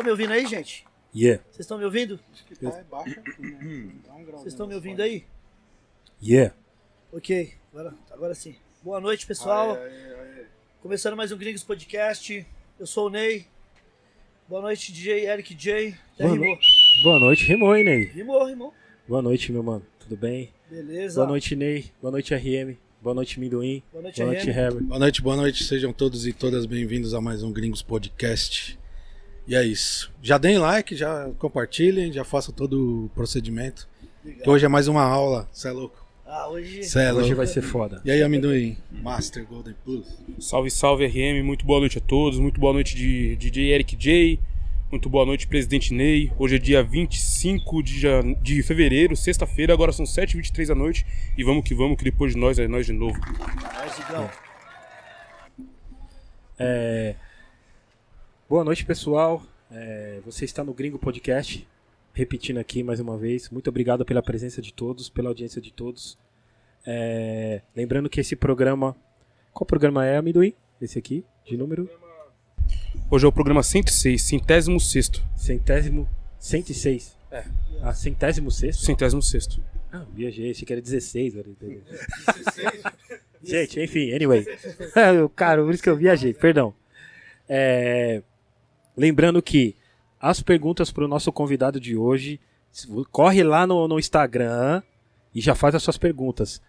Tá me ouvindo aí, gente? Yeah. Vocês estão me ouvindo? Tá, é baixo aqui, né? Dá um grauzinho Vocês estão me no ouvindo aí? Yeah. Ok, agora, agora sim. Boa noite, pessoal. Aê, aê, aê. Começando mais um Gringos Podcast. Eu sou o Ney. Boa noite, DJ Eric J. Até Boa rimou. Boa noite, rimou, hein, Ney? Rimou, rimou. Boa noite, meu mano. Tudo bem? Beleza. Boa noite, Ney. Boa noite, RM. Boa noite, Minduim. Boa noite, Boa noite. Boa noite, boa noite. Sejam todos e todas bem-vindos a mais um Gringos Podcast. E é isso. Já deem like, já compartilhem, já façam todo o procedimento. Obrigado. Hoje é mais uma aula, cê é louco. Ah, hoje. Cê é Hoje louco. vai ser foda. E aí, amendoim? Master Golden Plus. Salve, salve RM, muito boa noite a todos, muito boa noite de DJ Eric J, muito boa noite Presidente Ney. Hoje é dia 25 de, jan... de fevereiro, sexta-feira, agora são 7h23 da noite e vamos que vamos, que depois de nós é nós de novo. Nós, Igão. É, Boa noite, pessoal. É, Você está no Gringo Podcast. Repetindo aqui mais uma vez. Muito obrigado pela presença de todos, pela audiência de todos. É, Lembrando que esse programa. Qual programa é, Amendoim? Esse aqui, de número Hoje é o programa 106, centésimo sexto. centésimo. 106. É. Ah, centésimo sexto? Centésimo sexto. Ah, viajei, achei que era 16. Era... Gente, enfim, anyway. É, Cara, por isso que eu viajei, perdão. É, Lembrando que as perguntas para o nosso convidado de hoje, corre lá no, no Instagram e já faz as suas perguntas,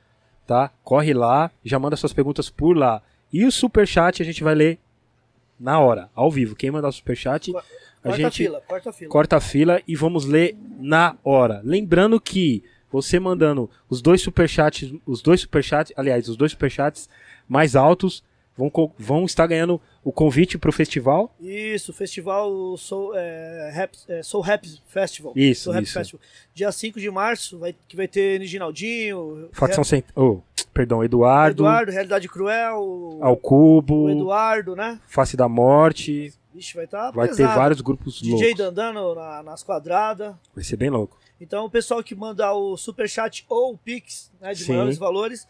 tá? Corre lá, já manda suas perguntas por lá. E o superchat a gente vai ler na hora, ao vivo. Quem mandar o superchat, a Quarta gente fila, quarta fila. corta a fila e vamos ler na hora. Lembrando que você mandando os dois superchats, os dois superchats, aliás, os dois superchats mais altos vão, vão estar ganhando o convite para o festival. Isso, festival Soul, é, Rap, é, Soul Rap Festival. Isso, Soul Rap isso. Festival. Dia 5 de março, vai, que vai ter Niginaldinho, Facção Cent... oh, perdão, Eduardo, Eduardo, Realidade Cruel, ao o Cubo, Eduardo, né? Face da Morte. Vixe, vai estar Vai ter vários grupos DJ loucos. Dandano na- nas quadradas. Vai ser bem louco. Então, o pessoal que manda o superchat ou o Pix, né, de Sim. maiores valores,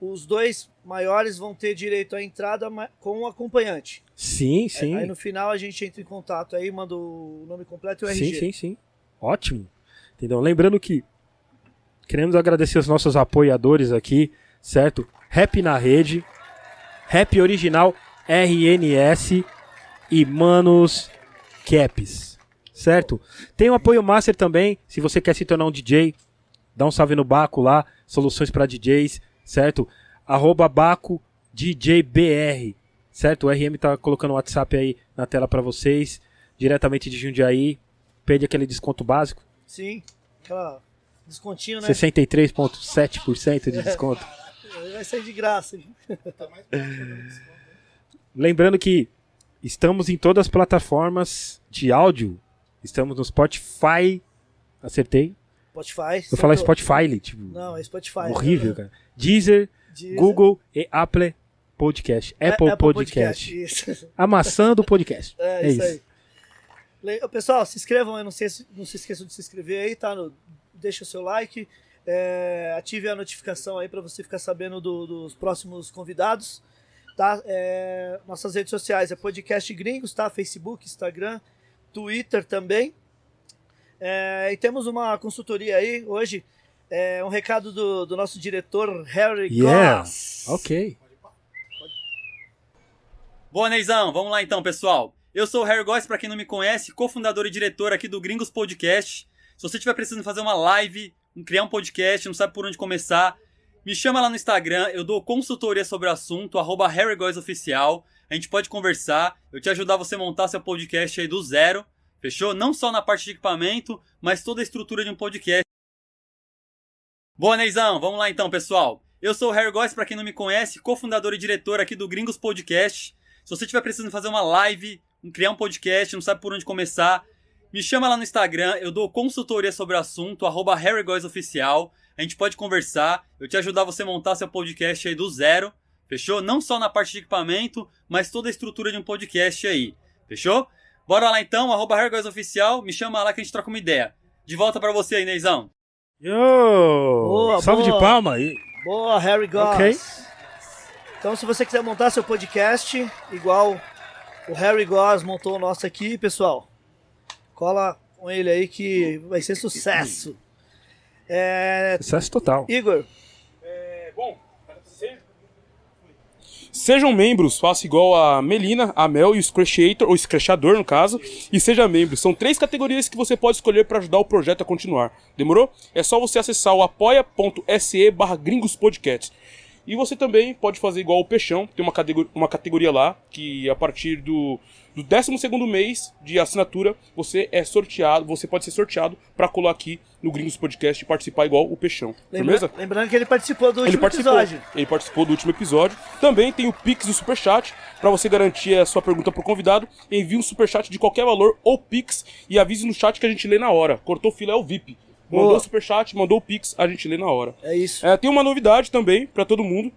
os dois maiores vão ter direito à entrada com o acompanhante. Sim, sim. Aí no final a gente entra em contato aí, manda o nome completo e o Sim, RG. sim, sim. Ótimo. Entendeu? Lembrando que queremos agradecer os nossos apoiadores aqui, certo? Rap na rede, Rap Original RNS e Manos Caps, certo? Tem o apoio Master também, se você quer se tornar um DJ, dá um salve no Baco lá, soluções para DJs, certo? Arroba Baco DJBR, certo? O RM tá colocando o WhatsApp aí na tela para vocês, diretamente de Jundiaí, pede aquele desconto básico, Sim, aquela descontinho, né? 63,7% de desconto. Vai sair de graça. hein? Lembrando que estamos em todas as plataformas de áudio. Estamos no Spotify. Acertei. Spotify. Eu falar Spotify, tipo, Não, é Spotify. horrível, cara. Deezer, Deezer. Google e Apple Podcast. É- Apple, Podcast. Isso. Amassando o podcast. É, isso, aí. Le- Pessoal, se inscrevam aí, não se, não se esqueçam de se inscrever aí, tá? No, deixa o seu like, é, ative a notificação aí para você ficar sabendo do- dos próximos convidados, tá? É, nossas redes sociais é Podcast Gringos, tá? Facebook, Instagram, Twitter também. É, e temos uma consultoria aí hoje, é, um recado do, do nosso diretor Harry Yeah. Goss. Ok. Boa, Neizão. Vamos lá então, pessoal. Eu sou o Harry Góes, pra quem não me conhece, cofundador e diretor aqui do Gringos Podcast. Se você estiver precisando fazer uma live, um- criar um podcast, não sabe por onde começar, me chama lá no Instagram, eu dou consultoria sobre o assunto, arroba Harry Góes Oficial. A gente pode conversar, eu te ajudar você a montar seu podcast aí do zero, fechou? Não só na parte de equipamento, mas toda a estrutura de um podcast. Boa, Neizão. Vamos lá então, pessoal. Eu sou o Harry Góes, pra quem não me conhece, cofundador e diretor aqui do Gringos Podcast. Se você estiver precisando fazer uma live, criar um podcast, não sabe por onde começar, me chama lá no Instagram, eu dou consultoria sobre o assunto, arroba Oficial. A gente pode conversar, eu te ajudar você a montar seu podcast aí do zero, fechou? Não só na parte de equipamento, mas toda a estrutura de um podcast aí, fechou? Bora lá então, arroba Oficial, me chama lá que a gente troca uma ideia. De volta pra você aí, Neizão. Yo! Boa, Salve boa. de palma aí. Boa, Harry Goss. Ok. Então, se você quiser montar seu podcast, igual O Harry Goss montou o nosso aqui, pessoal. Cola com ele aí que vai ser sucesso. É, Sucesso total. Igor, É, bom, Sejam membros, faça igual a Melina, a Mel e o Scratchator, ou Scratchador no caso, e seja membro. São três categorias que você pode escolher para ajudar o projeto a continuar. Demorou? É só você acessar o apoia.se barra gringospodcast. E você também pode fazer igual o Peixão, tem uma categoria, uma categoria lá, que a partir do, do 12 mês de assinatura, você é sorteado, você pode ser sorteado para colar aqui no Gringos Podcast e participar igual o Peixão. lembra- Firmeza? lembrando que ele participou do Ele último participou. episódio. Ele participou do último episódio. Também tem o Pix e o Superchat. Pra você garantir a sua pergunta pro convidado, envie um Superchat de qualquer valor ou Pix e avise no chat que a gente lê na hora. Cortou fila é o VIP. Mandou o Superchat, mandou o Pix, a gente lê na hora. É isso. É, tem uma novidade também pra todo mundo,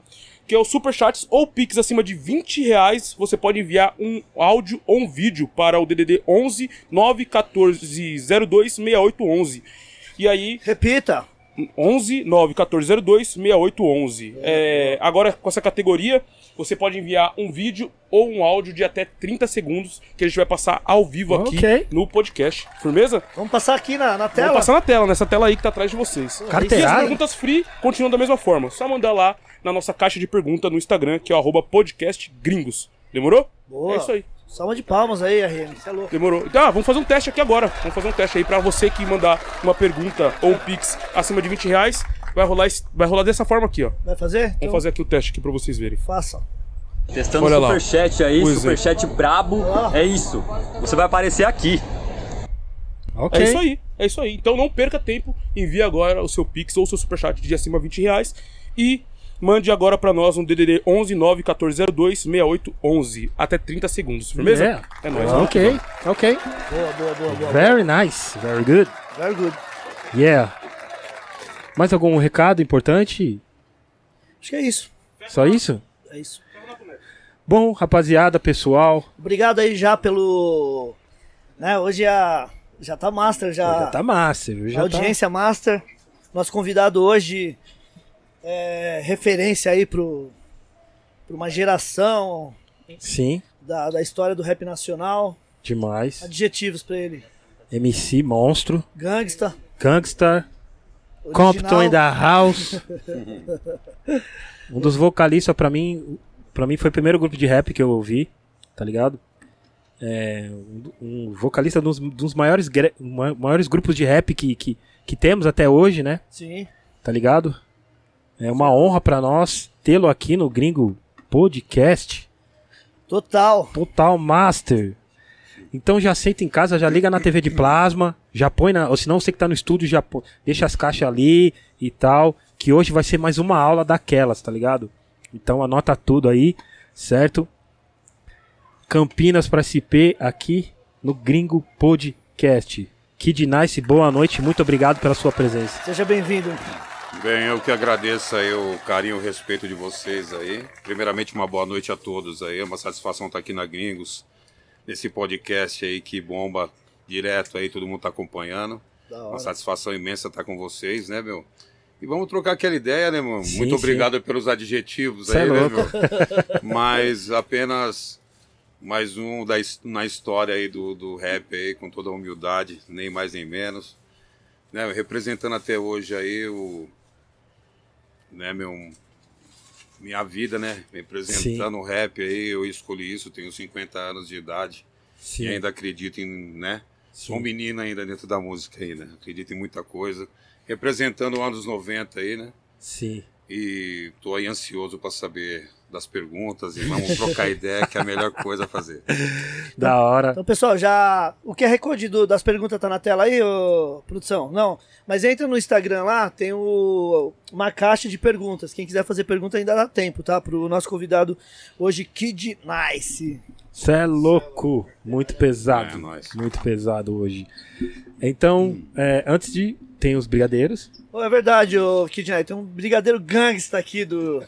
que é o Superchats ou Pix acima de 20 reais. Você pode enviar um áudio ou um vídeo para o DDD 11 914 02 6811. E aí, Repita. 11 91402 6811. É, agora com essa categoria, você pode enviar um vídeo ou um áudio de até 30 segundos que a gente vai passar ao vivo aqui Ok. no podcast. Firmeza? Vamos passar aqui na, na tela. Vamos passar na tela, nessa tela aí que tá atrás de vocês. E as Carteirada. perguntas free continuam da mesma forma. Só mandar lá na nossa caixa de pergunta no Instagram, que é o arroba podcastgringos. Demorou? Boa. É isso aí. Salva de palmas aí, RM. Você é louco. Demorou. Então, ah, vamos fazer um teste aqui agora. Vamos fazer um teste aí pra você que mandar uma pergunta ou um pix acima de 20 reais. Vai rolar, vai rolar dessa forma aqui, ó. Vai fazer? Então, Vamos fazer aqui o teste aqui pra vocês verem. Faça. Testando Olha o superchat aí, Pois é. superchat brabo. É isso. Você vai aparecer aqui. Ok. É isso aí, é isso aí. Então não perca tempo, envie agora o seu Pix ou o seu Superchat de acima de 20 reais e mande agora pra nós um DDD 11 9 1402 6811 até 30 segundos, firmeza? Yeah. É nóis. Ok, ok. Boa, boa, boa, boa. Very nice, very good. Very good. Yeah. Mais algum recado importante? Acho que é isso. Só isso? É isso. Bom, rapaziada, pessoal, Obrigado aí já pelo. Né, hoje a. Já tá master, já. já tá master, já a audiência master. Nosso convidado hoje é referência aí pro, pra uma geração tá. Sim, da, da história do rap nacional. demais. Adjetivos pra ele. MC Monstro, Gangsta. Gangstar, original. Compton in the House. um dos vocalistas pra mim, para mim foi o primeiro grupo de rap que eu ouvi, tá ligado? É, um, um vocalista dos, dos maiores, maiores grupos de rap que, que, que temos até hoje, né? Sim. Tá ligado? É uma honra pra nós tê-lo aqui no Gringo Podcast. Total. Total Master. Então já senta em casa, já liga na TV de plasma, já põe na. Ou se não, você que tá no estúdio, já pô- deixa as caixas ali e tal. Que hoje vai ser mais uma aula daquelas, tá ligado? Então anota tudo aí, certo? Campinas para SP aqui no Gringo Podcast. Kid Nice, boa noite, muito obrigado pela sua presença. Seja bem-vindo. Bem, eu que agradeço aí o carinho e o respeito de vocês aí. Primeiramente, uma boa noite a todos aí. É uma satisfação estar aqui na Gringos, nesse podcast aí que bomba direto aí, todo mundo tá acompanhando. Uma satisfação imensa estar com vocês, né, meu? E vamos trocar aquela ideia, né, mano? Sim, Muito sim. obrigado pelos adjetivos Cê aí, é né, meu? Mas apenas mais um da, na história aí do, do rap aí, com toda a humildade, nem mais nem menos. Né, representando até hoje aí o. Né, meu. Minha vida, né? Representando o rap aí, eu escolhi isso, tenho 50 anos de idade Sim. e ainda acredito em, né? Sou um menino ainda dentro da música aí, né? Acredito em muita coisa. Representando os anos 90 aí, né? Sim. E tô aí ansioso para saber das perguntas e vamos trocar ideia, que é a melhor coisa a fazer. Da hora. Então, pessoal, já. O QR Code do- das perguntas tá na tela aí, ô, produção? Não. Mas entra no Instagram lá, tem o, uma caixa de perguntas. Quem quiser fazer pergunta ainda dá tempo, tá? Pro nosso convidado hoje, Kid Nice. Cê é louco. Muito pesado. É, nóis. Muito pesado hoje. Então, é, antes de. Tem os brigadeiros. É verdade, ô, Kid Nice. Tem um brigadeiro gangsta aqui do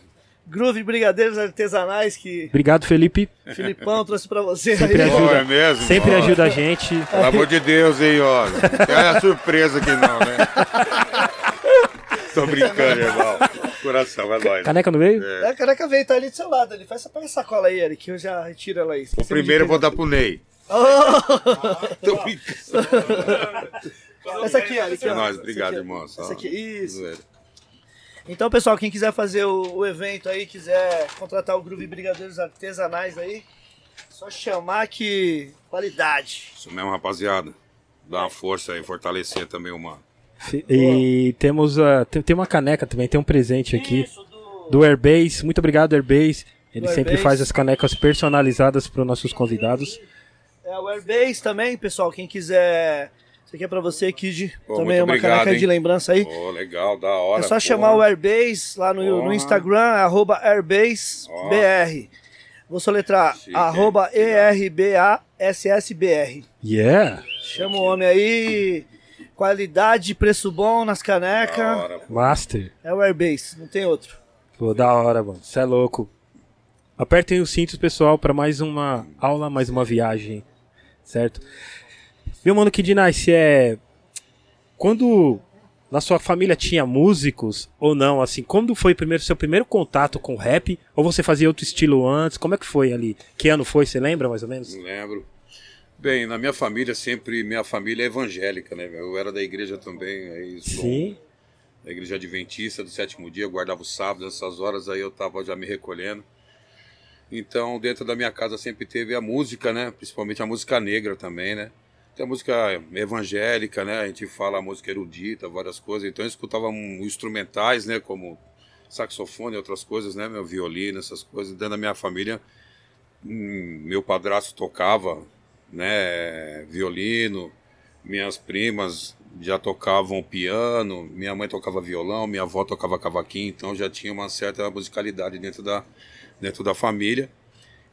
Groove Brigadeiros Artesanais que Obrigado, Felipe. Filipão trouxe pra você Sempre aí. ajuda. Pô, é mesmo? Sempre Ó, ajuda a gente. Pelo amor de Deus, hein, olha. Não é surpresa que não, né? Tô brincando, irmão. Coração, é nóis. Caneca no meio? É, a caneca veio, tá ali do seu lado. Ali. Faz essa, pega essa sacola aí, Eric, que eu já retiro ela aí. O primeiro eu vou dar pro Ney. Oh! Tô brincando. essa aqui, Eric. É ó. nóis, obrigado, aqui, ó. irmão. Essa aqui, isso. Então, pessoal, quem quiser fazer o, o evento aí, quiser contratar o Groove Brigadeiros Artesanais aí, só chamar que qualidade. Isso mesmo, rapaziada. Dá uma força aí, fortalecer também uma. Fi- E temos a, tem, tem uma caneca também, tem um presente aqui Isso, do... do Airbase. Muito obrigado, Airbase. Ele Do sempre Airbase. faz as canecas personalizadas para os nossos convidados. É o Airbase também, pessoal. Quem quiser. Isso aqui é pra você, Kid. Pô, também é uma obrigado, caneca hein? de lembrança aí. Pô, legal, da hora. É só porra. chamar o Airbase lá no, no. Instagram, arroba AirbaseBR. Vou soletrar Chique, arroba ERBASSBR. Yeah! Chama o homem aí. Qualidade, preço bom nas canecas. Master. É o Airbase, não tem outro. Pô, da hora, mano. Você é louco. Apertem os cintos, pessoal, para mais uma aula, mais uma viagem. Certo? Meu mano, que Nice é. Quando na sua família tinha músicos ou não, assim, quando foi o primeiro, seu primeiro contato com rap? Ou você fazia outro estilo antes? Como é que foi ali? Que ano foi? Você lembra mais ou menos? Não lembro. Bem, na minha família sempre, minha família é evangélica, né? Eu era da igreja também, aí Sim. da igreja adventista do sétimo dia, eu guardava o sábado, essas horas aí eu tava já me recolhendo. Então, dentro da minha casa sempre teve a música, né? Principalmente a música negra também, né? Tem a música evangélica, né? A gente fala a música erudita, várias coisas. Então eu escutava um, instrumentais, né? Como saxofone e outras coisas, né? Meu violino, essas coisas. Dentro da minha família, hum, meu padrasto tocava, né? Violino. Minhas primas já tocavam piano. Minha mãe tocava violão. Minha avó tocava cavaquinho. Então já tinha uma certa musicalidade dentro da, dentro da família.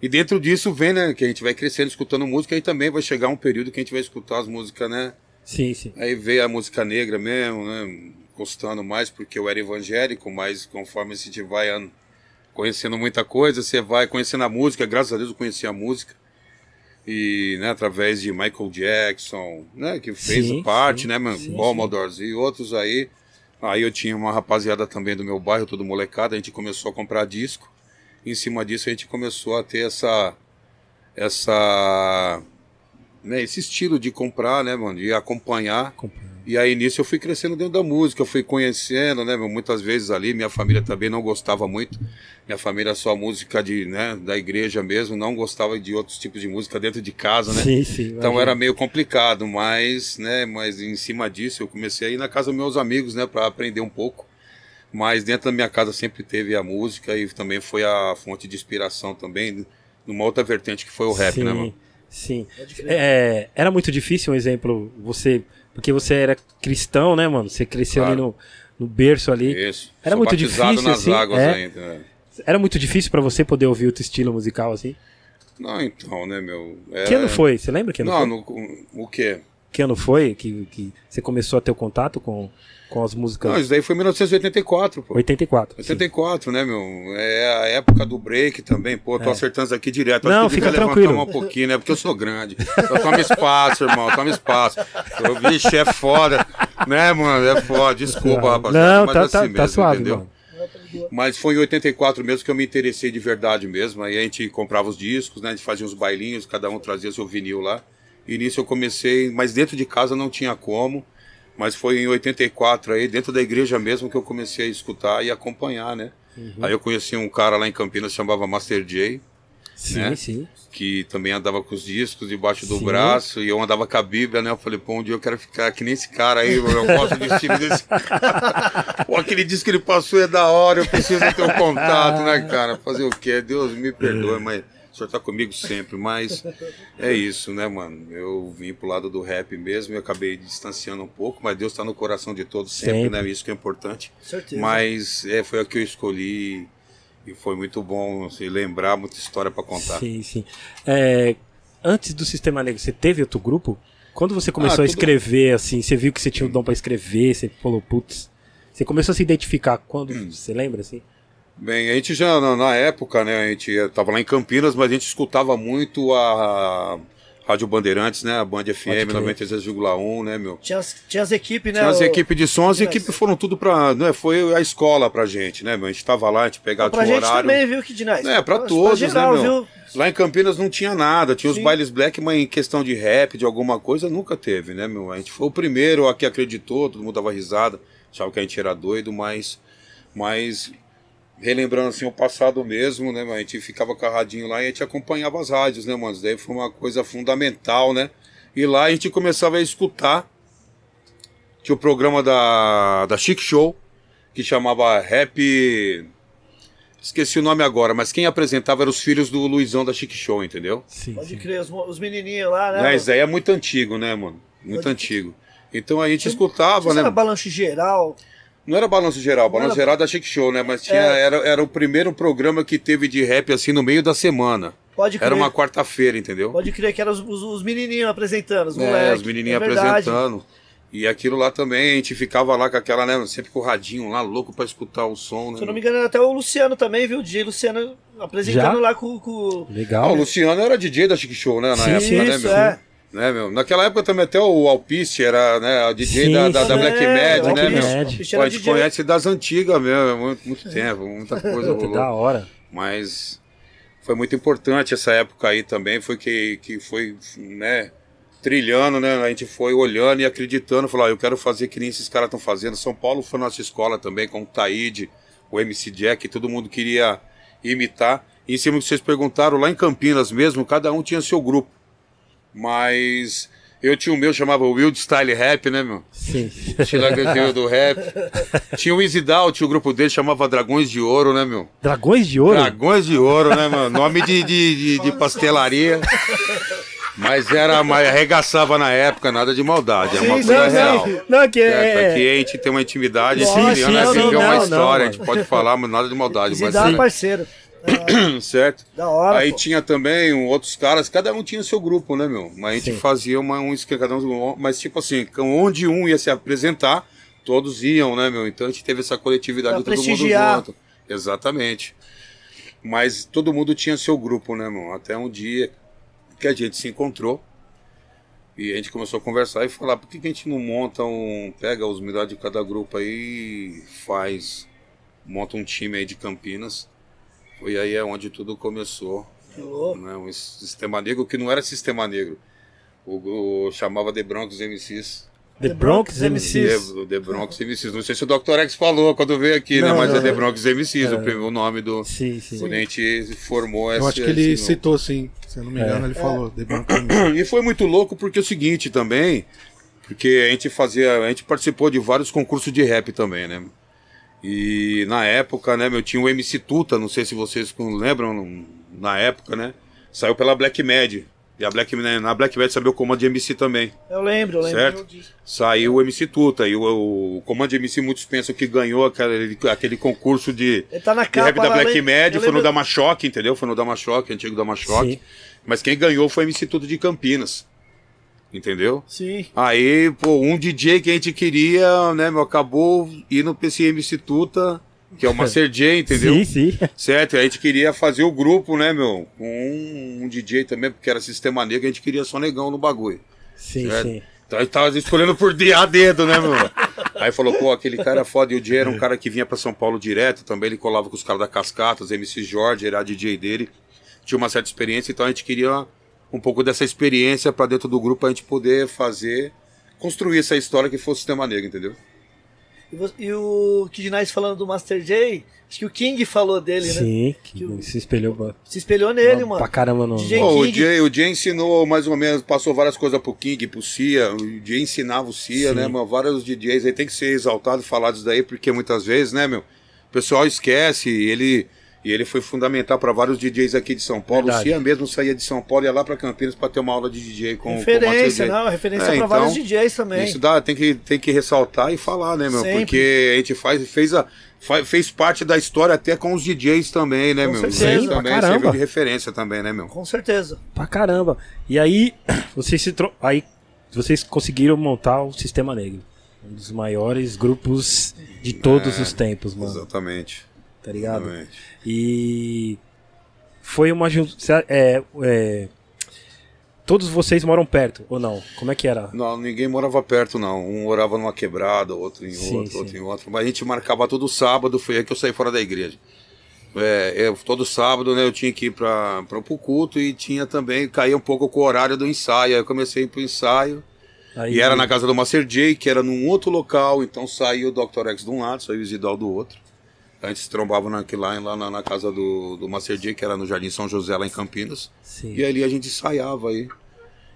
E dentro disso vem, né, que a gente vai crescendo escutando música e também vai chegar um período que a gente vai escutar as músicas, né? Sim, sim. Aí veio a música negra mesmo, né? Gostando mais porque eu era evangélico, mas conforme a gente vai conhecendo muita coisa, você vai conhecendo a música, graças a Deus eu conheci a música. E, né, através de Michael Jackson, né, que fez Sim, parte, sim, né, mano, Commodores e outros aí. Aí eu tinha uma rapaziada também do meu bairro, todo molecada, a gente começou a comprar disco. Em cima disso a gente começou a ter essa essa né, esse estilo de comprar, né, mano, de acompanhar. E aí nisso eu fui crescendo dentro da música, eu fui conhecendo, né, muitas vezes ali, minha família também não gostava muito. Minha família só música de, né, da igreja mesmo, não gostava de outros tipos de música dentro de casa, né? Sim, sim. Então era meio complicado, mas, né, mas em cima disso eu comecei a ir na casa dos meus amigos, né, para aprender um pouco. Mas dentro da minha casa sempre teve a música e também foi a fonte de inspiração também, numa outra vertente que foi o rap, sim, né, mano? Sim. Pode crer. É, era muito difícil um exemplo, você. Porque você era cristão, né, mano? Você cresceu ali Claro. no, no berço ali. Isso. Era Sou muito difícil, nas assim, águas é? ainda. né? Era muito difícil pra você poder ouvir outro estilo musical assim? Não, então, né, meu? Era... Que ano foi? Você lembra que ano Não, foi? no, o quê? Que ano foi que, que você começou a ter o contato com, com as músicas? Não, isso daí foi em 1984, pô. 84. sim. 84, né, meu? É a época do break também, pô, tô É. acertando isso aqui direto. Não, Acho que fica tranquilo. um pouquinho, né? Porque eu sou grande. Eu tomo espaço, irmão, toma espaço. Eu, vixe, é foda. Né, mano? É foda. Desculpa, rapaziada. Não, mas tá, assim tá, mesmo, tá suave, entendeu? mano. Mas foi em 84 mesmo que eu me interessei de verdade mesmo. Aí a gente comprava os discos, né? A gente fazia uns bailinhos, cada um trazia seu vinil lá. E nisso eu comecei, mas dentro de casa não tinha como. Mas foi em 84 aí, dentro da igreja mesmo, que eu comecei a escutar e acompanhar, né? Uhum. Aí eu conheci um cara lá em Campinas que chamava Master J, Sim, né? sim. que também andava com os discos debaixo do Sim. braço, e eu andava com a Bíblia, né? Eu falei, pô, um dia eu quero ficar que nem esse cara aí, eu gosto de estilo desse cara. Pô, aquele disco que ele passou é da hora, eu preciso ter um contato, né, cara? Fazer o quê? Deus me perdoe, mas o senhor tá comigo sempre, mas é isso, né, mano? Eu vim pro lado do rap mesmo e acabei distanciando um pouco, mas Deus tá no coração de todos sempre, Sempre. né? Isso que é importante. Certeza. Mas é, foi a que eu escolhi e foi muito bom assim, lembrar, muita história pra contar. Sim, sim. É, antes do Sistema Negro, você teve outro grupo? Quando você começou Ah, a tudo- escrever, assim, você viu que você tinha o dom pra escrever, você falou, putz. Você começou a se identificar quando, Hum. você lembra, assim? Bem, a gente já na, na época, né, a gente tava lá em Campinas, mas a gente escutava muito a, Rádio Bandeirantes, né? A Band FM crer. 93,1, né, meu? Tinha as, tinha as equipes, né? Tinha as o- equipes de som, as Yes. equipes foram tudo pra. Né, foi a escola pra gente, né, meu? A gente tava lá, a gente pegava Pra tinha um gente horário. também, viu, que Dinais? É, pra todos, geral, né, meu? viu? Lá em Campinas não tinha nada, tinha os Sim. bailes black, mas em questão de rap, de alguma coisa, nunca teve, né, meu? A gente foi o primeiro a que acreditou, todo mundo dava risada, achava que a gente era doido, mas. Mas. Relembrando assim o passado mesmo, né, meu? A gente ficava carradinho lá e a gente acompanhava as rádios, né, mano? Isso daí foi uma coisa fundamental, né? E lá a gente começava a escutar. Tinha o programa da, da Chic Show, que chamava Rap. Esqueci o nome agora, mas quem apresentava eram os filhos do Luizão da Chic Show, entendeu? Sim, Pode sim. crer, os, os menininhos lá, né? Né, Isso daí é muito antigo, né, mano? Muito Pode- antigo. Então a gente escutava, Isso né? era balanço geral. Não era balanço geral, balanço era- geral da Chic Show, né? Mas tinha, É. era, era o primeiro programa que teve de rap assim no meio da semana. Pode crer. Era uma quarta-feira, entendeu? Pode crer que eram os, os, os menininhos apresentando, os É, moleques. os menininhos é verdade. apresentando. E aquilo lá também, a gente ficava lá com aquela, né? Sempre com o radinho lá, louco pra escutar o som, né? Se eu não me engano, era até o Luciano também, viu? O DJ Luciano apresentando Já? lá com, com... Ah, Legal. o Luciano era DJ da Chic Show, né? Na Sim, época, né, Isso, meu? é. Né, meu? Naquela época também até o Alpiste era né, o DJ Sim, da, da, da. Black É, Mad, né, Black meu? Mad. Alpiste Pô, a gente DJ. conhece das antigas mesmo, é muito, muito tempo, muita coisa rolou. da hora. Mas foi muito importante essa época aí também, foi que, que foi, né, trilhando, né? A gente foi olhando e acreditando, falou, ah, eu quero fazer que nem esses caras estão fazendo. São Paulo foi nossa escola também, com o Taíde, o MC Jack, todo mundo queria imitar. E em cima que vocês perguntaram, lá em Campinas mesmo, cada um tinha seu grupo. Mas eu tinha o meu, chamava Wild Style Rap, né, meu? Sim. Tinha tinha do rap. Tinha o Isidal, tinha o grupo dele, chamava Dragões de Ouro, né, meu? Dragões de ouro? Dragões de Ouro, né, mano? Nome de, de, de, de pastelaria. Mas era, mas arregaçava na época, nada de maldade, é uma coisa sim, real. Não, que Certo? é. Aqui a gente tem uma intimidade, Sim, sim, sim, sim, Viveu não, uma não, história, a mano. gente pode falar, mas nada de maldade. Mas Zidane sim, parceiro. certo? Da hora, Aí pô. tinha também um- outros caras, cada um tinha o seu grupo, né, meu? Mas a gente Sim. fazia uma, um esquema, cada um, mas tipo assim, onde um ia se apresentar, todos iam, né, meu? Então a gente teve essa coletividade Pra todo mundo junto. Exatamente. Mas todo mundo tinha seu grupo, né, meu? Até um dia que a gente se encontrou e a gente começou a conversar e falar, por que, que a gente não monta um. pega os melhores de cada grupo aí e faz. monta um time aí de Campinas. Foi aí é onde tudo começou. Que louco. Né? Um sistema negro que não era sistema negro. O, o chamava The Bronx MCs. The Bronx MCs. The, The Bronx MCs. Não sei se o Dr. X falou quando veio aqui, né? Não, Mas não, é The. Bronx MCs, o, primeiro nome do. Sim, sim. Quando a gente formou essa. Eu acho que ele citou sim. Se eu não me engano, ele falou. The Bronx King. E foi muito louco porque é o seguinte também, porque a gente fazia, a gente participou de vários concursos de rap também, né? E na época, né, meu, tinha o MC Tuta, não sei se vocês lembram, na época, né? Saiu pela Black Mad. E a Black, né, na Black Mad saiu o comando de MC também, Eu lembro, eu lembro. certo? Saiu o MC Tuta. E o, o comando de MC, muitos pensam que ganhou aquele, aquele concurso de, Ele tá na de capa rap da Black lem- Mad, eu foi no lembro- Damachoque, entendeu? Foi no Damachoque, antigo Damachoque. Mas quem ganhou foi o MC Tuta de Campinas. Entendeu? Sim. Aí, pô, um DJ que a gente queria, né, meu, acabou indo pra esse MC Tuta, que é o Master J, entendeu? Sim, sim. Certo? A gente queria fazer o grupo, né, meu, com um, DJ também, porque era sistema negro, a gente queria só negão no bagulho. Sim, Certo. sim. Então a gente tava escolhendo por de- a dedo, né, meu? Aí falou, pô, aquele cara é foda. E o Jay era um cara que vinha pra São Paulo direto também. Ele colava com os caras da Cascata, os MC Jorge, era DJ dele. Tinha uma certa experiência, então a gente queria um pouco dessa experiência pra dentro do grupo pra gente poder fazer, construir essa história que fosse Sistema Negro, entendeu? E, o Kid Nice falando do Master J, acho que o King falou dele, né? Sim, que o- se espelhou Se espelhou nele, pra mano. caramba no. DJ Pô, o. Jay, o Jay ensinou mais ou menos, passou várias coisas pro King, pro Cia. O Jay ensinava o Cia, Sim. né, meu? Vários DJs aí tem que ser exaltado e falado isso daí, porque muitas vezes, né, meu? O pessoal esquece ele. E ele foi fundamental para vários DJs aqui de São Paulo. Verdade. O Cia mesmo saía de São Paulo e ia lá para Campinas para ter uma aula de DJ com com Referência, J. não, referência É, pra então, vários DJs também. Isso dá, tem que, tem que ressaltar e falar, né, meu? Sempre. Porque a gente faz, fez, a, fez parte da história até com os DJs também, né, Com meu? certeza. Isso Sim, pra também caramba. serviu de referência também, né, meu? Com certeza. Pra caramba. E aí, vocês se tro... aí vocês conseguiram montar o Sistema Negro. Um dos maiores grupos de todos É, os tempos, mano. Exatamente. Tá ligado? exatamente. E foi uma. É, é, todos vocês moram perto, ou não? Como é que era? Não, ninguém morava perto, não. Um morava numa quebrada, outro em Sim, outro, sim. outro em outro. Mas a gente marcava todo sábado, foi aí que eu saí fora da igreja. É, eu, todo sábado, né, eu tinha que ir para o culto e tinha também, caía um pouco com o horário do ensaio. Aí eu comecei pro ensaio. Aí- E era na casa do Master J, que era num outro local, então saiu o Dr. X de um lado, saiu o Isidal do outro. A gente se trombava naquele lá, lá na, na casa do, do Master J, que era no Jardim São José, lá em Campinas. Sim. E ali a gente ensaiava aí.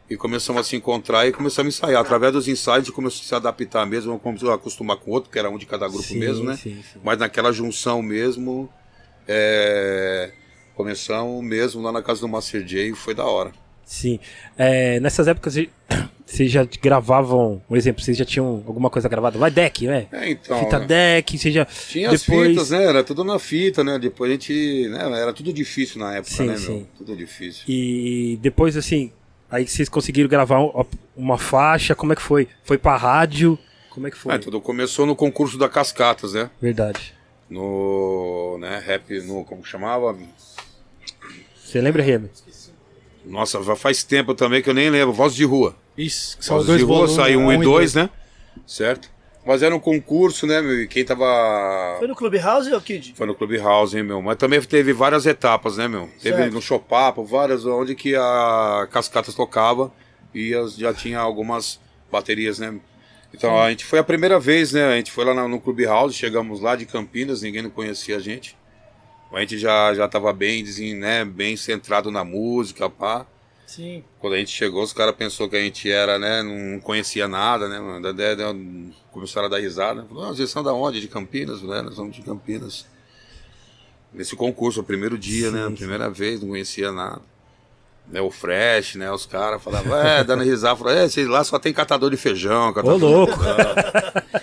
E começamos a se encontrar e começamos a ensaiar. Através dos ensaios a gente começou a se adaptar mesmo, começou a acostumar com o outro, que era um de cada grupo Sim, mesmo, né? sim, sim. Mas naquela junção mesmo, é, começamos mesmo lá na casa do Master J e foi da hora. Sim. É, nessas épocas vocês já gravavam, um exemplo, vocês já tinham alguma coisa gravada? Vai deck, né? É, então. Fita né? deck, você já. Tinha as depois... fitas, né? Era tudo na fita, né? Depois a gente. Né? Era tudo difícil na época, Sim, né, sim. meu? Tudo difícil. E depois, assim, aí vocês conseguiram gravar um- uma faixa, como é que foi? Foi pra rádio? Como é que foi? Ah, tudo começou no concurso da Cascatas, né? Verdade. No. Né, rap, no. Como chamava? Você lembra, Remy? Nossa, já faz tempo também que eu nem lembro. Voz de Rua. Isso, são Voz dois de Rua saiu um e dois, né? Certo? Mas era um concurso, né, meu? E quem tava. Foi no Clubhouse ou Kid? Foi no Clubhouse, hein, meu? Mas também teve várias etapas, né, meu? Teve Certo. no Chopapo, várias, onde que a Cascatas tocava e as- já tinha algumas baterias, né? Então a gente foi a primeira vez, né? A gente foi lá na- no Clubhouse, chegamos lá de Campinas, ninguém não conhecia a gente. A gente já, já tava bem, né, bem centrado na música, pá. Sim. Quando a gente chegou, os caras pensou que a gente era, né? Não conhecia nada, né? mano? Da- da- da- Começaram a dar risada. Falou, ah, vocês são da onde? De Campinas, né? Nós somos de Campinas. Nesse concurso, o primeiro dia, né? A primeira vez, não conhecia nada. Né, o Fresh, né? Os caras falavam, é, dando risada, falavam, é, vocês lá só tem catador de feijão, Ô, catador louco!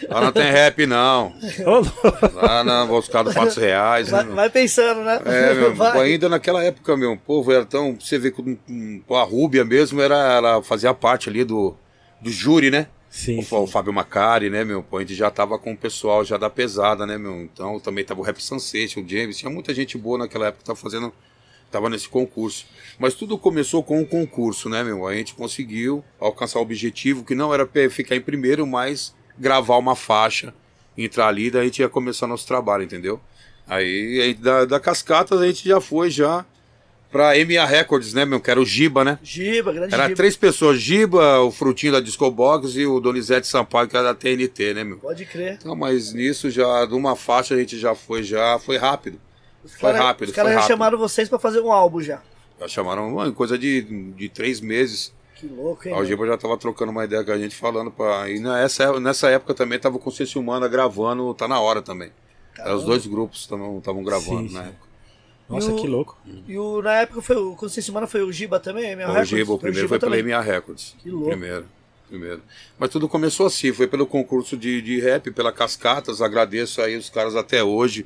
Lá não tem rap, não. Ô, louco! Lá não, vou buscar dos fatos reais, né? Vai, meu? vai pensando, né? É, meu, Vai. ainda naquela época, meu, o povo era tão. Você vê que a Rúbia mesmo era, ela fazia parte ali do, do júri, né? Sim, O, Fa- o Fábio Macari, né, meu? Pô, a gente já tava com o pessoal já da pesada, né, meu? Então também tava o Rap Sunset, o James, tinha muita gente boa naquela época que tava fazendo. Tava nesse concurso. Mas tudo começou com o concurso, né, meu? A gente conseguiu alcançar o objetivo, que não era ficar em primeiro, mas gravar uma faixa, entrar ali, daí a gente ia começar nosso trabalho, entendeu? Aí, aí da, da Cascatas a gente já foi já pra MA Records, né, meu? Que era o Giba, né? Giba, grande Era Giba. três pessoas, Giba, o Frutinho da Disco Box e o Donizete Sampaio, que era da TNT, né, meu? Pode crer. Não, mas nisso já, de uma faixa a gente já foi, já foi rápido. Os Foi cara- rápido, Os caras foi já rápido. chamaram vocês pra fazer um álbum já. Já chamaram uma coisa de, de três meses. Que louco, hein? A Giba já tava trocando uma ideia com a gente, falando pra. E nessa, nessa época também tava com o Ciência Humana gravando, tá na hora também. Era os dois grupos estavam gravando Sim, na sim. época. Nossa, o- que louco. E o, na época foi o. Vocês semana foi o Giba também, minha O Giba, o primeiro foi pela MA Records. Que louco. Primeiro, primeiro. Mas tudo começou assim, foi pelo concurso de, de rap, pela Cascatas, agradeço aí os caras até hoje.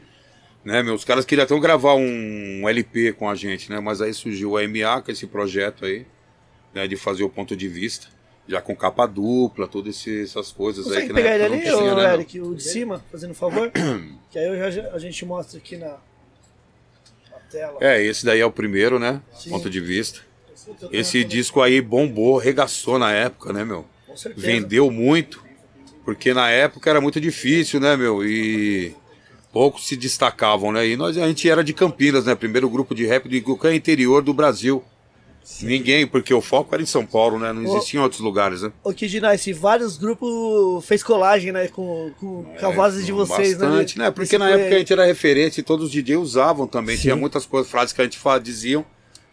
Né, meu, os caras queriam até gravar um LP com a gente, né? Mas aí surgiu a MA com esse projeto aí, né? De fazer o ponto de vista. Já com capa dupla, todas essas coisas aí Consegue que pegar na ele ali, tinha, ô, né? Eric, o de cima, fazendo um favor? que aí já, a gente mostra aqui na, na tela. É, esse daí é o primeiro, né? Sim. Ponto de vista. Esse disco aí bombou, regaçou na época, né, meu? Com certeza. vendeu muito, porque na época era muito difícil, né, meu? E poucos se destacavam, né? E nós a gente era de Campinas, né? Primeiro grupo de rap de qualquer interior do Brasil. Ninguém, porque o foco era em São Paulo, né? Não existia em outros lugares, né? O Kid Nice, vários grupos fez colagem, né? Com, com, com a voz de vocês, Bastante, né? né? Porque Esse na época a gente era referente e todos os DJs usavam também. Sim. Tinha muitas coisas, frases que a gente fa- diziam,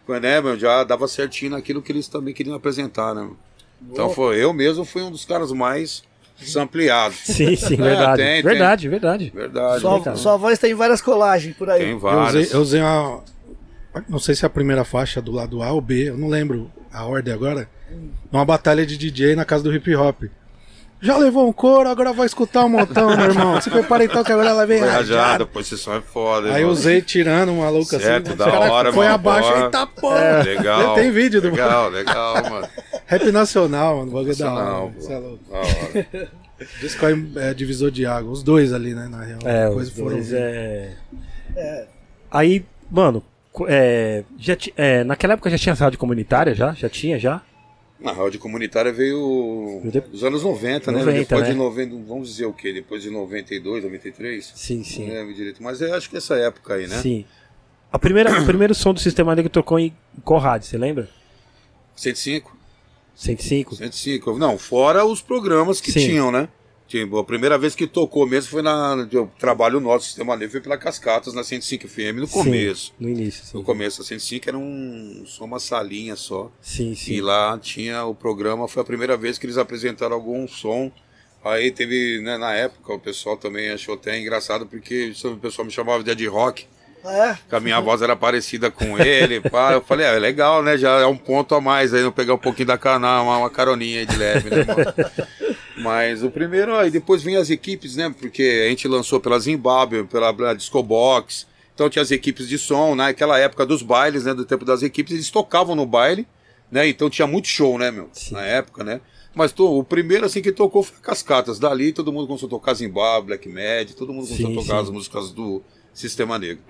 né, meu? Já dava certinho naquilo que eles também queriam apresentar, né? meu? Então foi, eu mesmo fui um dos caras mais ampliados. Sim, sim, É, verdade. tem, tem. verdade, verdade. Verdade. Sua, cara? sua voz tem várias colagens por aí. Tem Eu vários. usei, eu usei uma. Não sei se é a primeira faixa do lado A ou B, eu não lembro a ordem agora. Numa batalha de DJ na casa do hip hop. Já levou um couro, agora vai escutar um montão, meu irmão. Se prepara então que agora ela vem rajada, rajada. posição é foda. Aí eu usei tirando um maluco Certo, assim. da o cara hora, Foi mano, abaixo, boa. eita porra. Legal. Tem vídeo do Legal, legal, mano. Rap nacional, mano. O bagulho da hora. Nacional, mano. Cê é louco. Da hora. Disco aí é divisor de água. Os dois ali, né, na real. É, Depois os foram dois vir. é... Aí, mano, é, já ti- é, naquela época já tinha rádio comunitária, já? Já tinha, já? Na rádio comunitária veio nos anos 90, né? 90, Depois né? de 90, vamos dizer o quê? Depois de 92, 93? Sim, Não sim. lembro direito, mas eu acho que essa época aí, né? Sim. A primeira, o primeiro som do Sistema Negro tocou em qual rádio, você lembra? 105? 105? 105. Não, fora os programas que Sim. tinham, né? Tipo, a primeira vez que tocou mesmo foi na. O trabalho nosso, Sistema Negro, foi pela Cascatas, na 105 FM, no Sim, começo. no início, sim. No começo, a 105 era um, só uma salinha só. Sim, E sim. lá tinha o programa, foi a primeira vez que eles apresentaram algum som. Aí teve, né, na época, o pessoal também achou até engraçado, porque o pessoal me chamava de Ed Rock, Ah, que a minha voz era parecida com ele. pá. Eu falei, ah, é legal, né? Já é um ponto a mais aí, não pegar um pouquinho da cana, uma, uma caroninha aí de leve, né, mano? Mas o primeiro, aí depois vinha as equipes, né? Porque a gente lançou pela Zimbábue, pela pela Disco Box. Então tinha as equipes de som, né? Naquela época dos bailes, né? Do tempo das equipes, eles tocavam no baile, né? Então tinha muito show, né, meu? Sim. Na época, né? Mas to- o primeiro, assim, que tocou foi Cascatas. Dali todo mundo começou a tocar Zimbábue, Black Mad, todo mundo começou Sim, a tocar sim. as músicas do Sistema Negro.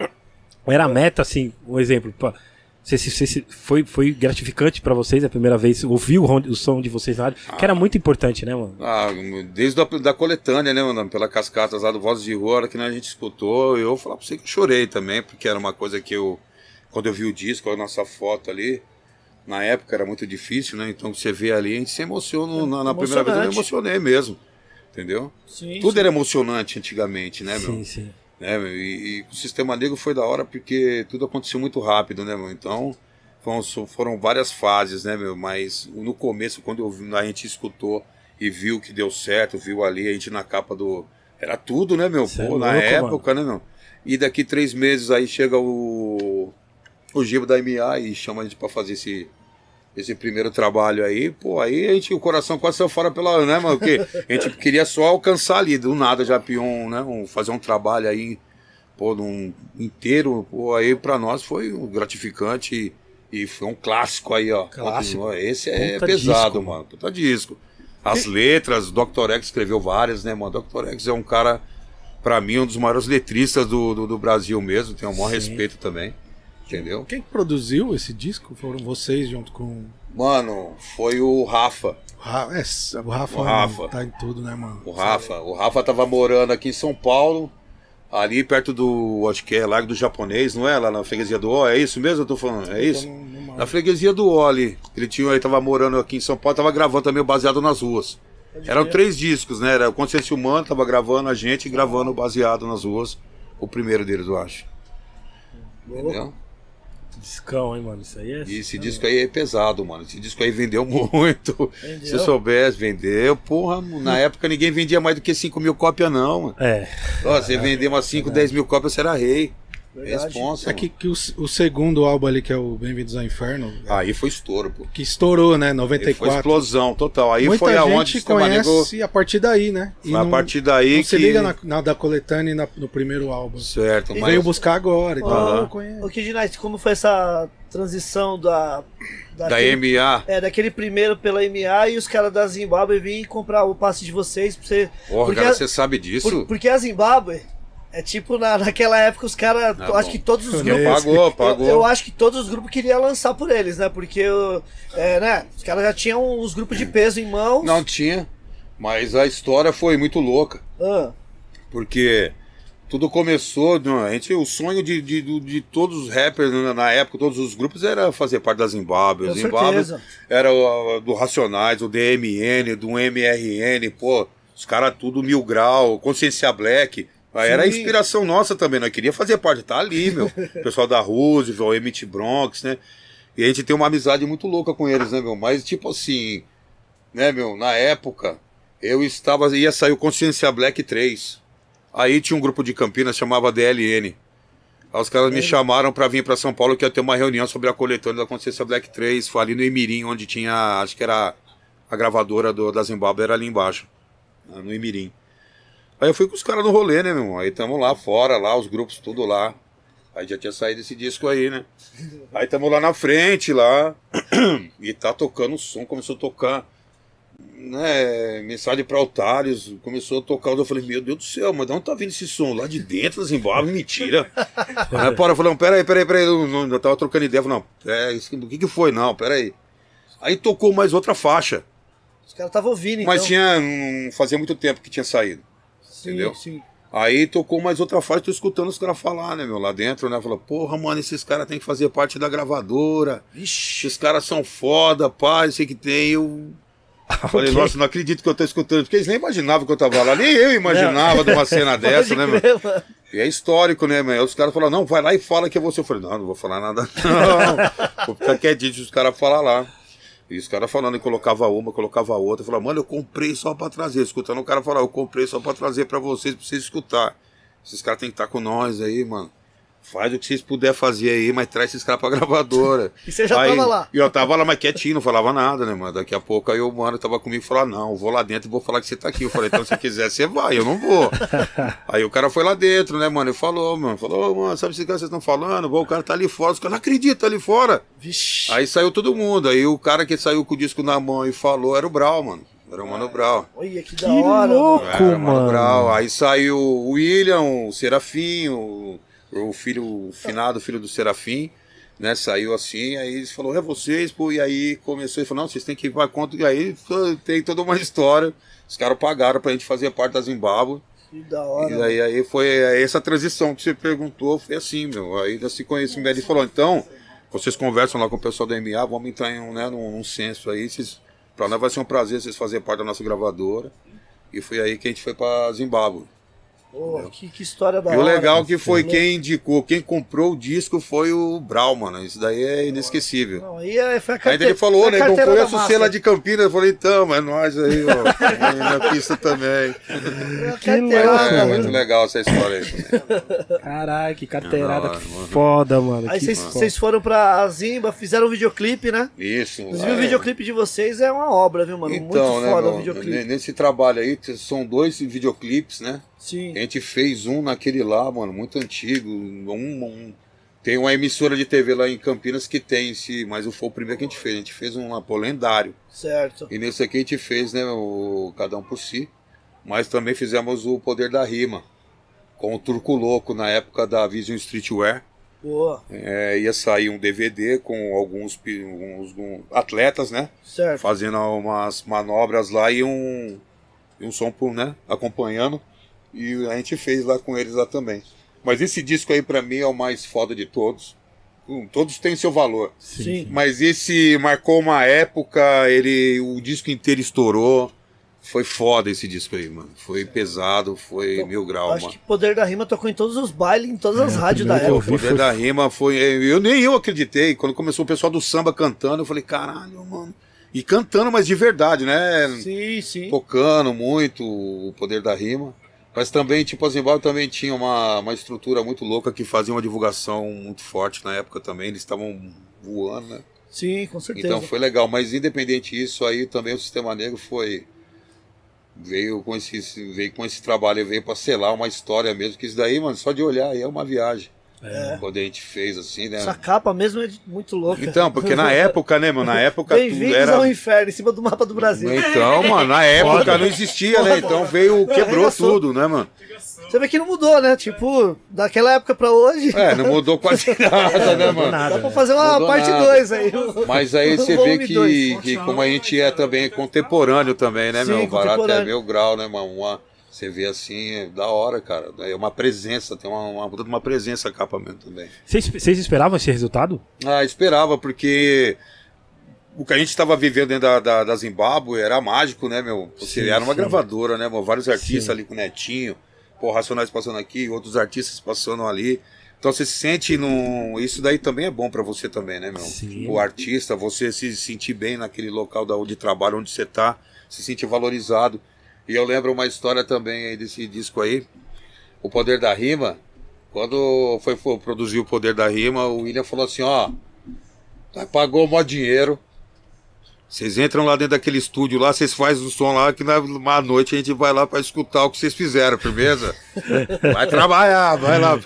Era a meta, assim, um exemplo. Você, se- se- se- foi, foi gratificante pra vocês a primeira vez ouvir o, o som de vocês na rádio, que era muito importante, né, mano? Ah, desde a da coletânea, né, mano? Pela Cascatas lá do Voz de Rua, a hora que a gente escutou, eu vou falar pra você que eu chorei também, porque era uma coisa que eu, quando eu vi o disco, a nossa foto ali, na época era muito difícil, né? Então você vê ali, a gente se emociona, na, na primeira vez eu me emocionei mesmo, entendeu? sim. Tudo sim. era emocionante antigamente, né, meu? sim, sim. Né, meu? E, e o Sistema Negro foi da hora porque tudo aconteceu muito rápido, né, meu? Então, foram, foram várias fases, né, meu? Mas no começo, quando eu a gente escutou e viu que deu certo, viu ali a gente na capa do. Era tudo, né, meu? Cê é Pô, na louco, época, né, meu? E daqui três meses aí chega o. O Gibo da MA e chama a gente pra fazer esse. Esse primeiro trabalho aí, pô, aí a gente, o coração quase saiu fora pela, né, mano? Porque a gente queria só alcançar ali, do nada já pion, né? Um, fazer um trabalho aí, pô, num inteiro, pô, aí pra nós foi um gratificante e, e foi um clássico aí, ó. Clássico. Esse é Puta pesado, disco, mano. Puta disco. As letras, o Dr. X escreveu várias, né, mano? Dr. X é um cara, pra mim, um dos maiores letristas do, do, do Brasil mesmo, tenho o maior Sim. respeito também. Entendeu? Quem produziu esse disco? Foram vocês junto com Mano, foi o Rafa. o Rafa. É, o Rafa, O Rafa. tá em tudo, né, mano? O Rafa, o Rafa tava morando aqui em São Paulo, ali perto do, acho que é Largo do Japonês, não é? Lá na freguesia do O, é isso mesmo eu tô falando? É isso? Na freguesia do O ali. Ele tinha, ele tava morando aqui em São Paulo, tava gravando também o Baseado nas Ruas. Eram três discos, né? Era o Consciência Humana, tava gravando a gente gravando o Baseado nas Ruas. O primeiro deles, eu acho. Entendeu? Discão, hein, mano? Isso aí é. Esse disco aí é pesado, mano. Esse disco aí vendeu muito. Vendeu? Se eu soubesse, vendeu. Porra, na época ninguém vendia mais do que 5 mil cópias, não, mano. É. Ó, você vender umas 5, 10 mil cópias, você era rei. Verdade. Responsa. É que, que o, o segundo álbum ali, que é o Bem-vindos ao Inferno, Aí foi estouro, pô. que estourou, né? Aí foi 94. explosão total. Aí Muita foi gente aonde o Negro. conhece a partir daí, né? E Foi a não- partir daí não que. se liga na, na da coletânea e na- no primeiro álbum. Certo, E mas. Veio buscar agora. Então, eu conheço. Ô, Kid como foi essa transição da. Da daquele- MA. É, daquele primeiro pela MA e os caras da Zimbábue virem comprar o passe de vocês pra você. Porra, porque cara, a- você sabe disso? por- porque a Zimbábue é tipo, na, naquela época os caras. Ah, acho bom. que todos os Eu grupos. Pagou, pagou. Eu, eu acho que todos os grupos queriam lançar por eles, né? Porque é, né, os caras já tinham os grupos de peso em mãos. Não tinha. Mas a história foi muito louca. Ah, Porque tudo começou, não, a gente, o sonho de, de, de- todos os rappers né, na época, todos os grupos, era fazer parte da Zimbábue. com Zimbábue certeza. era o, do Racionais, o DMN, do MRN, pô, os caras tudo mil grau, Consciência Black. Aí Era a inspiração nossa também, nós queria fazer parte, tá ali, meu. O pessoal da Roosevelt, o MT Bronx, né? E a gente tem uma amizade muito louca com eles, né, meu? Mas, tipo assim, né, meu, na época, eu estava, ia sair o Consciência Black 3. Aí tinha um grupo de Campinas, chamava DLN. Aí os caras me chamaram pra vir pra São Paulo, que ia ter uma reunião sobre a coletânea da Consciência Black 3. Foi ali no Imirim, onde tinha, acho que era a gravadora do, da Zimbábue, era ali embaixo, no Imirim. Aí eu fui com os caras no rolê, né, meu irmão? Aí tamo lá fora, lá, os grupos tudo lá. Aí já tinha saído esse disco aí, né? Aí tamo lá na frente, lá. E tá tocando o som, começou a tocar. Né, mensagem para otários, começou a tocar, eu falei, meu Deus do céu, mas de onde tá vindo esse som? Lá de dentro da Zimbábue, mentira. aí, porra, eu falei, não, peraí, peraí, peraí, eu, não, eu tava trocando ideia, eu falei, não, é, isso, o que que foi? Não, peraí. Aí tocou mais outra faixa. Os caras estavam ouvindo, então. Mas tinha. Não fazia muito tempo que tinha saído. Entendeu? Sim. Aí tocou mais outra faixa, tô escutando os caras falar, né, meu, lá dentro, né? Falou, porra, mano, esses caras têm que fazer parte da gravadora. Vixe. Esses caras são foda, pá, sei que tem. Eu falei, Ok. nossa, não acredito que eu tô escutando. Porque eles nem imaginavam que eu tava lá. Nem eu imaginava de uma cena dessa, né, meu? E é histórico, né, meu? Os caras falaram, não, vai lá e fala que é você. Eu falei, não, não vou falar nada, não. vou ficar quietinho se os caras falar lá. E os caras falando, e colocava uma, colocava outra. Falava, mano, eu comprei só pra trazer. Escutando o cara falar, eu comprei só pra trazer pra vocês, pra vocês escutar. Esses caras têm que estar com nós aí, mano. Faz o que vocês puderem fazer aí, mas traz esses caras pra gravadora. E você já Aí- tava lá. E eu tava lá, mas quietinho, não falava nada, né, mano? Daqui a pouco aí o mano tava comigo e falou: ah, não, eu vou lá dentro e vou falar que você tá aqui. Eu falei, então se quiser, você vai, eu não vou. aí o cara foi lá dentro, né, mano? E falou, mano, falou, "Ô, mano, sabe esse cara que vocês estão falando? Pô, O cara tá ali fora, os caras não acreditam, tá ali fora. Vixe. Aí saiu todo mundo. Aí o cara que saiu com o disco na mão e falou era o Brau, mano. Era o Mano Brau. Olha que da Que hora. louco. o mano. Brau. Aí saiu o William, o Serafim, o, o filho, o finado filho do Serafim, né? Saiu assim, aí eles falou, é vocês, pô, e aí começou e falou, não, vocês têm que ir pra conta, e aí tem toda uma história. Os caras pagaram pra gente fazer parte da Zimbábue. Que da hora. E aí, aí foi essa transição que você perguntou, foi assim, meu. Aí se conhecemos, ele falou, então, vocês conversam lá com o pessoal da MA, vamos entrar em um, né, num, num censo aí, vocês, pra nós vai ser um prazer vocês fazerem parte da nossa gravadora. E foi aí que a gente foi pra Zimbábue. Pô, que, que história da E o hora. legal que foi Sim. quem indicou, quem comprou o disco foi o Brau, mano. Isso daí é inesquecível. Não, aí é- foi a Ainda ele falou, foi a né? Da conheço o selo de Campinas. Eu falei, então, é nós aí, ó. Aí na pista também. Que louco, É, mano. muito legal essa história aí. Caralho, que carteirada Da hora, mano. foda, mano. Aí que vocês, foram pra Zimba, fizeram um videoclipe, né? Isso. Inclusive é. o videoclipe de vocês é uma obra, viu, mano? Então, Muito né, foda o videoclipe. nesse trabalho aí, são dois videoclipes, né? Sim. A gente fez um naquele lá, mano, muito antigo. Um, um- tem uma emissora de TV lá em Campinas que tem esse, mas foi o primeiro que a gente fez. A gente fez um lá, pô, lendário. Certo. E nesse aqui a gente fez, né, o Cada Um por Si. Mas também fizemos o Poder da Rima. Com o Turco Louco, na época da Vision Streetwear. Boa. É, ia sair um DVD com alguns- alguns atletas, né? Certo. fazendo umas manobras lá e um, e um som por, né, acompanhando. E a gente fez lá com eles lá também. Mas esse disco aí pra mim é o mais foda de todos. Hum, Todos têm seu valor. Sim. Mas esse marcou uma época, ele o disco inteiro estourou. Foi foda esse disco aí, mano. Foi pesado, foi mil grau, Acho mano. que Poder da Rima tocou em todos os bailes, em todas as É, rádios da época. O poder da rima foi. Eu nem eu acreditei. Quando começou o pessoal do samba cantando, eu falei, caralho, mano. E cantando, mas de verdade, né? Sim, sim. Tocando muito o poder da rima. Mas também, tipo, a Zimbábue também tinha uma, uma estrutura muito louca que fazia uma divulgação muito forte na época também. Eles estavam voando, né? Sim, com certeza. Então foi legal. Mas independente disso, aí também o Sistema Negro foi. Veio com esse, veio com esse trabalho, veio pra selar uma história mesmo. Que isso daí, mano, só de olhar aí é uma viagem. É. Quando a gente fez assim, né? Essa capa mesmo é muito louca. Então, porque na época, né, mano? Na época tudo Bem-vindos era. ao inferno, em cima do mapa do Brasil. Então, mano, na época não existia, né? Então veio, quebrou Arregaçou. tudo, né, mano? Você vê que não mudou, né? Tipo, daquela época pra hoje. É, não mudou quase nada, né, mano? Dá pra fazer uma Mudou parte nada. 2 aí. Mas aí você vê que, dois. que como a gente é também contemporâneo também, né, Sim, meu? O barato é meu grau, né, mano? Uma, você vê assim, é da hora, cara. É uma presença, tem uma, uma, uma presença a capa mesmo também. Vocês, esperavam esse resultado? Ah, esperava, porque o que a gente estava vivendo dentro da, da, da Zimbábue era mágico, né, meu? Você Sim, era uma sim. gravadora, né, meu? Vários artistas Sim. ali com o Netinho, pô, Racionais passando aqui, outros artistas passando ali. Então você se sente num. Isso daí também é bom pra você também, né, meu? Sim. O artista, você se sentir bem naquele local da, de trabalho onde você tá, se sentir valorizado. E eu lembro uma história também aí desse disco aí, O Poder da Rima. Quando foi, foi produzir o Poder da Rima, o William falou assim, ó, pagou mó dinheiro. Vocês entram lá dentro daquele estúdio lá, vocês fazem o som lá, que na à noite a gente vai lá pra escutar o que vocês fizeram, firmeza? vai trabalhar, vai lá.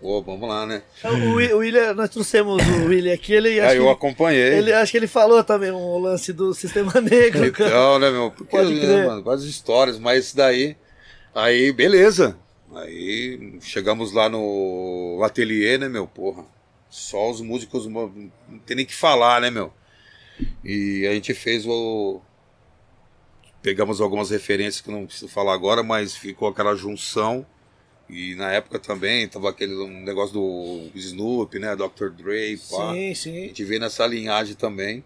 Pô, vamos lá, né? O, Wi- o William, nós trouxemos o William aqui, ele que eu ele, acompanhei. ele- acho que ele falou também um lance do sistema negro. cara. Então, né, meu? Porque, Pode né, crer. mano, várias histórias, mas isso daí. Aí, beleza. Aí chegamos lá no ateliê, né, meu? Porra. Só os músicos, não tem nem que falar, né, meu? E a gente fez o. Pegamos algumas referências que não preciso falar agora, mas ficou aquela junção. E na época também tava aquele um negócio do Snoop, né? Dr. Dre, pá. Sim, A sim. gente veio nessa linhagem também.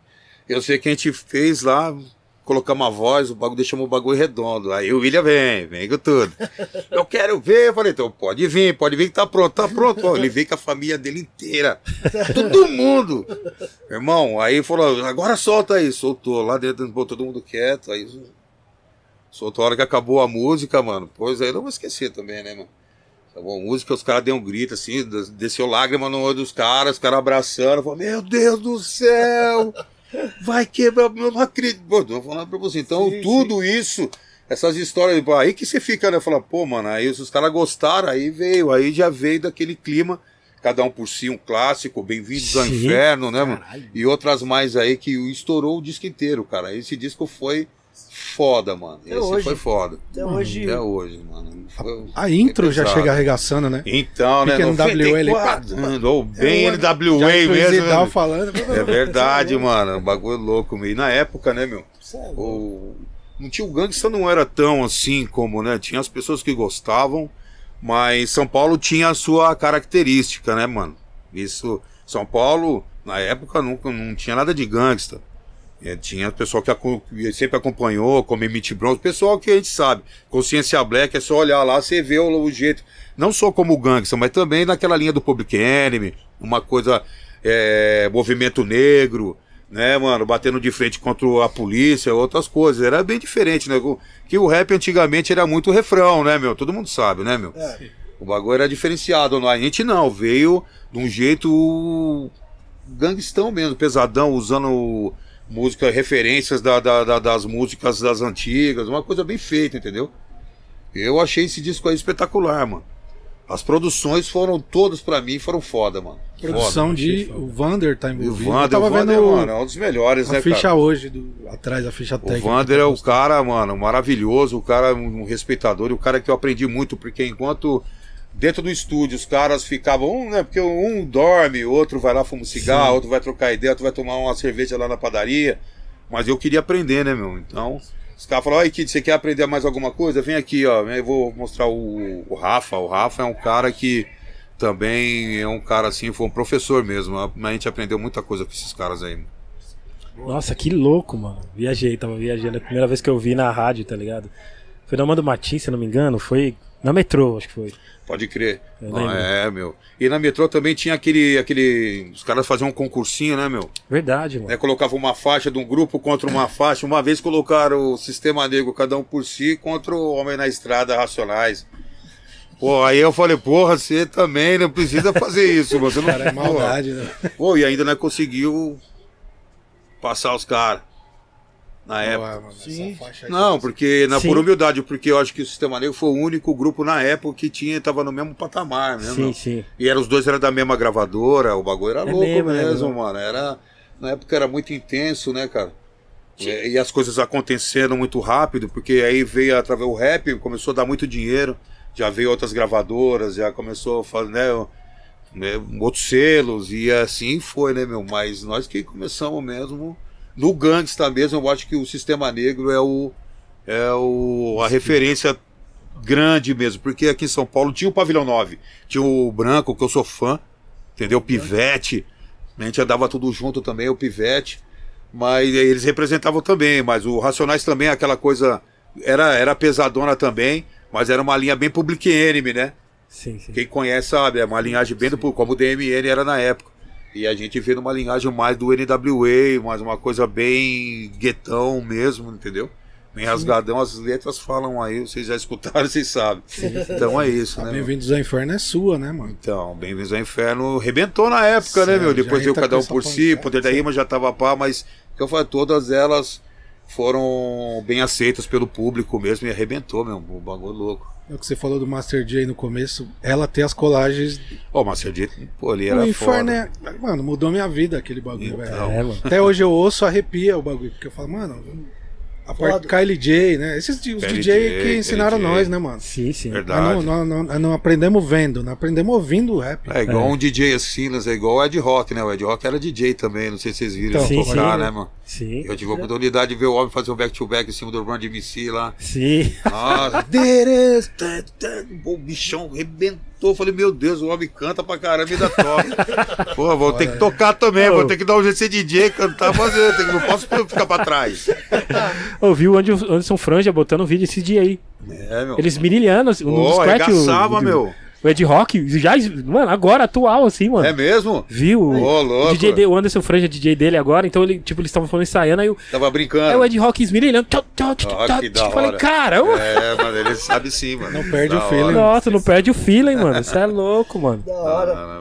Eu sei que a gente fez lá, colocamos uma voz, o bagulho deixamos o bagulho redondo. Aí o William vem, vem com tudo. Eu quero ver, eu falei, então pode vir, pode vir que tá pronto, tá pronto. Ó, ele veio com a família dele inteira. Todo mundo. Irmão, aí falou, agora solta aí. Soltou lá dentro, pô, todo mundo quieto. Aí soltou a hora que acabou a música, mano. Pois aí não vou esquecer também, né, mano? Acabou a música, os caras deu um grito assim, des- desceu lágrima no olho dos caras, os caras abraçando, falou, meu Deus do céu, vai quebrar, eu não acredito. Pô, tô falando pra você, então Sim, tudo isso, essas histórias, aí que você fica, né, fala, pô, mano, aí os caras gostaram, aí veio, aí já veio daquele clima, cada um por si, um clássico, Bem-vindos ao Sim, Inferno, né, mano? Caralho. E outras mais aí que estourou o disco inteiro, cara. Esse disco foi foda, mano. Até Esse hoje. foi foda. Até hoje. Até hoje, mano. Foi- A intro já chega arregaçando, né? Então, né? 94, ou bem É, NWA Já mesmo. Né? falando. É verdade, mano. Um bagulho louco. E na época, né, meu? Sério. O... Não tinha o gangsta não era tão assim como, né? Tinha as pessoas que gostavam, mas São Paulo tinha a sua característica, né, mano? Isso, São Paulo, na época, nunca não tinha nada de gangsta. É, tinha pessoal que aco- sempre acompanhou, como Emmett Bronze, pessoal que a gente sabe. Consciência Black é só olhar lá, você vê o, o jeito. Não só como gangsta, mas também naquela linha do Public Enemy, uma coisa. é, movimento negro, né, mano? Batendo de frente contra a polícia, outras coisas. Era bem diferente, né? O- Que o rap antigamente era muito refrão, né, meu? Todo mundo sabe, né, meu? É. O bagulho era diferenciado. A gente não, veio de um jeito gangstão mesmo, pesadão, usando música, referências da- da- da- das músicas das antigas, uma coisa bem feita, entendeu? Eu achei esse disco aí espetacular, mano. As produções foram todas pra mim, foram foda, mano. Produção Foda. de. O Vander tá E o envolvido. Vander, eu tava o Vander, vendo mano, é um dos melhores, a né, ficha cara? hoje, do, atrás da ficha O técnica. Vander é o cara, mano, maravilhoso, o cara um respeitador e o cara que eu aprendi muito, porque enquanto dentro do estúdio os caras ficavam, um, né, porque um dorme, outro vai lá fuma um cigarro, outro vai trocar ideia, outro vai tomar uma cerveja lá na padaria, mas eu queria aprender, né, meu? Então, os caras falaram, aí, Kid, você quer aprender mais alguma coisa? Vem aqui, ó, eu vou mostrar o, o Rafa, o Rafa é um cara que também é um cara assim, foi um professor mesmo, a gente aprendeu muita coisa com esses caras aí. Nossa, que louco, mano. Viajei, tava viajando. A primeira vez que eu vi na rádio, tá ligado? Foi na Mando Martins, se não me engano. Foi na metrô, acho que foi. Pode crer. Ah, é, meu. E na metrô também tinha aquele. aquele os caras faziam um concursinho, né, meu? Verdade, mano. Né, colocavam uma faixa de um grupo contra uma faixa. Uma vez colocaram o Sistema Negro, cada um por si, contra o Homem na Estrada Racionais. Pô, aí eu falei, porra, você também não precisa fazer isso. Você não Cara, é maldade, né? Pô, e ainda não conseguiu passar os caras. Na época. Ué, Sim. Não, porque, na, Sim. por humildade, porque eu acho que o Sistema Negro foi o único grupo na época que tinha, tava no mesmo patamar, né? sim, sim. E eram, os dois eram da mesma gravadora, o bagulho era É louco mesmo, mesmo, é mesmo. mano. Era, na época era muito intenso, né, cara? E, e as coisas acontecendo muito rápido, porque aí veio através do rap, começou a dar muito dinheiro, já veio outras gravadoras, já começou a fazer, né, né, outros selos, e assim foi, né, meu? Mas nós que começamos mesmo, no Gangsta mesmo, eu acho que o Sistema Negro é o, é o, a referência grande mesmo, porque aqui em São Paulo tinha o Pavilhão 9, tinha o Branco, que eu sou fã, entendeu? O Pivete, a gente andava tudo junto também, o Pivete, mas eles representavam também, mas o Racionais também, aquela coisa, era, era pesadona também, mas era uma linha bem public enemy, né? Sim, sim. Quem conhece sabe, é uma linhagem bem do como o DMN era na época. E a gente vê numa linhagem mais do NWA, mais uma coisa bem guetão mesmo, entendeu? Bem rasgadão, as letras falam aí, vocês já escutaram, vocês sabem. Então é isso, né? meu? Bem-vindos ao Inferno é sua, né, mano? Então, Bem-vindos ao Inferno rebentou na época, né, Sim, meu? já Depois veio entra cada um por si, Poder da sim. Rima já tava pá, mas que eu falei, todas elas foram bem aceitas pelo público mesmo e arrebentou, meu. O bagulho louco. É o que você falou do Master J no começo. Ela tem as colagens. Ó, o Master D, pô, ali o era Inferno foda. é. Mano, mudou minha vida aquele bagulho, velho. Então. Mano. Até hoje eu ouço, arrepia o bagulho. Porque eu falo, mano. A parte Kylie J, né? Esses os Kylie DJ J, que ensinaram J. nós, né, mano? Sim, sim. Verdade. Não, não, não, não aprendemos vendo, não aprendemos ouvindo o rap. É igual um DJ Silas, é igual o Ed Rock, né? O Ed Rock era DJ também, não sei se vocês viram Então, tocar, sim. né, mano? Sim. Eu tive a oportunidade de ver o homem fazer o back-to-back em cima do Run de MC lá. Sim. Nossa, Deres, tá, tá, bichão rebentou. Falei, meu Deus, o homem canta pra caramba e ainda toca. Pô, vou ter que tocar também, vou ter que dar um jeito de ser DJ, cantar, fazer. Não posso ficar pra trás. Ouviu o Anderson Franja botando um vídeo esse dia aí. É, meu. Eles mirilhando no Pô, scratch. arregaçava, o, meu. O Ed Rock, já, mano, agora, atual, assim, mano. É mesmo? Viu? Ô, louco. O DJ de- o Anderson Franja é DJ dele agora, então ele, tipo, eles estavam falando ensaiando, aí o, Tava aí o brincando. Ed Rock esmirilhando. Tchau, tchau, tchau, tchau, Falei, hora. cara, eu- É, mas ele sabe sim, mano. Não perde Da o feeling. hora. nossa, não perde o feeling, mano. Você é louco, mano. Da hora. Ah.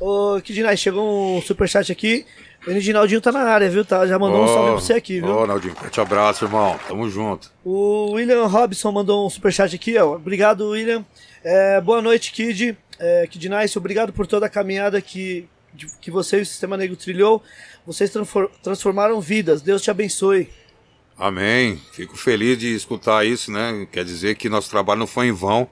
Ô, Kidinai, chegou um superchat aqui. O Edinaldinho tá na área, viu? Tá, já mandou um Ô, salve pra você aqui, viu? Ô, Naldinho, forte abraço, irmão. Tamo junto. O William Robson mandou um superchat aqui, ó. Obrigado, William. É, boa noite, Kid. É, Kid Nice, obrigado por toda a caminhada que, que você e o Sistema Negro trilhou. Vocês transfor- transformaram vidas. Deus te abençoe. Amém. Fico feliz de escutar isso, né? Quer dizer que nosso trabalho não foi em vão.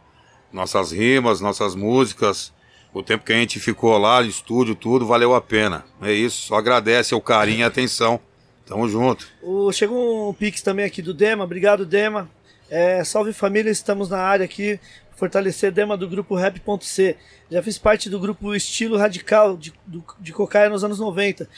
Nossas rimas, nossas músicas, o tempo que a gente ficou lá, estúdio, tudo, valeu a pena. É isso. Só agradece o carinho e a atenção. Tamo junto. O, chegou um pix também aqui do Dema. Obrigado, Dema. É, salve família, estamos na área aqui. Fortalecer Dema do grupo Rap.c. Já fiz parte do grupo Estilo Radical de, do, de Cocaia nos anos 90.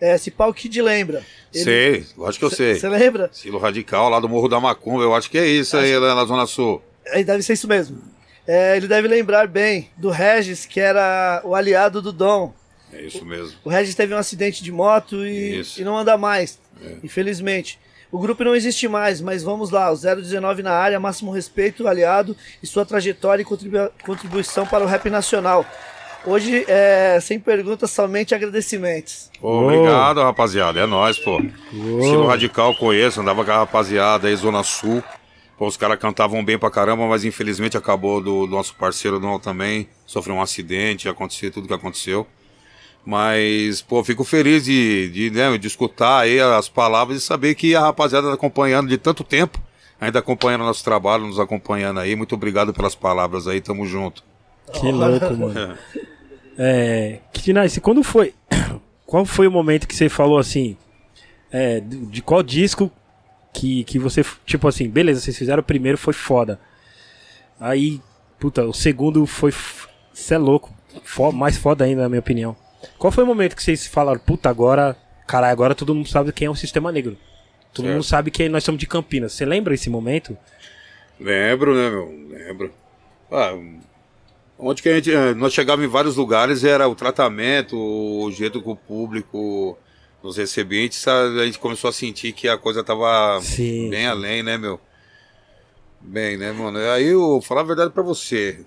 É, esse pau Kid lembra. Sei, lógico que eu sei. Você lembra? Estilo radical lá do Morro da Macumba, eu acho que é isso aí, lá na Zona Sul. Aí deve ser isso mesmo. É, ele deve lembrar bem do Regis, que era o aliado do Dom. É isso mesmo. O Regis teve um acidente de moto e, e não anda mais, infelizmente. O grupo não existe mais, mas vamos lá, o 019 na área, máximo respeito, aliado e sua trajetória e contribu- contribuição para o rap nacional. Hoje, é, sem perguntas, somente agradecimentos. Obrigado, rapaziada. É nóis, pô. Estilo radical conheço, andava com a rapaziada aí, Zona Sul. Pô, os caras cantavam bem pra caramba, mas infelizmente acabou do, do nosso parceiro não também. Sofreu um acidente, aconteceu tudo que aconteceu. Mas, pô, fico feliz de, de, né, de escutar aí as palavras e saber que a rapaziada tá acompanhando de tanto tempo, ainda acompanhando nosso trabalho, nos acompanhando aí. Muito obrigado pelas palavras aí, tamo junto. Que louco, mano. É, nice. Quando foi? Qual foi o momento que você falou assim? é, de, de qual disco que, que você. Tipo assim, beleza, vocês fizeram o primeiro, foi foda. Aí, puta, o segundo foi. Você é louco. Fo- mais foda ainda, na minha opinião. Qual foi o momento que vocês falaram, puta, agora. Caralho, agora todo mundo sabe quem é o Sistema Negro. Todo Certo. mundo sabe que nós somos de Campinas. Você lembra esse momento? Lembro, né, meu? Lembro. Ah, onde que a gente. eh, Nós chegávamos em vários lugares, era o tratamento, o jeito que o público nos recebia, a gente, a gente começou a sentir que a coisa tava Sim, bem sim. além, né, meu? Bem, né, mano? Aí eu vou falar a verdade pra você.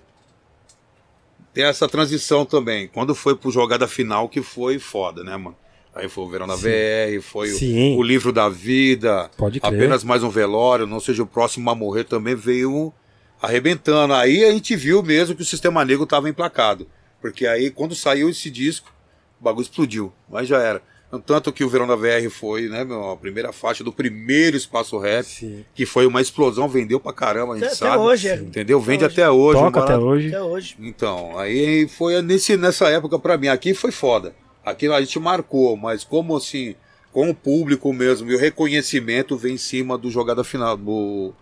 Tem essa transição também. Quando foi pro jogada final, que foi foda, né, mano? Aí foi o Verão da VR, foi o, o livro da vida. Pode crer. Apenas mais um velório, não seja o próximo a morrer, também veio arrebentando. Aí a gente viu mesmo que o Sistema Negro estava emplacado. Porque aí, quando saiu esse disco, o bagulho explodiu. Mas já era. Tanto que o Verão da VR foi, né, meu, a primeira faixa do primeiro espaço rap, Sim. que foi uma explosão, vendeu pra caramba, a gente Até, sabe. até hoje, é. Entendeu? Vende hoje. até hoje. Toca até hoje. Até hoje. então, aí foi nesse, nessa época pra mim. Aqui foi foda. Aqui a gente marcou, mas como assim, com o público mesmo e o reconhecimento vem em cima do jogada final. Do,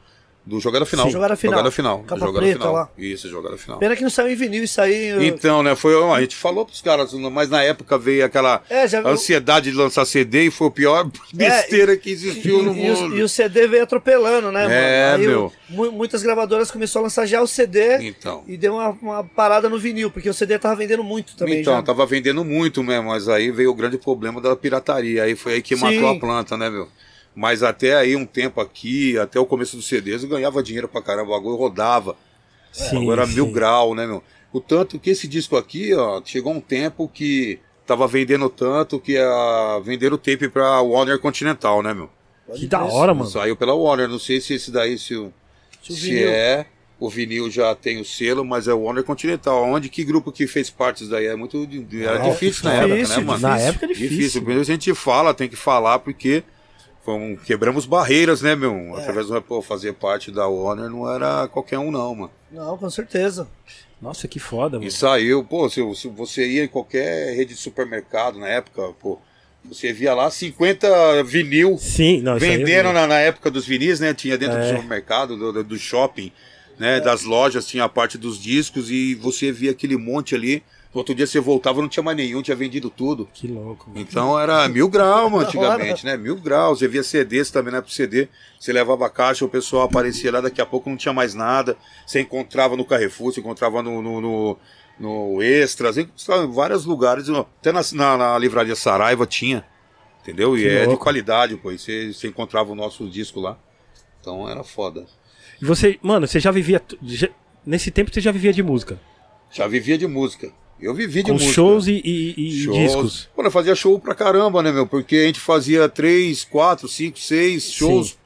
do jogada final. Sim, jogada final. Jogada final. Capa jogada preta final. lá. Isso, jogada final. Pena que não saiu em vinil, isso aí. Então, né, foi, a gente falou pros caras, mas na época veio aquela É, já ansiedade de lançar CD e foi o pior besteira que existiu no e, o, mundo. e o CD veio atropelando, né, É, mano? Meu. o- mu- muitas gravadoras começaram a lançar já o CD Então. e deu uma, uma parada no vinil, porque o CD tava vendendo muito também. então, já. tava vendendo muito mesmo, mas aí veio o grande problema da pirataria. Aí foi aí que Sim. matou a planta, né, meu? Mas até aí, um tempo aqui, até o começo dos CDs, eu ganhava dinheiro pra caramba, o bagulho rodava. Sim, Agora sim. mil grau, né, meu? O tanto que esse disco aqui, ó, chegou um tempo que tava vendendo tanto que a venderam o tape pra Warner Continental, né, meu? Que da hora, mano. Saiu pela Warner, não sei se esse daí, se, o- Se é. O vinil já tem o selo, mas é o Warner Continental. Onde que grupo que fez parte disso daí? É muito. Era difícil na época, né, mano? Na época é difícil. Difícil. Primeiro a gente fala, tem que falar, porque fomos, quebramos barreiras, né, meu? É. Através do pô, fazer parte da Warner não era qualquer um, não, mano. Não, com certeza. Nossa, que foda, mano. E saiu, pô, se, se você ia em qualquer rede de supermercado na época, pô, Você via lá 50 vinil Sim, não, vi. na, na época dos vinis, né? Tinha dentro É. do supermercado, do, do- do shopping, né? Das lojas, tinha a parte dos discos e você via aquele monte ali. No outro dia você voltava, não tinha mais nenhum, tinha vendido tudo. Que louco. mano. Então era mil graus antigamente, né? Mil graus. Você via CDs também, né? Pro CD. Você levava a caixa, o pessoal aparecia lá, daqui a pouco não tinha mais nada. Você encontrava no Carrefour, você encontrava no, no, no, no Extras, encontrava em vários lugares. Até na, na, na livraria Saraiva tinha. Entendeu? E Que é de louco. qualidade, pô. Você, você encontrava o nosso disco lá. Então era foda. E você, mano, você já vivia. já- nesse tempo você já vivia de música. Já vivia de música. Eu vivi de com música. shows e, e- e Shows. discos. Pô, eu fazia show pra caramba, né, meu? Porque a gente fazia três, quatro, cinco, seis shows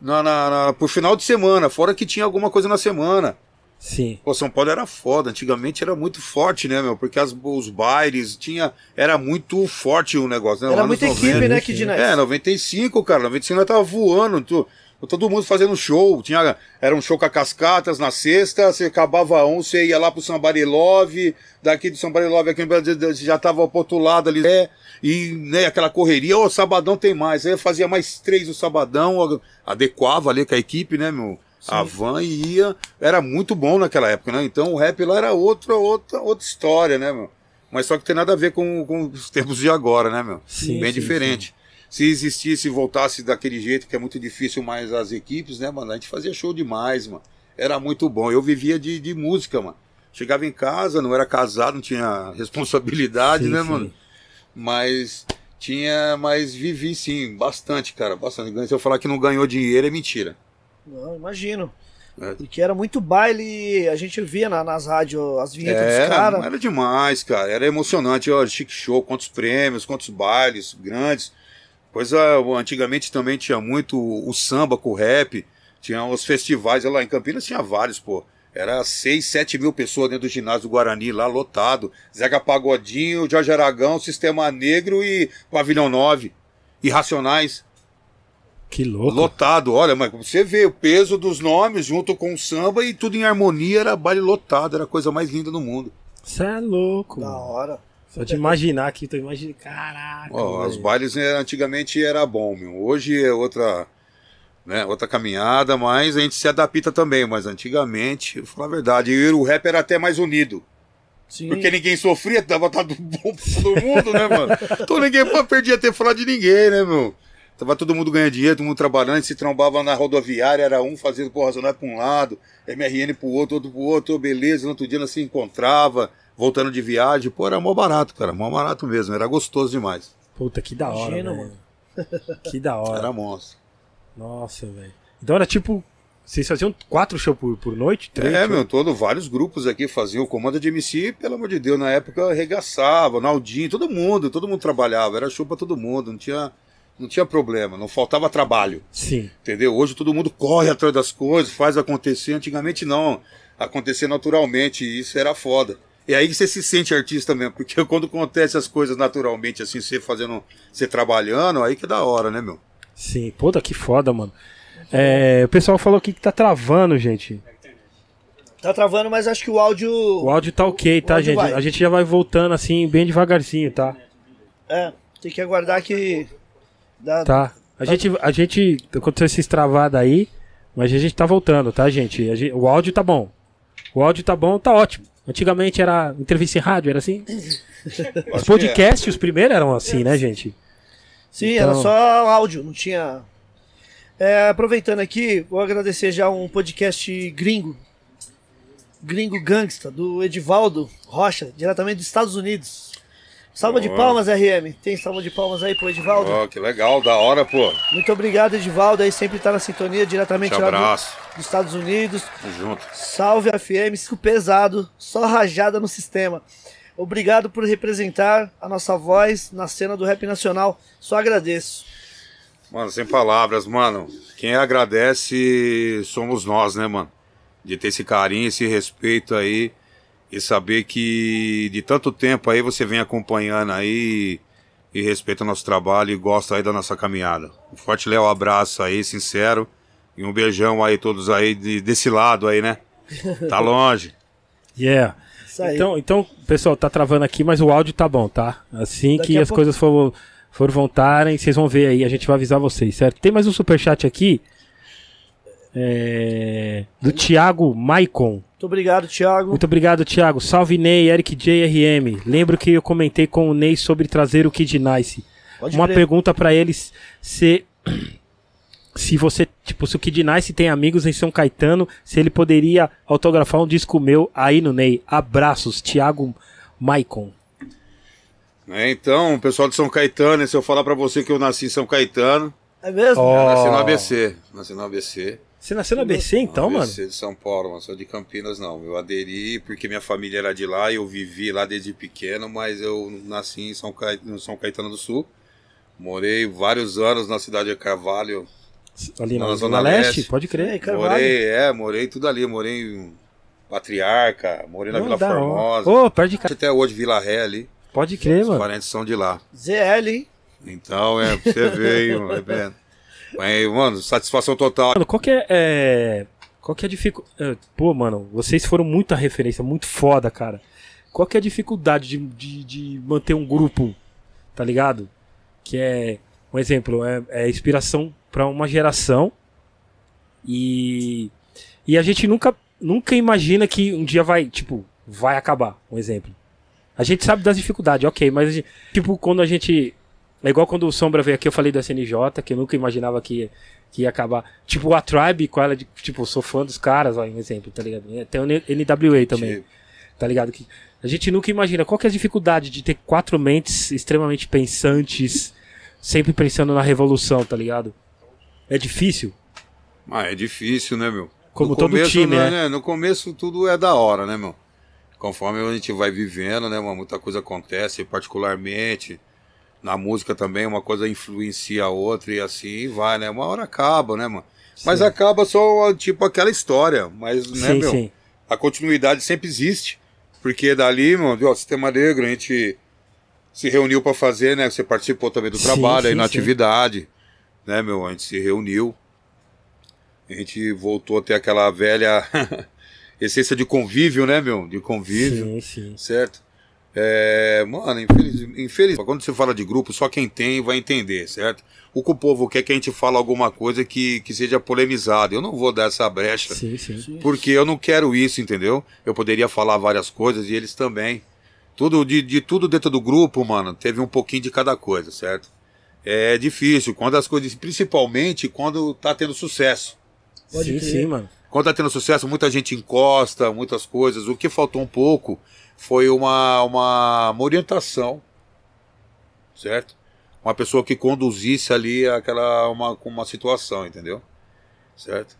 na, na, na- por final de semana, fora que tinha alguma coisa na semana. Sim. Pô, São Paulo era foda, antigamente era muito forte, né, meu? Porque as- os bailes, tinha, era muito forte o negócio, né? Era muita 90. equipe, né, sim. Kid Nice? É, 95, cara. 95 nós tava voando. tu- todo mundo fazendo show. Tinha, era um show com a Cascatas na sexta. Você acabava um, você ia lá pro Somebody Love. Daqui do Somebody Love aqui Brasil você já tava pro outro lado ali. É, e né, aquela correria. Ô, sabadão tem mais. Aí eu fazia mais três no sabadão. Adequava ali com a equipe, né, meu? A van ia. Era muito bom naquela época, né? Então o rap lá era outra, outra, outra história, né, meu? Mas só que tem nada a ver com, com os tempos de agora, né, meu? Sim, Bem sim, diferente. Se existisse e voltasse daquele jeito, que é muito difícil mais as equipes, né, mano? A gente fazia show demais, mano. Era muito bom. Eu vivia de, de música, mano. Chegava em casa, não era casado, não tinha responsabilidade, Sim, né, sim. mano? Mas tinha, mas vivi sim, bastante, cara, bastante. Se eu falar que não ganhou dinheiro é mentira. Não, imagino. É. Porque era muito baile, a gente via na- nas rádios as vinhetas É, dos caras. era demais, cara. Era emocionante. Ó, chique show, quantos prêmios, quantos bailes grandes. Pois ah, antigamente também tinha muito o samba com o rap. Tinha os festivais lá em Campinas, tinha vários, pô. Era 6, 7 mil pessoas dentro do ginásio do Guarani, lá lotado. Zeca Pagodinho, Jorge Aragão, Sistema Negro e Pavilhão 9. E Racionais. Que louco. Lotado, olha, mas você vê o peso dos nomes junto com o samba e tudo em harmonia, era baile lotado, era a coisa mais linda do mundo. Você é louco. Da mano. hora. Só de imaginar aqui, tô imaginando. Caraca. Ó, os bailes né, antigamente era bom, meu. Hoje é outra, né, outra caminhada, mas a gente se adapta também. Mas antigamente, eu vou falar a verdade, e o rap era até mais unido. Sim. Porque ninguém sofria, tava tudo bom pra todo mundo, né, mano? Então ninguém perdia tempo falar de ninguém, né, meu? Tava todo mundo ganhando dinheiro, todo mundo trabalhando, se trombava na rodoviária, era um fazendo porra racionais pra um lado, MRN pro outro, outro pro outro, beleza, no outro dia nós se encontrava, voltando de viagem, pô, era mó barato, cara, mó barato mesmo, era gostoso demais. Puta, que da hora. Imagino, velho. Que da hora. Era monstro. Nossa, velho. Então era tipo. Vocês faziam quatro shows por, por noite? Três É, shows? meu, todo, vários grupos aqui faziam o comando de MC, pelo amor de Deus, na época arregaçava, Naldinho, todo mundo, todo mundo trabalhava, era show pra todo mundo, não tinha, não tinha problema, não faltava trabalho, Sim. entendeu? Hoje todo mundo corre atrás das coisas, faz acontecer, antigamente não, acontecer naturalmente, e isso era foda. E aí que você se sente artista mesmo, porque quando acontece as coisas naturalmente, assim, você fazendo, você trabalhando, aí que é da hora, né, meu? Sim. Puta, que foda, mano. É, o pessoal falou aqui que tá travando, gente. Tá travando, mas acho que o áudio. O áudio tá ok, tá, gente? vai. A gente já vai voltando assim, bem devagarzinho, tá? É, tem que aguardar que. Dá... Tá. A gente, a gente. Aconteceu essa estravada aí, mas a gente tá voltando, tá, gente? A gente- O áudio tá bom. O áudio tá bom, tá ótimo. Antigamente era entrevista em rádio, era assim? Os que é. podcasts, os primeiros eram assim, né, gente? Sim, Então- era só áudio, não tinha. É, aproveitando aqui, vou agradecer já um podcast gringo. Gringo Gangsta, do Edivaldo Rocha, diretamente dos Estados Unidos. Salva de palmas, RM. Tem salva de palmas aí pro Edivaldo? Ó, que legal, da hora, pô. Muito obrigado, Edivaldo. Aí sempre tá na sintonia diretamente Te lá do- dos Estados Unidos. tamo junto. Salve FM, isso pesado, só rajada no sistema. Obrigado por representar a nossa voz na cena do rap nacional. Só agradeço. Mano, sem palavras, mano. Quem agradece somos nós, né, mano? De ter esse carinho, esse respeito aí. E saber que de tanto tempo aí você vem acompanhando aí e respeita o nosso trabalho e gosta aí da nossa caminhada. Um forte Léo abraço aí, sincero. E um beijão aí todos aí de- desse lado aí, né? Tá longe. Yeah. Isso aí. Então, então, pessoal, tá travando aqui, mas o áudio tá bom, tá? Assim Daqui que as pouco- coisas for for voltarem, vocês vão ver aí, a gente vai avisar vocês, certo? Tem mais um superchat aqui. É, do Thiago Maicon. Muito obrigado, Thiago. Muito obrigado, Thiago. Salve Ney, Eric JRM. Lembro que eu comentei com o Ney sobre trazer o Kid Nice. Pode Uma crer. pergunta pra eles se se você, tipo, se o Kid Nice tem amigos em São Caetano, se ele poderia autografar um disco meu aí no Ney. Abraços, Thiago Maicon. É, então, pessoal de São Caetano, se eu falar pra você que eu nasci em São Caetano, É mesmo? Ó. eu nasci no Oh. ABC. Nasci no ABC. Você nasceu no ABC então, no mano? ABC de São Paulo, não sou de Campinas não. Eu aderi porque minha família era de lá e eu vivi lá desde pequeno, mas eu nasci em São, Ca... no São Caetano do Sul. Morei vários anos na cidade de Carvalho. Ali na Na Zona Leste, Leste. pode crer. Carvalho? Morei, é, morei tudo ali. Morei em Patriarca, morei na Não, Vila. Formosa. Ô, perto de casa. Até hoje Vila Ré ali. Pode crer, Os mano. parentes são de lá. ZL, hein? Então, é, você ver, mano. É Mas, mano, satisfação total. Mano, qual que é. é, Qual que é a dificuldade. Pô, mano, vocês foram muita referência, muito foda, cara. Qual que é a dificuldade de, de, de manter um grupo, tá ligado? Que é. Um exemplo, é, é inspiração pra uma geração. E. E a gente nunca, nunca imagina que um dia vai, tipo, vai acabar. Um exemplo. A gente sabe das dificuldades, ok, mas, gente- tipo, quando a gente. É igual quando o Sombra veio aqui, eu falei do SNJ, que eu nunca imaginava que ia, que ia acabar. Tipo, a Tribe, com ela, de, tipo, sou fã dos caras, ó, um exemplo, tá ligado? Tem o NWA também, Tipo, tá ligado? Que a gente nunca imagina qual que é a dificuldade de ter quatro mentes extremamente pensantes, sempre pensando na revolução, tá ligado? É difícil? Ah, é difícil, né, meu? Como No todo começo, time, né, né? No começo tudo é da hora, né, meu? Conforme a gente vai vivendo, né, mano? Muita coisa acontece, particularmente. Na música também, uma coisa influencia a outra e assim vai, né? Uma hora acaba, né, mano? Mas Sim. acaba só, tipo, aquela história. Mas, né, sim, meu? sim. A continuidade sempre existe. Porque dali, mano, ó, Sistema Negro, a gente se reuniu pra fazer, né? Você participou também do trabalho aí na atividade, né, meu? A gente se reuniu. A gente voltou a ter aquela velha essência de convívio, né, meu? De convívio, Sim, sim. certo? É, mano, infeliz, infeliz, quando você fala de grupo, só quem tem vai entender, certo? O que o povo quer é que a gente fale alguma coisa que, que seja polemizada. Eu não vou dar essa brecha. Sim, sim. Porque eu não quero isso, entendeu? Eu poderia falar várias coisas e eles também. Tudo de, de tudo dentro do grupo, mano, teve um pouquinho de cada coisa, certo? É difícil, quando as coisas, principalmente quando tá tendo sucesso. Pode sim, sim, mano. Quando tá tendo sucesso, muita gente encosta, muitas coisas. O que faltou um pouco foi uma, uma, uma orientação, certo? Uma pessoa que conduzisse ali aquela uma, uma situação, entendeu? Certo?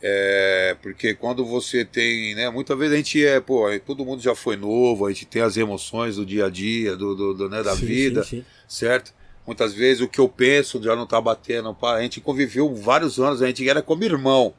É, porque quando você tem, né? Muitas vezes a gente é, pô, todo mundo já foi novo, a gente tem as emoções do dia a dia, do, do, do, né, da Sim, vida, sim, sim. certo? Muitas vezes o que eu penso já não tá batendo. A gente conviveu vários anos, a gente era como irmão,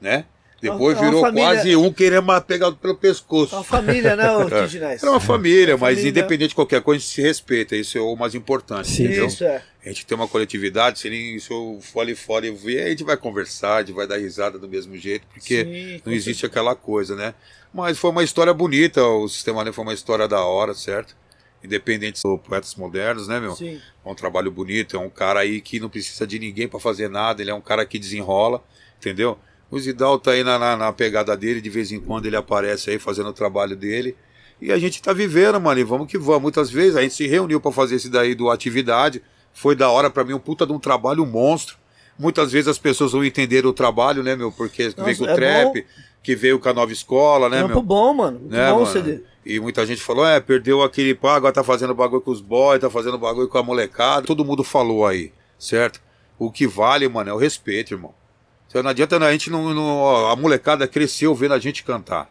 né? Depois É uma virou família- quase um querendo pegar pelo pescoço. É uma família, né, o É. Era uma família, mas família. independente de qualquer coisa, a gente se respeita. Isso é o mais importante, Sim, entendeu? Isso, é. A gente tem uma coletividade, se, nem, se eu for ali fora e ver, a gente vai conversar, a gente vai dar risada do mesmo jeito, porque Sim, não existe aquela coisa, né? Mas foi uma história bonita, o Sistema Negro foi uma história da hora, certo? Independente dos poetas modernos, né, meu? Sim. É um trabalho bonito, é um cara aí que não precisa de ninguém pra fazer nada, ele é um cara que desenrola, entendeu? O Zidal tá aí na, na, na pegada dele, de vez em quando ele aparece aí fazendo o trabalho dele. E a gente tá vivendo, mano, e vamos que vamos. Muitas vezes a gente se reuniu pra fazer esse daí do atividade, foi da hora pra mim, um puta de um trabalho monstro. Muitas vezes as pessoas não entenderam o trabalho, né, meu? Porque Nossa, veio com o é trap, que veio com a nova escola, né, Trampo meu? bom, mano. Muito Né, bom o mano? CD. E muita gente falou, é, perdeu aquele pá, agora tá fazendo bagulho com os boys, tá fazendo bagulho com a molecada. Todo mundo falou aí, certo? O que vale, mano, é o respeito, irmão. Não adianta a gente não, não- A molecada cresceu vendo a gente cantar.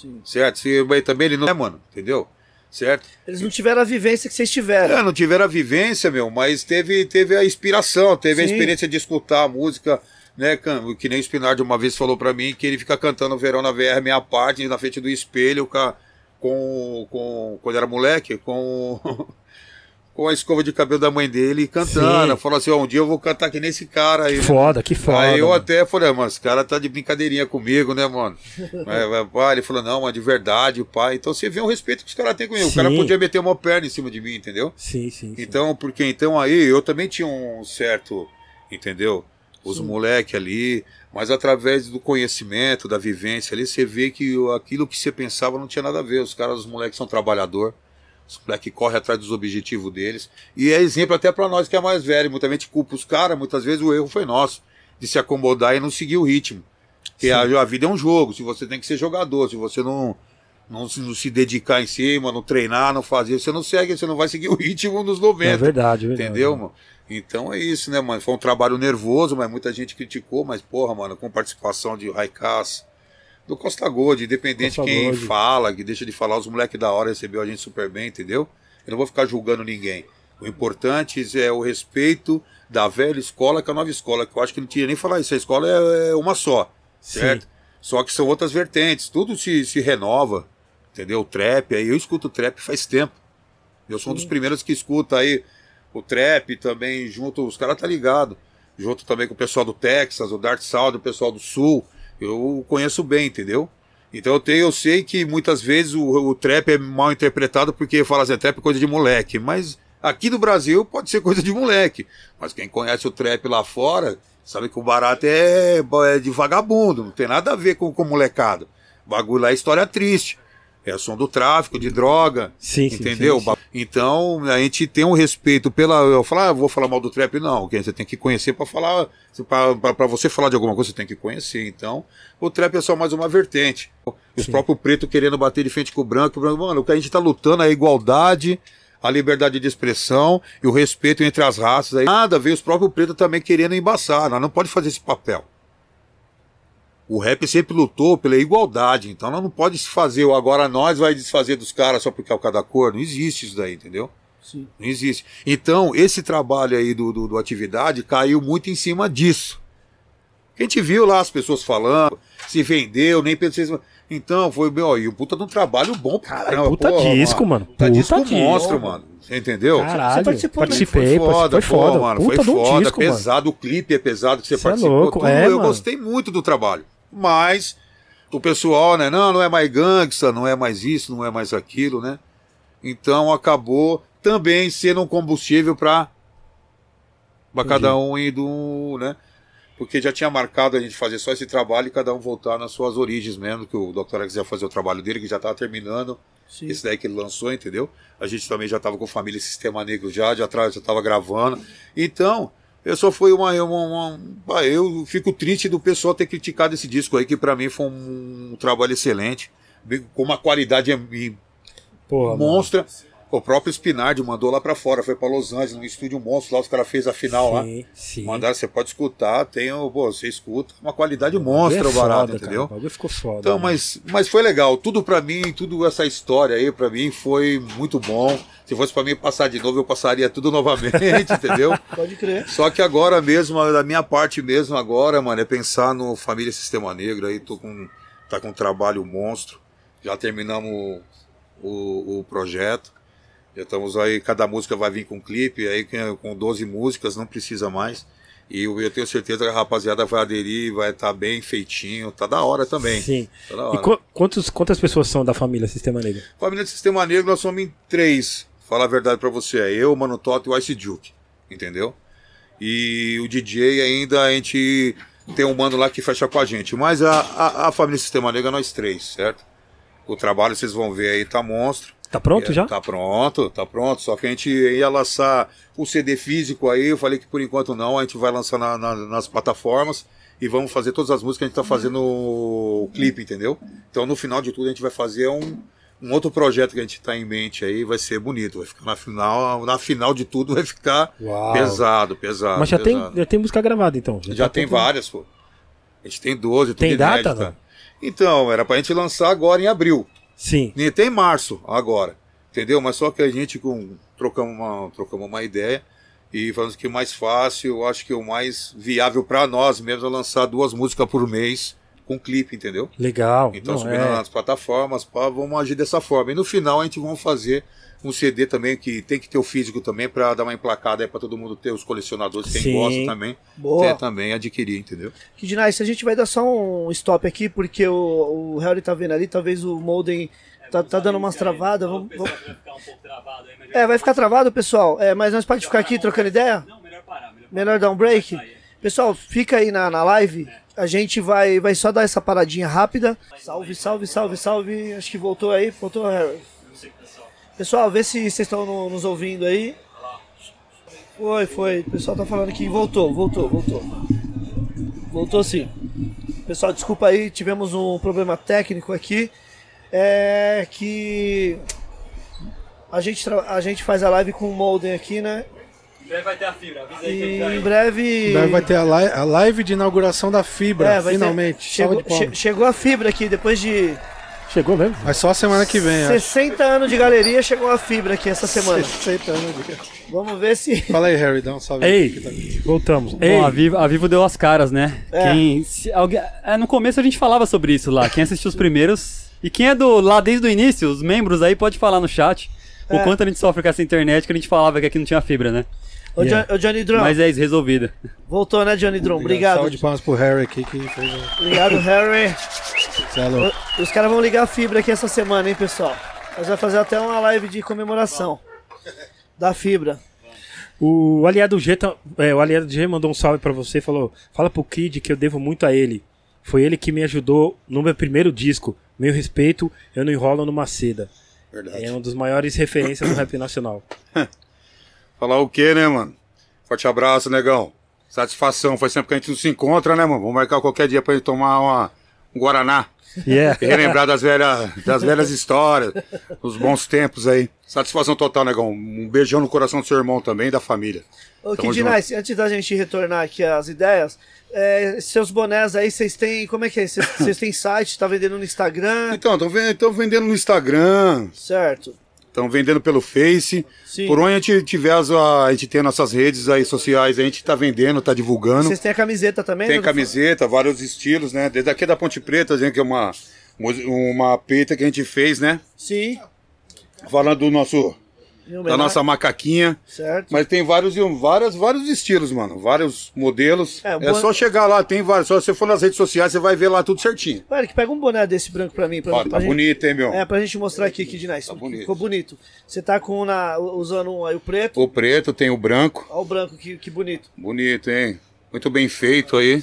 Sim. Certo? Se, mas também ele não é, mano, entendeu? Certo? Eles não tiveram a vivência que vocês tiveram. É, não tiveram a vivência, meu, mas teve, teve a inspiração, teve a Sim. experiência de escutar a música, né? Que nem o Spinardi uma vez falou pra mim que ele fica cantando Verão na VR, minha parte, na frente do espelho, com, a- com, com quando era moleque, com, com a escova de cabelo da mãe dele cantando. Sim. Falou assim: ó, um dia eu vou cantar que nem esse cara aí. Que né? foda, que foda. Aí eu mano. até falei, ah, mas esse cara tá de brincadeirinha comigo, né, mano? Pai, ele falou, não, mas de verdade, pai. Então você vê o respeito que os caras têm comigo. O cara Sim. podia meter uma perna em cima de mim, entendeu? Sim, sim. sim. Então, porque então aí eu também tinha um certo, entendeu? Os moleque ali, mas através do conhecimento, da vivência ali, você vê que o- aquilo que você pensava não tinha nada a ver. Os caras, os moleques são trabalhador, os moleques correm atrás dos objetivos deles. E é exemplo até pra nós que é mais velho. Muita gente culpa os caras, muitas vezes o erro foi nosso, de se acomodar e não seguir o ritmo. Porque a, a vida é um jogo, se você tem que ser jogador, se você não, não, se, não se dedicar em cima, não treinar, não fazer, você não segue, você não vai seguir o ritmo dos 90. É verdade, é verdade. Entendeu, mano? Então é isso, né, mano? Foi um trabalho nervoso, mas muita gente criticou, mas, porra, mano, com participação de Raikás, do Costa Gold, independente Costa quem Gold. fala, que deixa de falar, os moleques da hora recebeu a gente super bem, entendeu? Eu não vou ficar julgando ninguém. O importante é o respeito da velha escola com a nova escola, que eu acho que não tinha nem falar isso, a escola é é uma só, Sim. certo? Só que são outras vertentes, tudo se, se renova, entendeu? O trap, aí eu escuto trap faz tempo. Eu sou um dos primeiros que escuta aí o trap também, junto, os caras tá ligado. Junto também com o pessoal do Texas, o Dark Sound, o pessoal do Sul. Eu conheço bem, entendeu? Então eu tenho, eu sei que muitas vezes o, o trap é mal interpretado porque fala assim, trap é coisa de moleque. Mas aqui no Brasil pode ser coisa de moleque. Mas quem conhece o trap lá fora, sabe que o barato é, é de vagabundo, não tem nada a ver com, com molecada. O bagulho lá é história triste. É som do tráfico, de droga. Sim, sim, Entendeu? sim, sim. Então, a gente tem um respeito pela. Eu falar, ah, vou falar mal do trap, não. que Você tem que conhecer para falar. para você falar de alguma coisa, você tem que conhecer. Então, o trap é só mais uma vertente. Os próprios pretos querendo bater de frente com o branco. Mano, o que a gente tá lutando é a igualdade, a liberdade de expressão e o respeito entre as raças. Aí, nada ver, os próprios pretos também querendo embaçar. Nós não pode fazer esse papel. O rap sempre lutou pela igualdade, então nós não pode se fazer, o agora nós vai desfazer dos caras só porque é o cada cor. Não existe isso daí, entendeu? Sim. Não existe. Então, esse trabalho aí do, do, do atividade caiu muito em cima disso. A gente viu lá as pessoas falando, se vendeu, nem pensei. Então, foi, meu, e o puta de um trabalho bom caramba. puta porra, disco, mano. Puta Puta disco disco. monstro, mano. Você entendeu? Caralho, Você participou, participei, Foi foda, foi foda. pô, mano. Puta foi de um foda, disco, mano. pesado. O clipe é pesado que você Cê é participou. louco, tudo. é, eu mano. gostei muito do trabalho. Mas o pessoal, né? Não, não é mais gangsta, não é mais isso, não é mais aquilo, né? Então acabou também sendo um combustível para para cada um ir do, né? Porque já tinha marcado a gente fazer só esse trabalho e cada um voltar nas suas origens mesmo, que o Dr. Alex ia fazer o trabalho dele, que já estava terminando. Sim. Esse daí que ele lançou, entendeu? A gente também já estava com Família Sistema Negro já, já estava gravando. Então, eu só fui uma, uma, uma- Eu fico triste do pessoal ter criticado esse disco aí, que para mim foi um, trabalho excelente, com uma qualidade Porra, mano. O próprio Spinardi mandou lá pra fora, foi pra Los Angeles, num estúdio monstro lá, os caras fez a final lá. Sim, sim. Mandaram, você pode escutar, tem o, pô, você escuta, uma qualidade monstra É o barato, foda, entendeu? Cara, o ficou foda. Então, mano. mas, mas foi legal, tudo pra mim, tudo essa história aí pra mim foi muito bom. Se fosse pra mim passar de novo, eu passaria tudo novamente, entendeu? Pode crer. Só que agora mesmo, da minha parte mesmo agora, mano, é pensar no Família Sistema Negro aí, tô com tá com um trabalho monstro. Já terminamos o, o projeto. Já estamos aí, cada música vai vir com clipe, aí com- com 12 músicas, não precisa mais. E eu, eu tenho certeza que a rapaziada vai aderir, vai estar bem feitinho, tá da hora também. Sim. Tá da E hora. qu- quantos, quantas pessoas são da família Sistema Negro? Família do Sistema Negro, nós somos em três. Falar a verdade pra você, é eu, Mano Toto e o Ice Duke. Entendeu? E o DJ ainda a gente tem um mano lá que fecha com a gente. Mas a, a, a família Sistema Negro é nós três, certo? O trabalho vocês vão ver aí tá monstro. Tá pronto É, já? Tá pronto, tá pronto. Só que a gente ia lançar o CD físico aí. Eu falei que por enquanto não, a gente vai lançar na- na- nas plataformas e vamos fazer todas as músicas que a gente tá fazendo o clipe, entendeu? Então no final de tudo a gente vai fazer um, um outro projeto que a gente tá em mente aí. Vai ser bonito, vai ficar na final. Na final de tudo vai ficar Uau. pesado, pesado. Mas já tem, pesado. já tem música gravada então. Já tá tem tudo- várias, pô. A gente tem 12, tudo Tem data, não? Então, era pra gente lançar agora em abril. Sim. Nem tem março agora. Entendeu? Mas só que a gente com, trocamos, uma, trocamos uma ideia e falamos que o mais fácil, eu acho que o mais viável para nós mesmo é lançar duas músicas por mês com clipe, entendeu? Legal. Então Não, subindo é. nas plataformas, pá, vamos agir dessa forma. E no final a gente vai fazer um CD também que tem que ter o físico também pra dar uma emplacada aí pra todo mundo ter, os colecionadores, quem Sim. gosta também, Boa. ter também adquirir, entendeu? Kid Nice, a gente vai dar só um stop aqui, porque o, o Harry tá vendo ali, talvez o Molden tá, tá dando umas travadas. Vamos, vamos- Vai ficar um pouco travado aí, mas É, vai ficar travado, pessoal. É, mas nós pode ficar aqui trocando ideia? Não, melhor parar. Melhor Melhor dar um break? Pessoal, fica aí na, na live. A gente vai, vai só dar essa paradinha rápida. Salve, salve, salve, salve. Acho que voltou aí. Voltou, Harry. Pessoal, vê se vocês estão no- nos ouvindo aí. Foi, foi. O pessoal tá falando que voltou, voltou, voltou. Voltou sim. Pessoal, desculpa aí, tivemos um problema técnico aqui. É que a gente, a gente faz a live com o Molden aqui, né? Em breve vai ter a fibra, avisa aí que E ele já em breve. Daí vai ter a, li- a live de inauguração da fibra, É, vai ter- finalmente. Chegou, che- chegou a fibra aqui, depois de Chegou mesmo? Mas só a semana que vem, acho. 60 anos de galeria, chegou a fibra aqui essa semana. 60 anos de- Vamos ver se. Fala aí, Harry, dá um salve. Ei, voltamos. Ei, Bom, a Vivo, a Vivo deu as caras, né? É. Quem, se alguém, é, no começo a gente falava sobre isso lá. Quem assistiu os primeiros. E quem é do lá desde o início, os membros aí, pode falar no chat. O É. quanto a gente sofre com essa internet que a gente falava que aqui não tinha fibra, né? Ô, Yeah. Ô, Johnny Drum, Mas é isso, resolvida. voltou, né, Johnny Drum? Obrigado. Salve de palmas pro Harry aqui que fez o... Obrigado, Harry. É louco. Ô, Os caras vão ligar a fibra aqui essa semana, hein, pessoal? Nós vamos fazer até uma live de comemoração da fibra. o aliado G, tá- é, o aliado G mandou um salve pra você, falou: "Fala pro Kid que eu devo muito a ele. Foi ele que me ajudou no meu primeiro disco. Meu respeito, eu não enrolo numa seda. Verdade. É um dos maiores referências do rap nacional. Falar o quê, né, mano? Forte abraço, negão. Satisfação. Faz tempo que a gente não se encontra, né, mano? Vamos marcar qualquer dia pra gente tomar uma, um Guaraná. Yeah. E relembrar das velhas, das velhas histórias, dos bons tempos aí. Satisfação total, negão. Um beijão no coração do seu irmão também e da família. Ô, Tamo Kid junto. Nice, antes da gente retornar aqui às ideias, é, seus bonés aí, vocês têm. Como é que é? Vocês- Vocês têm site, tá vendendo no Instagram? Então, estão vendendo no Instagram, Certo. Estão vendendo pelo Face. Sim. Por onde a gente tiver, as, a gente tem nossas redes aí sociais, a gente tá vendendo, tá divulgando. Vocês têm a camiseta também? Tem né, camiseta, vários estilos, né? Desde aqui da Ponte Preta, gente, que é uma, uma peita que a gente fez, né? Sim. Falando do nosso, da nossa macaquinha. Certo. Mas tem vários, vários, vários estilos, mano. Vários modelos. É, É, só chegar lá, tem vários. Só se você for nas redes sociais, você vai ver lá tudo certinho. Ô, Eric, pega um boné desse branco pra mim. Pra, Ó, pra tá gente- bonito, hein, meu? É, pra gente mostrar aqui, Kid Nice. Tá bonito. Ficou bonito. Você tá com na, usando um aí o preto. O preto tem o branco. Olha o branco, que, que bonito. Bonito, hein? Muito bem feito aí.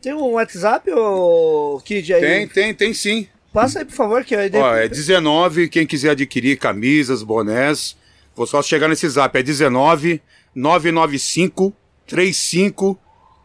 Tem um WhatsApp, ô Kid aí? Tem, tem, tem sim. Passa aí, por favor, que aí Ó, é 19, quem quiser adquirir camisas, bonés, vou só chegar nesse zap, é 19 995 35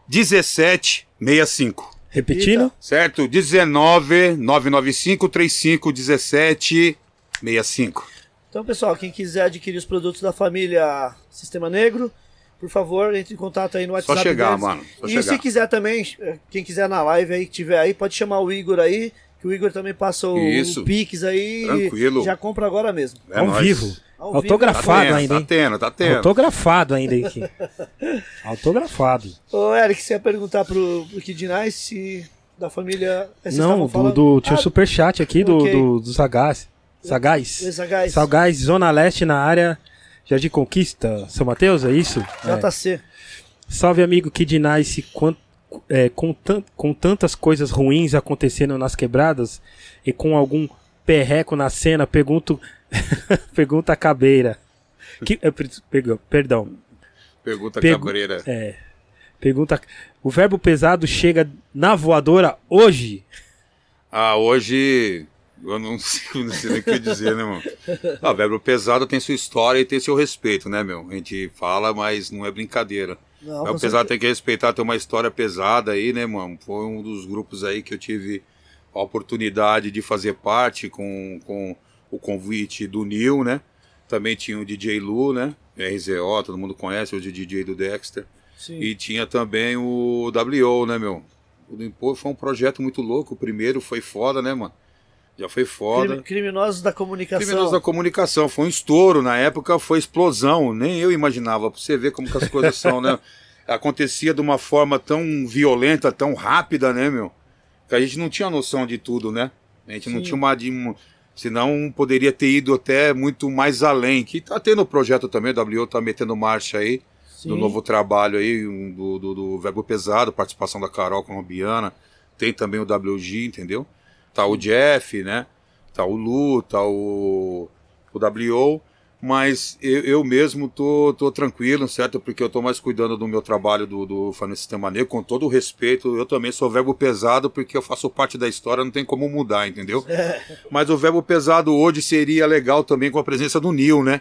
17 65. Repetindo? Certo? 19 995 35 17 65. Então, pessoal, quem quiser adquirir os produtos da família Sistema Negro, por favor, entre em contato aí no WhatsApp. chegar, deles. mano, só e chegar. se quiser também, eh, quem quiser na live aí, que tiver aí, pode chamar o Igor aí, que o Igor também passa o, Isso. o Pix aí. Tranquilo. Já compra agora mesmo. É Ao nóis. vivo. Ao vivo. Autografado Tá tendo, ainda, tá tendo, tá tendo. Autografado ainda aqui. Autografado. Ô, Eric, você ia perguntar pro, pro Kid Nice se da família. vocês Não, do, do, tinha um Ah, superchat aqui do, ok. do, do Sagaz. do Sagaz. Sagaz. Sagaz, Zona Leste na área Jardim Conquista, São Mateus, é isso? É. JC. Salve amigo Kid Nice, Quan- é, com, com tantas coisas ruins acontecendo nas quebradas e com algum perreco na cena, pergunto pergunta a cabeira. Que, é, per- perdão, perdão, Pergunta Pego- cabreira. é, pergunta. O verbo pesado chega na voadora hoje? Ah, hoje. Eu não sei, não sei nem o que dizer, né, mano? Ah, o verbo pesado tem sua história e tem seu respeito, né, meu? A gente fala, mas não é brincadeira. Não, verbo pesado tem que respeitar, tem uma história pesada aí, né, mano? Foi um dos grupos aí que eu tive a oportunidade de fazer parte com, com o convite do Nil, né? Também tinha o DJ Lu, né? RZO, todo mundo conhece, hoje o DJ do Dexter. Sim. E tinha também o WO, né, meu? O do Impor foi um projeto muito louco. O primeiro foi foda, né, mano? Já foi foda. Criminosos da comunicação. Criminosos da comunicação. Foi um estouro. Na época foi explosão. Nem eu imaginava. Pra você ver como que as coisas são, né? Acontecia de uma forma tão violenta, tão rápida, né, meu? Que a gente não tinha noção de tudo, né? A gente não Sim. tinha uma. De, Senão poderia ter ido até muito mais além. Que tá tendo projeto também, o WO tá metendo marcha aí, do novo trabalho aí, do, do, do Verbo Pesado, participação da Carol Colombiana. Tem também o WG, entendeu? Tá o Jeff, né? Tá o Lu, tá o, o WO. Mas eu, eu mesmo tô, tô tranquilo, certo? Porque eu tô mais cuidando do meu trabalho do, do Família Sistema Negro, com todo o respeito. Eu também sou verbo pesado porque eu faço parte da história, não tem como mudar, entendeu? Mas o verbo pesado hoje seria legal também com a presença do Neil, né?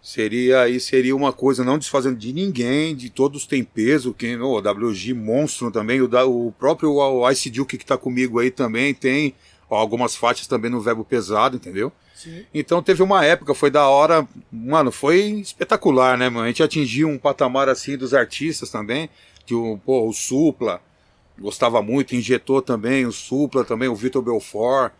Seria aí seria uma coisa não desfazendo de ninguém, de todos têm peso, quem o WG monstro também, o, da, o próprio o Ice Duke que tá comigo aí também tem algumas faixas também no verbo pesado, entendeu? Sim. Então teve uma época, foi da hora, mano, foi espetacular, né, mano? A gente atingiu um patamar assim dos artistas também, que o, pô, o Supla gostava muito, injetou também, o Supla também, o Vitor Belfort,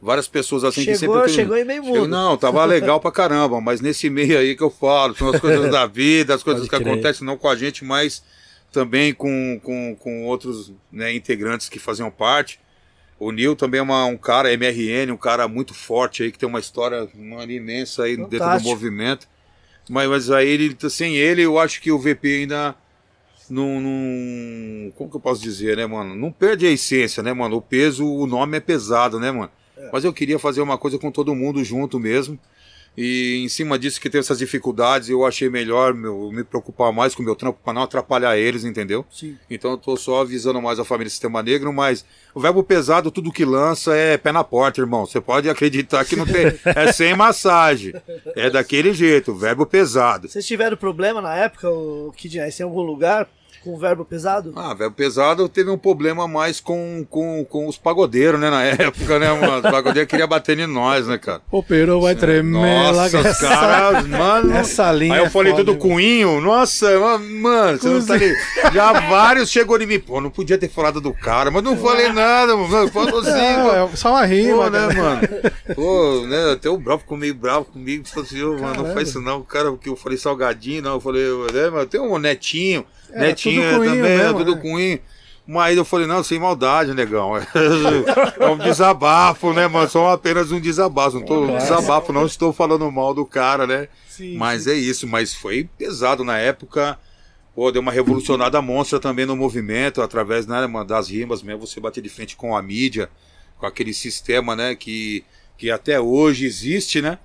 várias pessoas assim que Chegou, sempre... chegou em meio Chegou- mundo. Não, tava legal pra caramba, mas nesse meio aí que eu falo, são as coisas da vida, as coisas Pode que crer. acontecem não com a gente, mas também com, com, com outros né, integrantes que faziam parte. O Nil também é uma- um cara, MRN, um cara muito forte aí, que tem uma história mano, imensa aí dentro do Fantástico. movimento. Mas, mas aí, ele, sem ele, eu acho que o VP ainda não, não- Como que eu posso dizer, né, mano? Não perde a essência, né, mano? O peso, o nome é pesado, né, mano? Mas eu queria fazer uma coisa com todo mundo junto mesmo. E em cima disso que tem essas dificuldades, eu achei melhor meu, me preocupar mais com o meu trampo para não atrapalhar eles, entendeu? Sim. Então eu tô só avisando mais a família Sistema Negro, mas o verbo pesado, tudo que lança é pé na porta, irmão. Você pode acreditar que não tem. É sem massagem. É daquele jeito, verbo pesado. Vocês tiveram problema na época, o Kid Nice, em algum lugar com o verbo pesado? Ah, verbo pesado teve um problema mais com, com, com os pagodeiros, né, na época, né, mano? Os pagodeiros queriam bater em nós, né, cara? O peru vai tremer. lá Nossa, os essa- caras, mano. Essa linha. Aí eu é falei foda, tudo cunho, nossa, ma- mano, você não tá ligado. Já vários chegou em mim, pô, não podia ter falado do cara, mas não falei nada, mano, falou assim, Não, mano. é só uma rima, Pô, né, mano? Pô, né, até o bravo ficou meio bravo comigo, falou assim, ô, mano, não faz isso não, o cara, que eu falei salgadinho, não, eu falei, né, mano, tem um netinho, É, também, é mesmo, tudo né? cunhinho. Mas eu falei, não, sem maldade, negão. É um desabafo, né, mano? Só apenas um desabafo. Não tô um desabafo, não estou falando mal do cara, né? Sim. Mas é isso, mas foi pesado na época. Pô, deu uma revolucionada monstra também no movimento, através né, das rimas mesmo, você bater de frente com a mídia, com aquele sistema, né, que, que até hoje existe, né?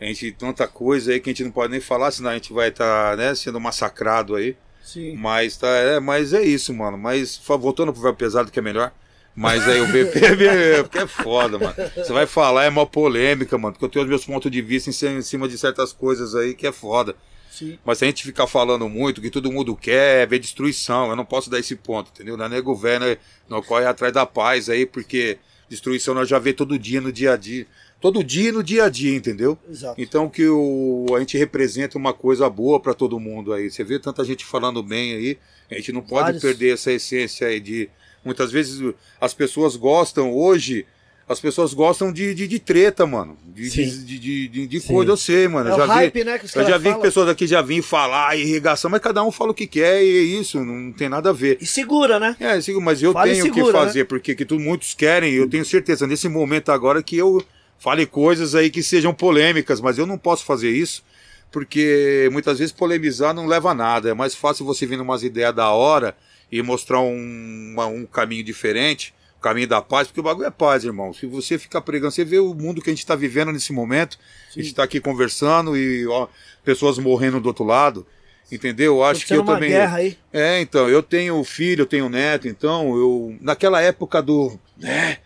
A gente, tanta coisa aí que a gente não pode nem falar, senão a gente vai estar, né, sendo massacrado aí. Sim. Mas, tá, é, mas é isso, mano. Mas voltando pro verbo pesado, que é melhor. Mas aí o VP é, é foda, mano. Você vai falar, é uma polêmica, mano. Porque eu tenho os meus pontos de vista em cima, em cima de certas coisas aí que é foda. Sim. Mas se a gente ficar falando muito, que todo mundo quer é ver destruição. Eu não posso dar esse ponto, entendeu? Na nego velho, né, não corre atrás da paz aí, porque destruição nós já vê todo dia no dia a dia. Todo dia no dia a dia, entendeu? Exato. Então que o, a gente representa uma coisa boa pra todo mundo aí. Você vê tanta gente falando bem aí, a gente não pode Vários. perder essa essência aí de. Muitas vezes as pessoas gostam hoje. As pessoas gostam de, de, de treta, mano. De, Sim. de, de, de, de coisa, eu sei, mano. É o já vi, hype, né, que os eu já vi que pessoas aqui já vêm falar e irrigação, mas cada um fala o que quer e é isso, não tem nada a ver. E segura, né? É, mas eu Fala tenho segura, que fazer, porque que tu, muitos querem, eu tenho certeza, nesse momento agora, que eu fale coisas aí que sejam polêmicas, mas eu não posso fazer isso, porque muitas vezes polemizar não leva a nada. É mais fácil você vir umas ideias da hora e mostrar um, uma- um caminho diferente, o caminho da paz, porque o bagulho é paz, irmão. Se você ficar pregando, você vê o mundo que a gente está vivendo nesse momento, a gente está aqui conversando e ó, pessoas morrendo do outro lado. Entendeu? Eu acho que eu também. guerra aí. É, então, eu tenho filho, eu tenho neto, então eu. Naquela época do. né?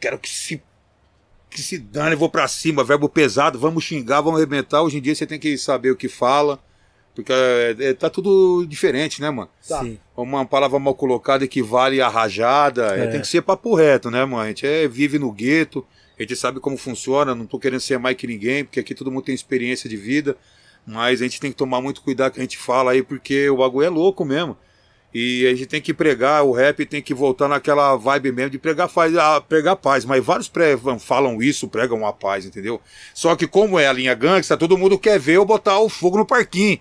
Quero que se. Que se dane, eu vou pra cima, verbo pesado, vamos xingar, vamos arrebentar. Hoje em dia você tem que saber o que fala, porque é, é, tá tudo diferente, né, mano? Tá. Sim. Uma palavra mal colocada equivale a rajada, é, É. tem que ser papo reto, né, mano? A gente é, vive no gueto, a gente sabe como funciona, não tô querendo ser mais que ninguém, porque aqui todo mundo tem experiência de vida, mas a gente tem que tomar muito cuidado com o que a gente fala aí, porque o bagulho é louco mesmo. E a gente tem que pregar, o rap tem que voltar naquela vibe mesmo de pregar, paz, ah, pregar paz. Mas vários falam isso, pregam a paz, entendeu? Só que como é a linha gangsta, todo mundo quer ver eu botar o fogo no parquinho.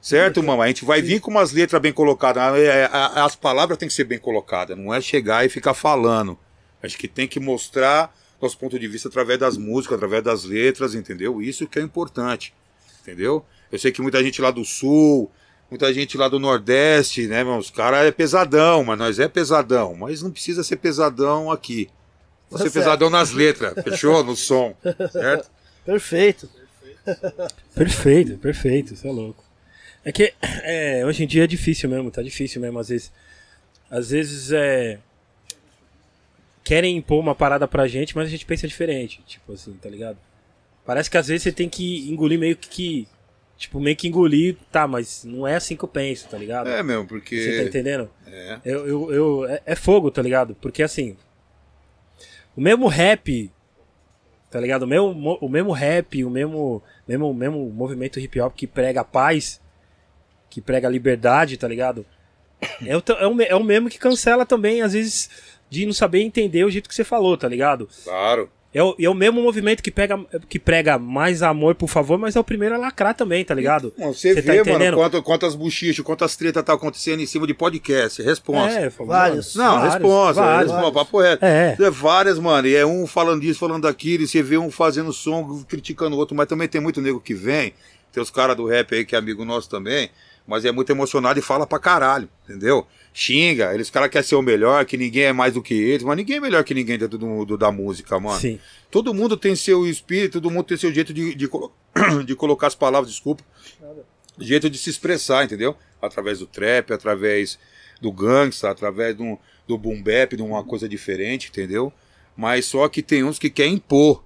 Certo, mamãe? A gente vai vir com umas letras bem colocadas. É, a- As palavras têm que ser bem colocadas. Não é chegar e ficar falando. Acho que tem que mostrar nosso ponto de vista através das músicas, através das letras, entendeu? Isso que é importante, entendeu? Eu sei que muita gente lá do sul, muita gente lá do Nordeste, né, os caras é pesadão, mas nós é pesadão, mas não precisa ser pesadão aqui. Tá ser certo. pesadão nas letras, fechou? No som, certo? Perfeito. Perfeito, perfeito, isso é louco. É que é, hoje em dia é difícil mesmo, tá difícil mesmo, às vezes. Às vezes é. Querem impor uma parada pra gente, mas a gente pensa diferente. Tipo assim, tá ligado? Parece que às vezes você tem que engolir meio que. Tipo, meio que engolir, tá, mas não é assim que eu penso, tá ligado? É mesmo, Você tá porque. entendendo? É. Eu, eu, eu- é, é fogo, tá ligado? Porque assim. O mesmo rap. Tá ligado? O mesmo, mo- o mesmo rap, o mesmo, mesmo, mesmo movimento hip hop que prega paz, que prega liberdade, tá ligado? É o, é, o, é o mesmo que cancela também, às vezes, de não saber entender o jeito que você falou, tá ligado? Claro. É o, é o mesmo movimento que, pega, que prega mais amor, por favor, mas é o primeiro a lacrar também, tá ligado? Mano, você tá vê, mano, entendendo? quanto, quantas buchichas, quantas tretas tá acontecendo em cima de podcast. Responsa. É, Vários. Não, vários, responsa. vários. responsa, papo reto. É. É várias, mano. E é um falando disso, falando daquilo. E você vê um fazendo som, criticando o outro. Mas também tem muito nego que vem. Tem os caras do rap aí, que é amigo nosso também. Mas é muito emocionado e fala pra caralho, entendeu? Xinga. Eles caras querem ser o melhor, que ninguém é mais do que eles. Mas ninguém é melhor que ninguém dentro do, do- da música, mano. Sim. Todo mundo tem seu espírito, todo mundo tem seu jeito de, de, colo- de colocar as palavras, desculpa. Jeito de se expressar, entendeu? Através do trap, através do gangsta, através do, do boom bap, de uma coisa diferente, entendeu? Mas só que tem uns que querem impor.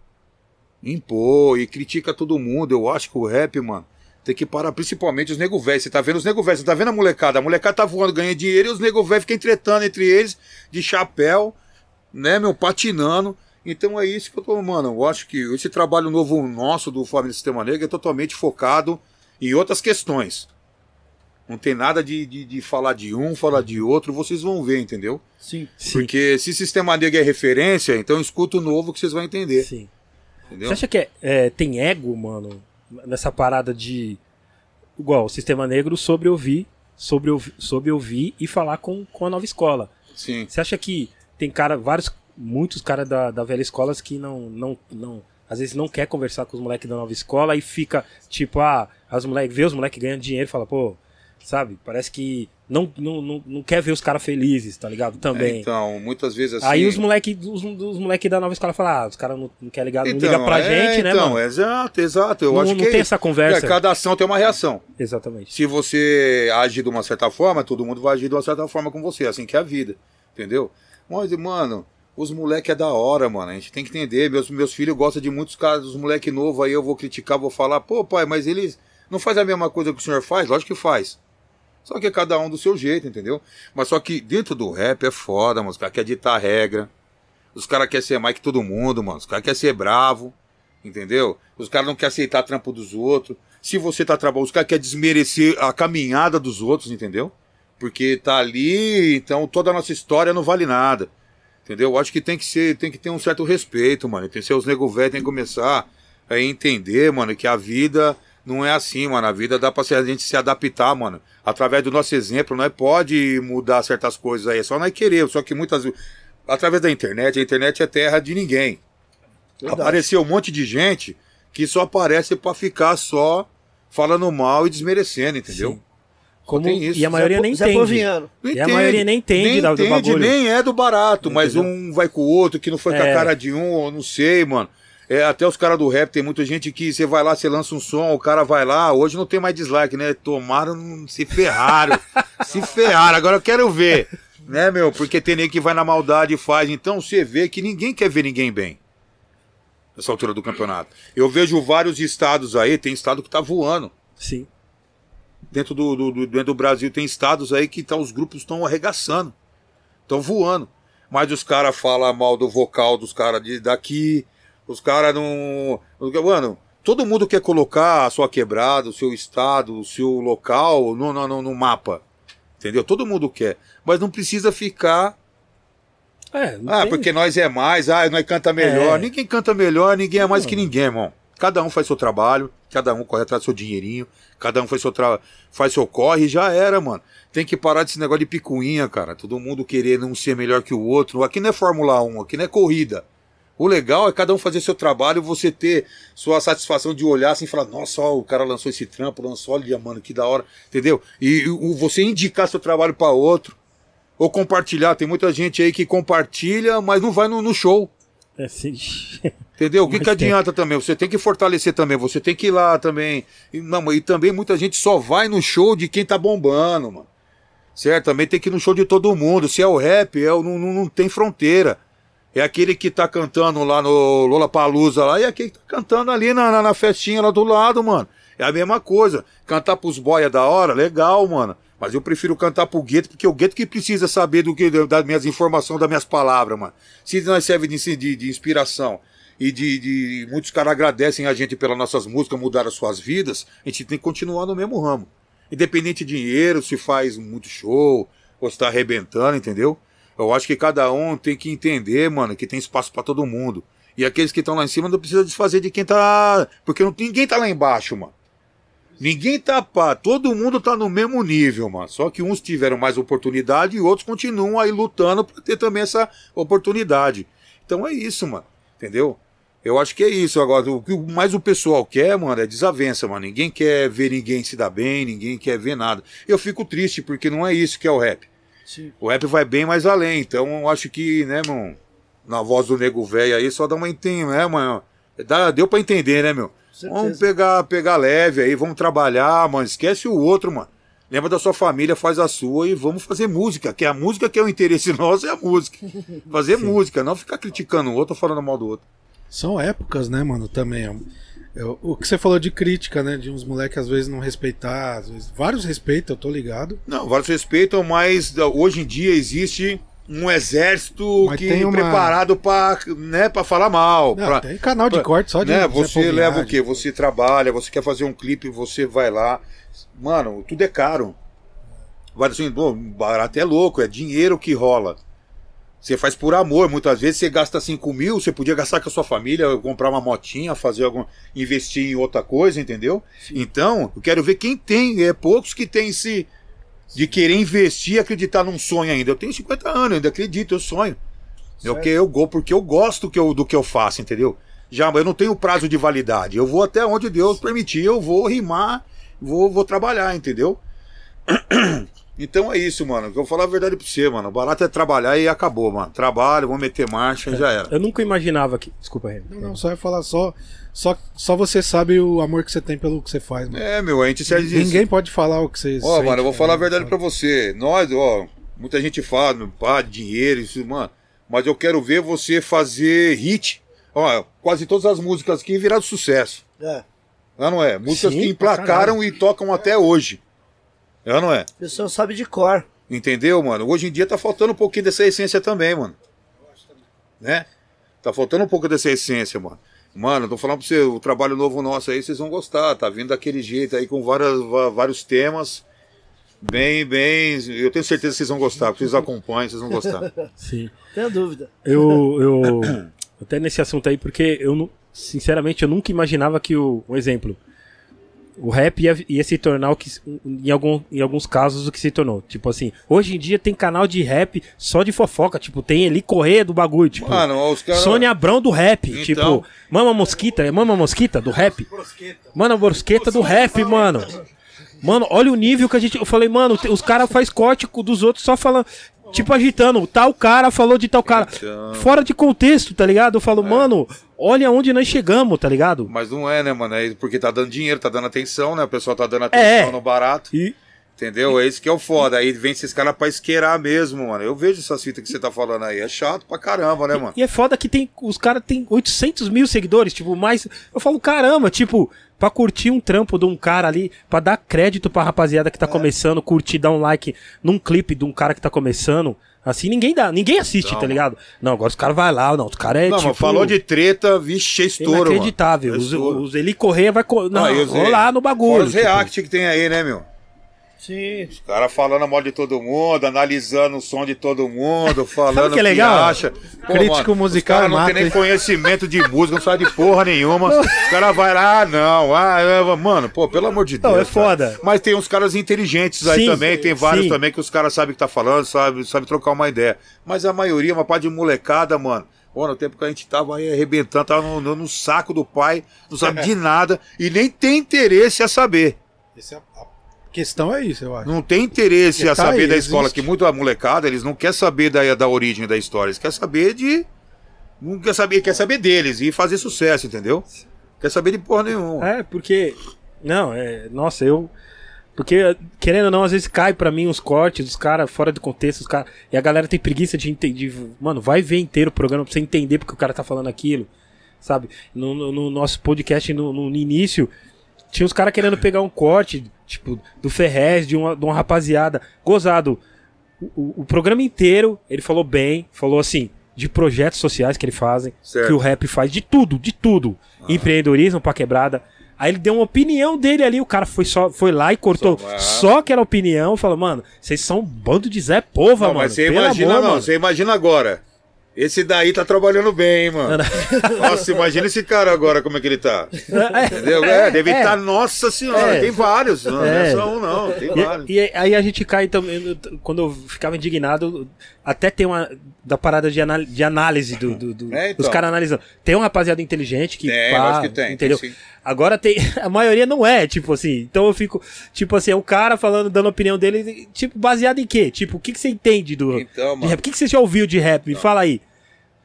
Impor e critica todo mundo. Eu acho que o rap, mano, tem que parar, principalmente os nego velho. Você tá vendo os nego velho, você tá vendo a molecada. A molecada tá voando, ganha dinheiro e os nego velho ficam entretando entre eles, de chapéu, né, meu, patinando. Então é isso que eu tô, mano. Eu acho que esse trabalho novo nosso do Família Sistema Negro é totalmente focado em outras questões. Não tem nada de, de, de falar de um, falar de outro, vocês vão ver, entendeu? Sim. Sim. Porque se Sistema Negro é referência, então escuta o novo que vocês vão entender. Sim. Entendeu? Você acha que é, é, tem ego, mano, nessa parada de. Igual, o Sistema Negro sobre ouvir, sobre ouvir, sobre ouvir e falar com, com a nova escola. Sim. Você acha que tem cara, vários, muitos caras da, da velha escola que não, não, não. Às vezes não quer conversar com os moleques da nova escola e fica, tipo, ah, as moleques, vê os moleques ganhando dinheiro e fala, pô, sabe? Parece que não, não, não, não quer ver os caras felizes, tá ligado? É, Também. então, muitas vezes assim. Aí os moleques os, os moleque da nova escola falam, ah, os caras não, não querem ligar, não Então, liga pra é, gente, né, então, exato, exato. Eu não acho não que é tem essa conversa. É, cada ação tem uma reação. Exatamente. Se você agir de uma certa forma, todo mundo vai agir de uma certa forma com você. Assim que é a vida. Entendeu? Mas, mano, os moleque é da hora, mano. A gente tem que entender. Meus, meus filhos gostam de muitos caras, os moleque novo aí eu vou criticar, vou falar, pô, pai, mas eles não faz a mesma coisa que o senhor faz? Lógico que faz. Só que é cada um do seu jeito, entendeu? Mas só que dentro do rap é foda, mano. Os caras querem ditar regra. Os caras querem ser mais que todo mundo, mano. Os caras querem ser bravo. Entendeu? Os caras não querem aceitar trampo dos outros. Se você tá trabalhando, os caras querem desmerecer a caminhada dos outros, entendeu? Porque tá ali, então toda a nossa história não vale nada. Entendeu? Eu acho que tem que ser, tem que ter um certo respeito, mano. Tem que ser os nego velho, tem que começar a entender, mano, que a vida não é assim, mano. A vida dá pra a gente se adaptar, mano. Através do nosso exemplo, nós pode mudar certas coisas aí. É só nós querer. Só que muitas vezes, através da internet, a internet é terra de ninguém. Verdade. Apareceu um monte de gente que só aparece pra ficar só falando mal e desmerecendo, entendeu? Sim. Como, tem isso. e a maioria Zé, nem Zé entende. Não E a maioria nem entende da- do entende, bagulho. nem é do barato, mas Entendeu? um vai com o outro, que não foi com a É. cara de um, não sei, mano. É, até os caras do rap, tem muita gente que você vai lá, você lança um som, o cara vai lá, hoje não tem mais dislike, né? Tomaram, se ferraram, se ferraram, agora eu quero ver, né, meu? Porque tem nem que vai na maldade e faz, então você vê que ninguém quer ver ninguém bem. Nessa altura do campeonato. Eu vejo vários estados aí, tem estado que tá voando Sim. dentro do, do, do- dentro do Brasil tem estados aí que tá, os grupos estão arregaçando. Estão voando. Mas os caras falam mal do vocal dos caras daqui. Os caras não. Mano, todo mundo quer colocar a sua quebrada, o seu estado, o seu local no, no, no- mapa. Entendeu? Todo mundo quer. Mas não precisa ficar. É, Ah, tem- porque nós é mais, ah, nós canta melhor. É. Ninguém canta melhor, ninguém é mais Não. que ninguém, irmão. Cada um faz seu trabalho, cada um corre atrás do seu dinheirinho, cada um faz seu, tra... faz seu corre e já era, mano. Tem que parar desse negócio de picuinha, cara. Todo mundo querer não ser melhor que o outro. Aqui não é Fórmula 1, aqui não é corrida. O legal é cada um fazer seu trabalho e você ter sua satisfação de olhar assim e falar, nossa, ó, o cara lançou esse trampo, lançou, olha, mano, que da hora, entendeu? E, você indicar seu trabalho para outro. Ou compartilhar, tem muita gente aí que compartilha, mas não vai no, no show. É, sim. Entendeu? O que, que tem. adianta também? Você tem que fortalecer também, você tem que ir lá também. E, não, e também muita gente só vai no show de quem tá bombando, mano. Certo? Também tem que ir no show de todo mundo. Se é o rap, é, o- não, não, não tem fronteira. É aquele que tá cantando lá no Lola Palusa lá, e aquele que tá cantando ali na, na, na festinha lá do lado, mano. É a mesma coisa. Cantar pros boia da hora, legal, mano. Mas eu prefiro cantar pro gueto, porque é o gueto que precisa saber do que das minhas informações, das minhas palavras, mano. Se nós serve de, de, de inspiração e de, de- muitos caras agradecem a gente pelas nossas músicas, mudar as suas vidas, a gente tem que continuar no mesmo ramo. Independente de dinheiro, se faz muito show, ou se tá arrebentando, entendeu? Eu acho que cada um tem que entender, mano, que tem espaço pra todo mundo. E aqueles que estão lá em cima não precisa desfazer de quem tá. Porque não, ninguém tá lá embaixo, mano. Ninguém tá pá, todo mundo tá no mesmo nível, mano. Só que uns tiveram mais oportunidade e outros continuam aí lutando pra ter também essa oportunidade. Então é isso, mano. Entendeu? Eu acho que é isso. Agora, o que mais o pessoal quer, mano, é desavença, mano. Ninguém quer ver ninguém se dar bem, ninguém quer ver nada. Eu fico triste porque não é isso que é o rap. Sim. O rap vai bem mais além. Então eu acho que, né, mano, na voz do nego velho aí só dá uma entende, né, mano? Dá, deu pra entender, né, meu? Certeza. Vamos pegar, pegar leve aí, vamos trabalhar, mano. Esquece o outro, mano. Lembra da sua família, faz a sua e vamos fazer música. Que a música que é o interesse nosso é a música. Fazer música, não ficar criticando o outro ou falando mal do outro. São épocas, né, mano, também. Eu- o que você falou de crítica, né? De uns moleques às vezes não respeitar, às vezes. Vários respeitam, eu tô ligado. Não, vários respeitam, mas hoje em dia existe um exército Mas que tem uma- preparado pra, né, pra falar mal. Não, pra- tem canal de pra- corte só de né, Você leva o quê? Você trabalha, você quer fazer um clipe, você vai lá. Mano, tudo é caro. Vai assim, pô, barato é louco, é dinheiro que rola. Você faz por amor. Muitas vezes você gasta 5 mil, você podia gastar com a sua família, comprar uma motinha, fazer algum. investir em outra coisa, entendeu? Então, eu quero ver quem tem. É poucos que tem esse. de querer investir e acreditar num sonho ainda. Eu tenho 50 anos, ainda acredito, eu sonho. Eu, que eu, go- porque eu gosto que eu- do que eu faço, entendeu? Já, eu não tenho prazo de validade. Eu vou até onde Deus permitir, eu vou rimar, vou, vou trabalhar, entendeu? Então é isso, mano. Eu vou falar a verdade pra você, mano. O barato é trabalhar e acabou, mano. Trabalho, vou meter marcha e já era. Eu nunca imaginava que. Desculpa, Remy. Não, não, só ia falar só, só. Só você sabe o amor que você tem pelo que você faz, mano. É, meu, a gente se diz. Ninguém pode falar o que você Ó, sente, mano, eu vou tá falar a ligado? verdade pra você. Nós, ó, muita gente fala, pá, dinheiro, isso, mano. Mas eu quero ver você fazer hit. Ó, quase todas as músicas aqui viraram sucesso. É. Não, não é? Músicas Sim, que emplacaram e tocam até hoje. É, não é? O pessoal sabe de cor. Entendeu, mano? Hoje em dia tá faltando um pouquinho dessa essência também, mano. Né? Tá faltando um pouco dessa essência, mano. Mano, tô falando pra você, o trabalho novo nosso aí, vocês vão gostar. Tá vindo daquele jeito aí, com várias, vários temas. Bem, bem. Eu tenho certeza que vocês vão gostar, porque vocês acompanham, vocês vão gostar. Sim. Tenho dúvida. Eu, eu. Até nesse assunto aí, porque eu, sinceramente, eu nunca imaginava que o. Um exemplo. O rap ia, ia se tornar o que. Em, algum, em alguns casos, o que se tornou. Tipo assim, hoje em dia tem canal de rap só de fofoca. Tipo, tem Eli Correia do bagulho. Tipo, Mano, caras. Sônia Abrão do rap. Então. Tipo, Mama Mosquita. É Mama Mosquita do rap? Mano, Brosqueta do rap, mano. Mano, olha o nível que a gente. Eu falei, mano, os caras faz corte dos outros só falando. Tipo, agitando. Tal cara falou de tal cara. Então. Fora de contexto, tá ligado? Eu falo, mano, olha onde nós chegamos, tá ligado? Mas não é, né, mano? É porque tá dando dinheiro, tá dando atenção, né? O pessoal tá dando atenção É. no barato. E. Entendeu? É isso que é o foda. Aí vem esses caras pra esquerar mesmo, mano. Eu vejo essas fitas que você tá falando aí. É chato pra caramba, né, mano? E é foda que tem. Os caras têm 800 mil seguidores, tipo, mais. Eu falo, caramba, tipo, pra curtir um trampo de um cara ali, pra dar crédito pra rapaziada que tá começando, curtir, dar um like num clipe de um cara que tá começando. Assim, ninguém dá, ninguém assiste, Não. tá ligado? Não, agora os caras vai lá, não, os caras é não, tipo. falou de treta, vixe, é estouro, inacreditável. É Os, os Eli Correia vai. co- Não, e os- rolar no bagulho. Fora os tipo. react que tem aí, né, meu? Sim. Os caras falando mal de todo mundo, analisando o som de todo mundo, falando que é legal? acha. Pô, Crítico mano, musical Os não tem nem conhecimento de música, não sabe de porra nenhuma. Os caras vai lá, ah, não, ah, é, mano, pô, pelo amor de Deus. Não, é cara. foda. Mas tem uns caras inteligentes aí Sim, também, tem vários sim. também que os caras sabem o que tá falando, sabe, sabe trocar uma ideia. Mas a maioria, uma parte de molecada, mano, Pô, no tempo que a gente tava aí arrebentando, tava no, no- no saco do pai, não sabe de nada e nem tem interesse a saber. Esse é a questão é isso, eu acho. Não tem interesse Porque a tá saber aí, da escola, existe. que muita molecada, eles não querem saber da, da origem da história, eles querem saber de. Não quer saber, quer saber deles e fazer sucesso, entendeu? Quer saber de porra nenhuma. É, porque. Não, é. Nossa, eu. Porque, querendo ou não, às vezes cai pra mim os cortes dos caras fora do contexto, os cara, e a galera tem preguiça de entender. Mano, vai ver inteiro o programa pra você entender porque o cara tá falando aquilo. Sabe? No, no- no nosso podcast, no, no início, tinha os caras querendo pegar um corte, tipo, do Ferrez, de uma, de uma rapaziada. Gozado. O, o- o programa inteiro, ele falou bem, falou assim, de projetos sociais que ele fazem, Certo. que o rap faz de tudo, de tudo. Empreendedorismo pra quebrada. Aí ele deu uma opinião dele ali, o cara foi, só, foi lá e cortou Só- só, aquela opinião, falou, mano, vocês são um bando de Zé Pova, Não, mano. mas você imagina, amor, não, mano. você imagina agora. Esse daí tá trabalhando bem, mano. Nossa, imagina esse cara agora, como é que ele tá. Entendeu? É, deve é. estar, nossa senhora, É. tem vários. Não É. é só um, não, tem vários. E, e aí a gente cai também. Quando eu ficava indignado, até tem uma. Da parada de, anál- de análise do, do, do- É, então. dos caras analisando. Tem um rapaziada inteligente que. Tem, pá, que tem, tem Entendeu? sim. Agora tem. A maioria não é, tipo assim. Então eu fico. Tipo assim, é o cara falando, dando a opinião dele. Tipo, baseado em quê? Tipo, o que, que você entende do. Então, mano. O que, que você já ouviu de rap? Me fala aí.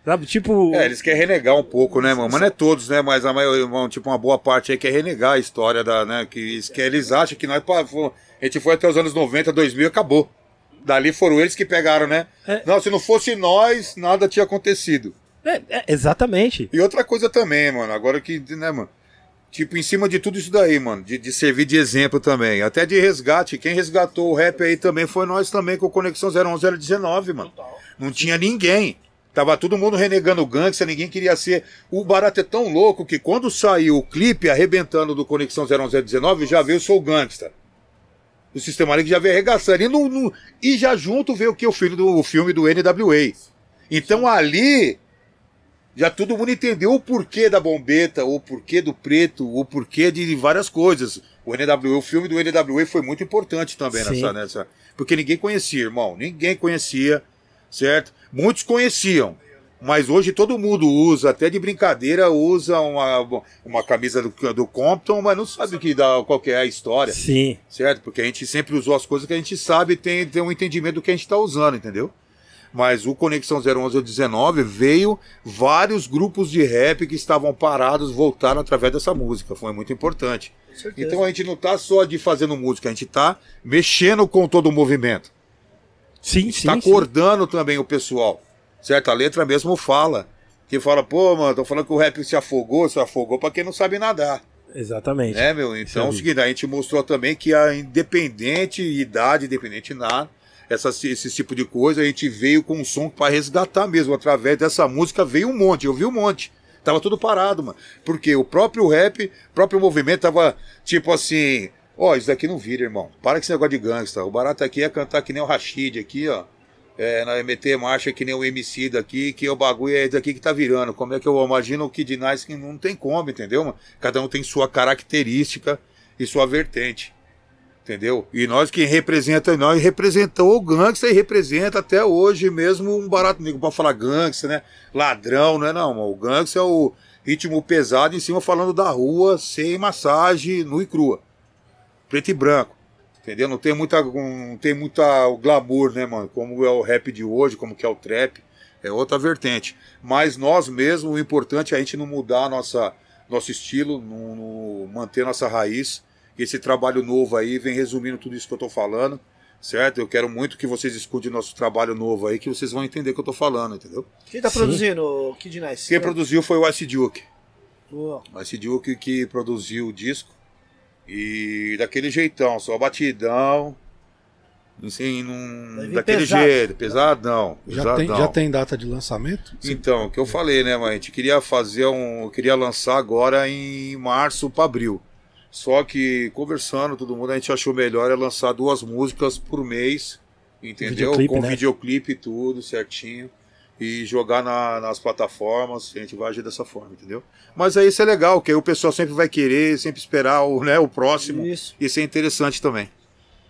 Sabe? Tipo. É, eles querem renegar um pouco, né, mano? Mas não é todos, né? Mas a maioria, tipo, uma boa parte aí quer renegar a história da, né? Que, eles- que eles acham que nós, a gente foi até os anos 90, 2000 e acabou. Dali foram eles que pegaram, né? É. Não, se não fosse nós, nada tinha acontecido. É, é, exatamente. E outra coisa também, mano, agora que, né, mano? Tipo, em cima de tudo isso daí, mano, de, de servir de exemplo também, até de resgate. Quem resgatou o rap aí também foi nós também com o Conexão 01019, mano. Não tinha ninguém. Tava todo mundo renegando o gangsta, ninguém queria ser. O barato é tão louco que quando saiu o clipe arrebentando do Conexão 01019, já veio o Sou Gangsta. O Sistema League já veio arregaçando. E, no- no- e já junto veio o que? O filme do, o filme do NWA. Então ali já todo mundo entendeu o porquê da bombeta, o porquê do preto, o porquê de várias coisas. O NWA, o filme do NWA foi muito importante também Sim. nessa, nessa. Porque ninguém conhecia, irmão. Ninguém conhecia, certo? Muitos conheciam. Mas hoje todo mundo usa, até de brincadeira, usa uma, uma camisa do, do Compton, mas não sabe o que dá, qual que é a história, Sim. certo? Porque a gente sempre usou as coisas que a gente sabe e tem, tem um entendimento do que a gente está usando, entendeu? Mas o Conexão 011 ou 19 veio vários grupos de rap que estavam parados, voltaram através dessa música. Foi muito importante. certeza. Então a gente não tá só de fazendo música, a gente tá mexendo com todo o movimento. Sim, sim. tá sim. acordando também o pessoal. Certo? A letra mesmo fala. Que fala, pô, mano, tô falando que o rap se afogou, se afogou pra quem não sabe nadar. Exatamente. Né, meu? Então é o Sim. seguinte, a gente mostrou também que a independente idade, independente nada, essa, esse tipo de coisa, a gente veio com um som para resgatar mesmo. Através dessa música veio um monte, eu vi um monte. Tava tudo parado, mano. Porque o próprio rap, o próprio movimento tava tipo assim. Ó, isso daqui não vira, irmão. Para com esse negócio de gangsta. O barato aqui é cantar que nem o Rashid aqui, ó. É, na MT marcha que nem o MC daqui, que o bagulho é daqui que tá virando. Como é que eu imagino o Kid Nice que não tem como, entendeu? Cada um tem sua característica e sua vertente. Entendeu? E nós que representa, nós representou o gangsta e representa até hoje mesmo um barato negro para falar gangsta, né? Ladrão, não é não, mano. O gangsta é o ritmo pesado em cima falando da rua, sem massagem, nu e crua. Preto e branco. Entendeu? Não tem muita não tem muita glamour, né, mano? Como é o rap de hoje, como que é o trap, é outra vertente. Mas nós mesmo, o importante é a gente não mudar a nossa nosso estilo, não, não manter nossa raiz. Esse trabalho novo aí vem resumindo tudo isso que eu tô falando, certo? Eu quero muito que vocês escutem nosso trabalho novo aí, que vocês vão entender o que eu tô falando, entendeu? Quem tá Sim. produzindo, o Kid Nice? Quem produziu foi o Ice Duke. Boa. O Ice Duke que produziu o disco. E daquele jeitão, só batidão. Assim, num, daquele pesado. jeito, pesadão. Já pesadão. tem, já tem data de lançamento? Então, o que eu falei, né, mãe? A gente queria fazer um. Eu queria lançar agora em março para abril. Só que conversando, todo mundo, a gente achou melhor é lançar duas músicas por mês, entendeu? Videoclipe, Com né? videoclipe e tudo certinho. E jogar na- nas plataformas, a gente vai agir dessa forma, entendeu? Mas aí isso é legal, que aí o pessoal sempre vai querer, sempre esperar o, né, o próximo. Isso. Isso é interessante também.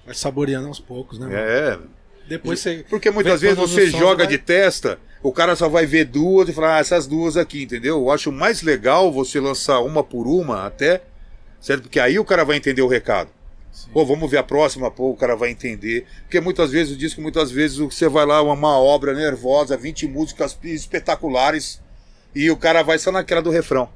Vai saboreando aos poucos, né? mano? É, Depois você. porque muitas vezes você joga vai- de testa, o cara só vai ver duas e falar, ah, essas duas aqui, entendeu? Eu acho mais legal você lançar uma por uma até, certo? Porque aí o cara vai entender o recado. Pô, vamos ver a próxima, pô, o cara vai entender. Porque muitas vezes o disco, muitas vezes você vai lá, uma obra nervosa, 20 músicas espetaculares, e o cara vai só naquela do refrão.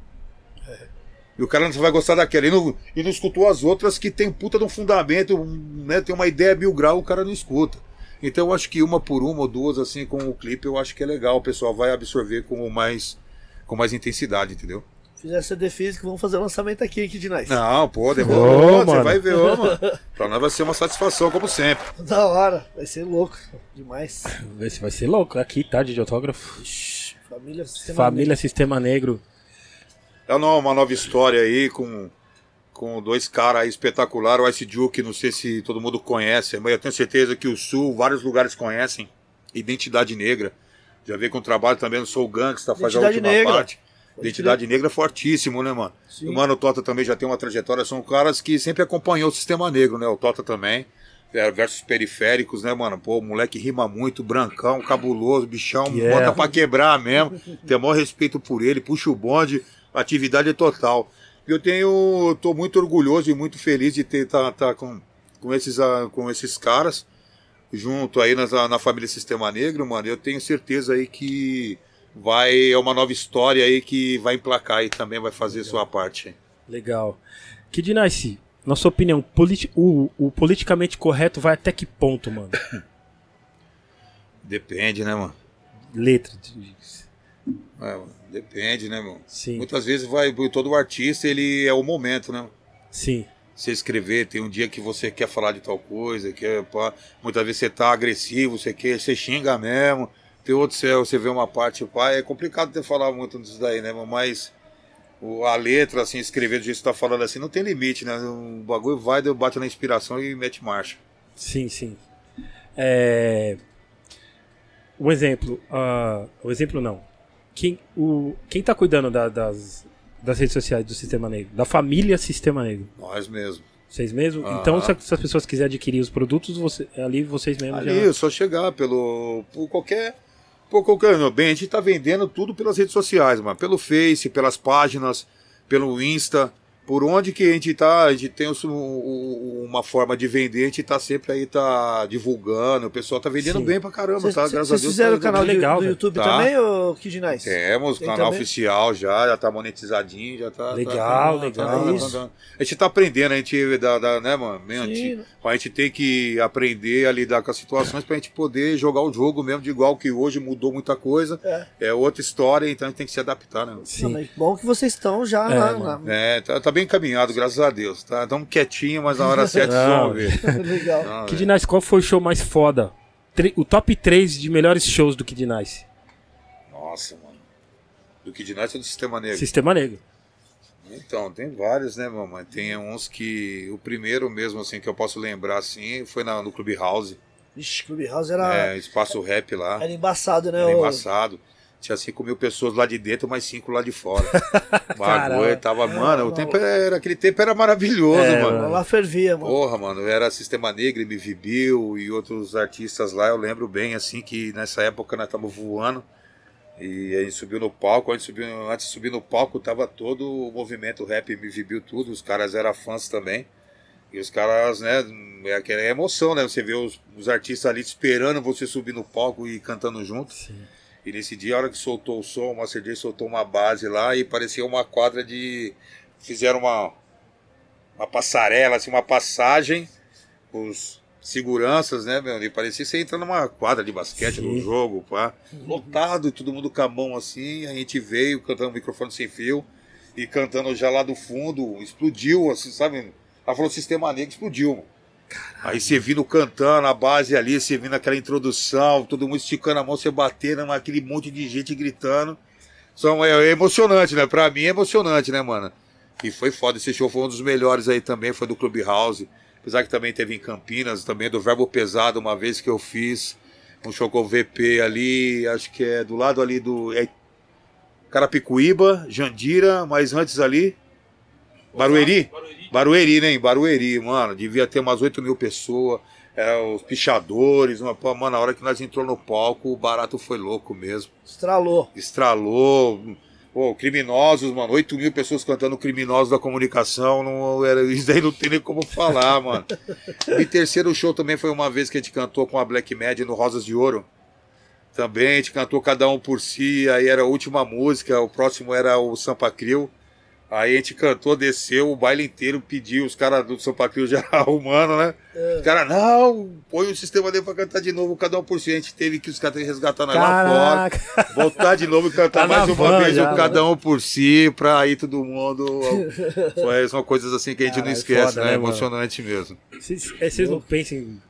E o cara não vai gostar daquela. E não, e não escutou as outras que tem puta de um fundamento, né? Tem uma ideia mil grau, o cara não escuta. Então eu acho que uma por uma ou duas, assim, com o clipe, eu acho que é legal. O pessoal vai absorver com mais, com mais intensidade, entendeu? Fizer CD físico, vamos fazer o lançamento aqui, Kid Nice. Não, pô, demorou. Você vai ver, ô, mano. Pra nós vai ser uma satisfação, como sempre. Da hora, vai ser louco. Demais. Esse vai ser louco. Aqui, tarde de autógrafo. Ixi, família, sistema Família Sistema Negro. É uma uma nova história aí com, com dois caras aí espetaculares. O Ice Duke, não sei se todo mundo conhece, mas eu tenho certeza que o Sul, vários lugares conhecem. Identidade Negra. Já veio com o trabalho também no Soul Gangsta, faz a Identidade última Negra. parte. Identidade Negra é fortíssimo, né, mano? Sim. O Mano Tota também já tem uma trajetória. São caras que sempre acompanhou o sistema negro, né? O Tota também. É, versos periféricos, né, mano? Pô, o moleque rima muito, brancão, cabuloso, bichão, é. bota pra quebrar mesmo. Tem o maior respeito por ele, puxa o bonde, atividade é total. Eu tenho. tô muito orgulhoso e muito feliz de ter tá, tá com, com, esses, ah, com esses caras junto aí na, na família Sistema Negro, mano. Eu tenho certeza aí que vai. É uma nova história aí que vai emplacar e também vai fazer sua parte. Legal. Kid Nice, na sua opinião, politi- o, o politicamente correto vai até que ponto, mano? Depende, né, mano? Letra. É, depende, né, mano? Sim, Muitas vezes vai. Todo artista, ele é o momento, né? sim. Você escrever, tem um dia que você quer falar de tal coisa, quer, pá, muitas vezes você tá agressivo, você quer, você xinga mesmo. Tem outro céu, você vê uma parte, pá, é complicado ter falar muito disso daí, né, mas o- a letra, assim, escrever do jeito que você tá falando assim, não tem limite, né? O bagulho vai, bate na inspiração e mete marcha. Sim, sim. É... Um exemplo. ah, um exemplo não. Quem, o, quem tá cuidando da- das, das redes sociais do Sistema Negro? Da família Sistema Negro? Nós mesmo. Vocês mesmos? Então, se as pessoas quiserem adquirir os produtos, você, ali vocês mesmos Ali, já... é só chegar pelo. Por qualquer. Qualquer. não, Bem, a gente tá vendendo tudo pelas redes sociais, mano. Pelo Face, pelas páginas, pelo Insta. Por onde que a gente tá, a gente tem o- o- uma forma de vender, a gente tá sempre aí, tá divulgando, o pessoal tá vendendo Sim. bem pra caramba, Vocês tá? Graças a vocês Deus. fizeram tá o canal legal, do, do. YouTube Tá. também, ô Kid Nice? Temos, Tem canal também? oficial já, já tá monetizadinho, já tá. Legal, tá, legal. tá- tá- Isso. tá- a gente tá aprendendo, a gente dá, dá, né, mano? Gente, a gente tem que aprender a lidar com as situações pra gente poder jogar o jogo mesmo, de igual que hoje mudou muita coisa. É. É outra história, então a gente tem que se adaptar, né? Sim. Não, mas bom que vocês estão já É, mano. na- É, tá, tá bem encaminhado, graças a Deus. Tá, tamo quietinho, mas na hora certa vão ver. Legal. Não, Kid é. Nice, qual foi o show mais foda? O top 3 de melhores shows do Kid Nice. Nossa, mano. Do Kid Night ou do Sistema Negro? Sistema Negro. Então, tem vários, né, mamãe? Tem uns que. O primeiro mesmo, assim, que eu posso lembrar, assim, foi na, no Clube House. Vixe, Clubhouse era, É, espaço rap lá. era embaçado, né? Era embaçado. Tinha 5 mil pessoas lá de dentro, mais 5 lá de fora. Bagulho tava. Mano, o não. tempo era. Aquele tempo era maravilhoso, É, mano. Lá fervia, mano. Porra, mano, era Sistema Negro, MV Bill e outros artistas lá. Eu lembro bem, assim, que nessa época nós estávamos voando. E a gente subiu no palco, a gente subiu, antes de subir no palco tava todo o movimento rap, MV Bill, tudo. Os caras eram fãs também. E os caras, né, é aquela emoção, né? Você vê os, os artistas ali esperando você subir no palco e cantando junto. Sim. E nesse dia, a hora que soltou o som, o Master J soltou uma base lá e parecia uma quadra de. Fizeram uma, uma passarela, assim, uma passagem, os seguranças, né, meu? E parecia você entrar numa quadra de basquete, Sim. num jogo, pá. Lotado e todo mundo com a mão assim. A gente veio cantando microfone sem fio e cantando já lá do fundo, explodiu, assim, sabe? Ela falou Sistema Negro, explodiu, mano. Aí você vindo cantando, a base ali, você vindo aquela introdução, todo mundo esticando a mão, você batendo, aquele monte de gente gritando. Só, é, é emocionante, né? Pra mim é emocionante, né, mano? E foi foda, esse show foi um dos melhores aí também, foi do Clubhouse. Apesar que também teve em Campinas, também do Verbo Pesado, uma vez que eu fiz um show com o VP ali, acho que é do lado ali do. É Carapicuíba, Jandira, mas antes ali. Barueri? Barueri, né? Em Barueri, mano. Devia ter umas 8 mil pessoas. é, os pichadores. Uma, pô, mano, na hora que nós entrou no palco, o barato foi louco mesmo. Estralou. Estralou. Pô, criminosos, mano. 8 mil pessoas cantando criminosos da comunicação. Não, era, isso daí não tem nem como falar, mano. E terceiro show também foi uma vez que a gente cantou com a Black Mad no Rosas de Ouro. Também a gente cantou cada um por si, aí era a última música, o próximo era o Sampa Crio. Aí a gente cantou, desceu, o baile inteiro pediu, os caras do Sampa Crio já arrumando, né? É. Os caras, não, põe o sistema dele pra cantar de novo, cada um por si. A gente teve que os caras teve que resgatar nós lá fora, voltar de novo e cantar Tá mais na uma vez, já, cada um por si, pra ir todo mundo. Foi, são coisas assim que a gente não esquece, foda, né? né? Emocionante mesmo. Vocês é, vocês não pensam em,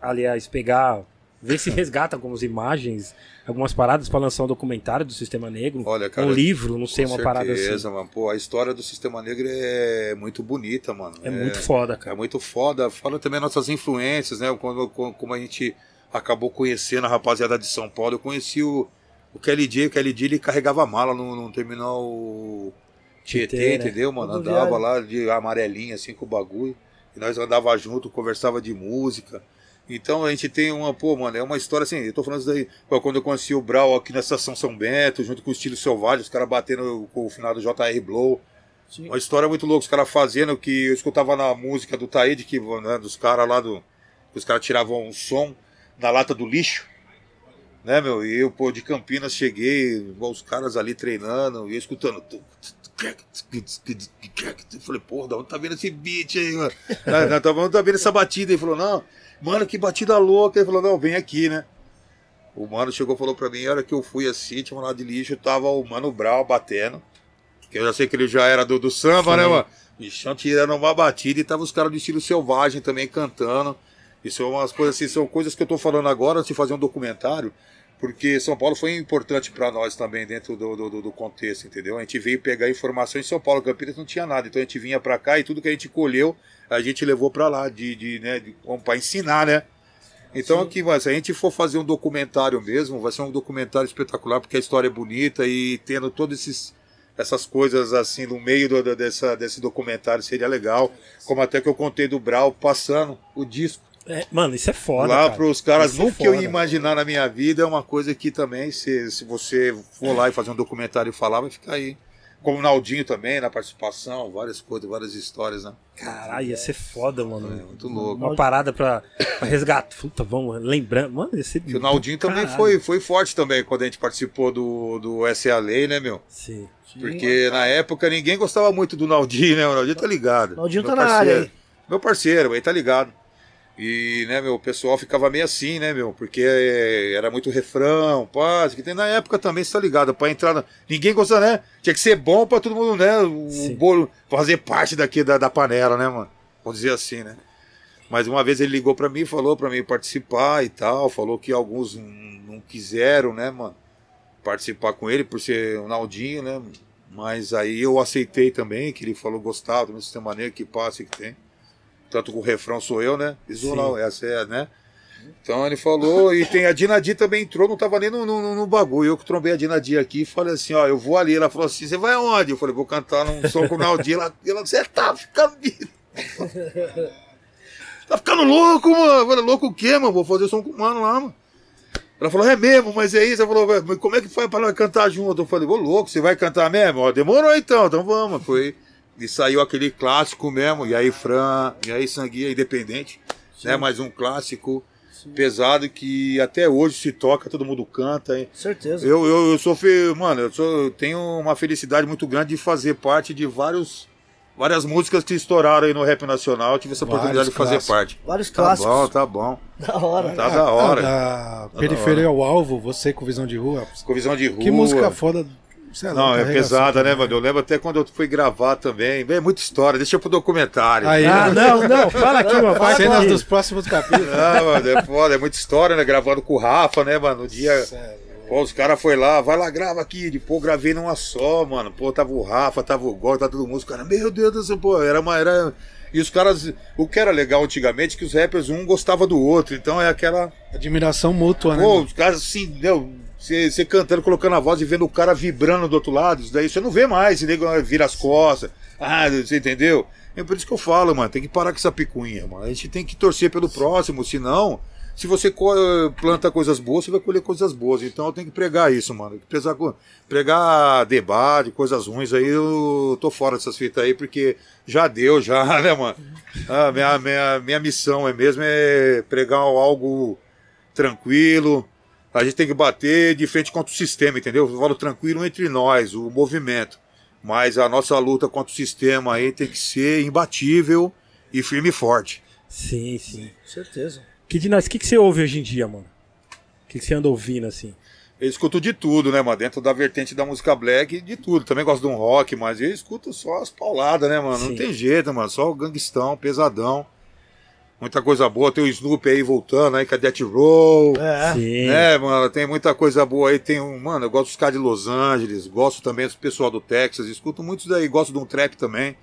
aliás, pegar, ver se resgata algumas imagens, algumas paradas pra lançar um documentário do Sistema Negro? Olha, cara, um livro, não sei, uma parada certeza, assim. mano. Pô, a história do Sistema Negro é muito bonita, mano. É, muito foda, É cara. muito foda. Fala também nossas influências, né? Quando- como a gente acabou conhecendo a rapaziada de São Paulo. Eu conheci o, o Kelly J. O Kelly J ele carregava mala no, no terminal Tietê, Tietê, né? entendeu, mano? Andava lá de amarelinha, assim, com o bagulho. E nós andava junto, conversava de música. Então a gente tem uma, pô, mano, é uma história assim, eu tô falando isso daí, pô, quando eu conheci o Brau aqui na estação São Bento, junto com o Estilo Selvagem, os caras batendo com o final do JR Blow. Sim. Uma história muito louca, os caras fazendo que eu escutava na música do Taíde, que, né, dos caras lá do. os caras tiravam um som na lata do lixo. Né, meu? E eu, pô, de Campinas cheguei, os caras ali treinando, e eu escutando. Eu falei, porra, da onde tá vendo esse beat aí, mano? Tá, tá, tá, onde tá vendo essa batida? Ele falou, não, mano, que batida louca. Ele falou, não, vem aqui, né? O mano chegou e falou pra mim, a hora que eu fui assim, tinha um lado de lixo, tava o Mano Brau batendo. Que eu já sei que ele já era do, do samba, né, mano? Bichão tirando uma batida e tava os caras do estilo selvagem também cantando. Isso é umas coisas assim, são coisas que eu tô falando agora de fazer um documentário, porque São Paulo foi importante para nós também dentro do, do, do- contexto, entendeu? A gente veio pegar informação em São Paulo, Campinas não tinha nada, então a gente vinha para cá e tudo que a gente colheu, a gente levou para lá, de, de, né, de, para ensinar, né? Então aqui, mas se a gente for fazer um documentário mesmo, vai ser um documentário espetacular, porque a história é bonita e tendo todos esses essas coisas assim no meio do- do- dessa, desse documentário seria legal. Como até que eu contei do Brau passando o disco É, mano, isso é foda, lá cara. pros caras. Isso é Nunca eu ia imaginar na minha vida é uma coisa que também, se, se você for lá e fazer um documentário e falar, vai ficar aí. Como o Naldinho também, na participação, várias coisas, várias histórias, né? Caralho, ia ser foda, mano. É, muito louco. Uma parada pra, pra resgatar. Puta, vamos, lembrando. Mano, ia ser. Que o Naldinho também Caralho. foi, foi forte também quando a gente participou do, do SA Lei, né, meu? Sim. Porque na época ninguém gostava muito do Naldinho, né? O Naldinho tá ligado. Naldinho Meu tá na parceiro. área aí. Meu parceiro, aí tá ligado. E, né, meu, o pessoal ficava meio assim, né, meu? Porque eh, era muito refrão, pá, que tem na época também, você tá ligado? Pra entrar. Na... Ninguém gostava, né? Tinha que ser bom pra todo mundo, né? O Sim. bolo fazer parte daqui da, da panela, né, mano? Vamos dizer assim, né? Mas uma vez ele ligou pra mim, falou pra mim participar e tal, falou que alguns não, quiseram, né, mano? Participar com ele por ser o Naldinho, né? Mas aí eu aceitei também, que ele falou gostava do sistema negro, que passe que tem. Tanto que o refrão sou eu, né? Sim. lá, essa é, né? Então ele falou, e tem a Dinadi também entrou, não tava nem no, no, no bagulho. Eu que trombei a Dinadi aqui e falei assim, ó, eu vou ali. Ela falou assim, você vai aonde? Eu falei, vou cantar num som com o Naldinho. Ela, ela você tá ficando. tá ficando louco, mano. Eu falei, louco o quê, mano? Vou fazer som com o mano lá, mano. Ela falou, é mesmo, mas é isso. Ela falou, mas como é que faz pra nós cantar junto? Eu falei, ô louco, você vai cantar mesmo? Ó, demorou então, então vamos. Foi. E saiu aquele clássico mesmo, e aí Fran, e aí Sanguia Independente, né? Mais um clássico pesado que até hoje se toca, todo mundo canta. Hein? Certeza. Eu, eu, eu sou, mano, eu, sou, eu tenho uma felicidade muito grande de fazer parte de vários, várias músicas que estouraram aí no rap nacional. Eu tive essa Vários oportunidade de fazer clássicos. parte. Vários Tá clássicos. bom, tá bom. Da hora. Tá da hora. Da periferia ao alvo, você com visão de rua. Com visão de rua. Que música foda. Lá, Não, é pesada, né, mano? Eu lembro até quando eu fui gravar também. É muita história, deixa pro documentário. Aí, Ah, né? não, não, fala aqui, mano. Fala Cenas aqui. dos próximos capítulos. Ah, mano, é foda, é muita história, né? Gravando com o Rafa, né, mano? No dia. Sério. Pô, os caras foi lá, vai lá, grava aqui. De, Pô, gravei numa só, mano. Pô, tava o Rafa, tava o Gol, tava todo mundo. Os caras, meu Deus do céu, pô, era uma. Era... E os caras. O que era legal antigamente é que os rappers, um gostava do outro. Então é aquela. Admiração mútua, né? Pô, os caras assim, meu. Você cantando, colocando a voz e vendo o cara vibrando do outro lado, isso daí você não vê mais, nego vira as costas. Ah, você entendeu? É por isso que eu falo, mano, tem que parar com essa picuinha, mano. A gente tem que torcer pelo próximo, senão, se você co- planta coisas boas, você vai colher coisas boas. Então eu tenho que pregar isso, mano. Pregar, pregar debate, coisas ruins aí, eu tô fora dessas fitas aí, porque já deu, já, né, mano? A minha, minha, minha missão é mesmo é pregar algo tranquilo. A gente tem que bater de frente contra o sistema, entendeu? Eu falo tranquilo entre nós, o movimento. Mas a nossa luta contra o sistema aí tem que ser imbatível e firme e forte. Sim, sim. Com certeza. Que Dinas, o que, que você ouve hoje em dia, mano? O que, que você anda ouvindo assim? Eu escuto de tudo, né, mano? Dentro da vertente da música black, de tudo. Também gosto de um rock, mas eu escuto só as pauladas, né, mano? Sim. Não tem jeito, mano. Só o gangstão, pesadão. Muita coisa boa. Tem o Snoop aí voltando aí com a Death Row. É. Sim. É, mano, tem muita coisa boa aí. Tem um, mano, eu gosto dos caras de Los Angeles, gosto também do pessoal do Texas, escuto muitos daí, gosto de um trap também.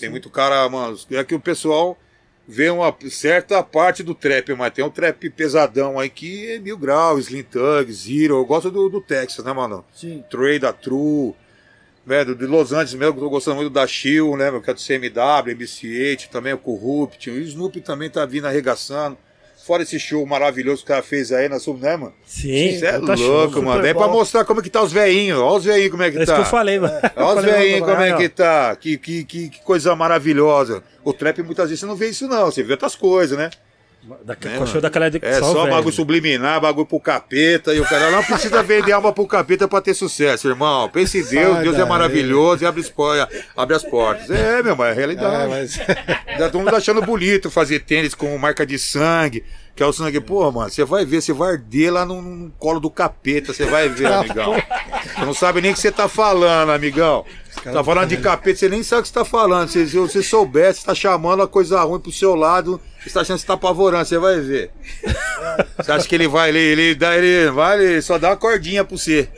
Tem muito cara, mano, é que o pessoal vê uma certa parte do trap, mas tem um trap pesadão aí que é mil graus, Slim Thug, Zero. Eu gosto do, do Texas, né, mano? Sim. Trey da True, né, do, de Los Angeles mesmo, que eu tô gostando muito da Chill, né, meu, que é do CMW, MC8, também o Corrupt, o Snoop também tá vindo arregaçando. Fora esse show maravilhoso que o cara fez aí na sub, né, mano? Sim, é puta show. louco, mano. Vem pra bom. mostra como é que tá os veinhos. Olha os veinhos como é que É isso tá. que eu falei, mano. Olha os Falei, veinhos como é que tá. Que, que, que, que coisa maravilhosa. O trap muitas vezes você não vê isso não. Você vê outras coisas, né? É, daquela de É só, velho. bagulho subliminar, bagulho pro capeta. E o cara não precisa vender alma pro capeta pra ter sucesso, irmão. Pense em Deus, Sai Deus é maravilhoso e abre, abre as portas. É, meu, mas é É, realidade. mas... Já todo mundo achando bonito fazer tênis com marca de sangue, que é o sangue. Pô, mano, você vai ver, você vai arder lá no, no colo do capeta, você vai ver, amigão. Você não sabe nem o que você tá falando, amigão. Tá falando de capeta, você nem sabe o que você tá falando. Se, se você soubesse, você tá chamando a coisa ruim pro seu lado, você tá achando que você tá apavorando, você vai ver. Você acha que ele vai, ele, ele, dá, ele vai, ele só dá uma cordinha pro você.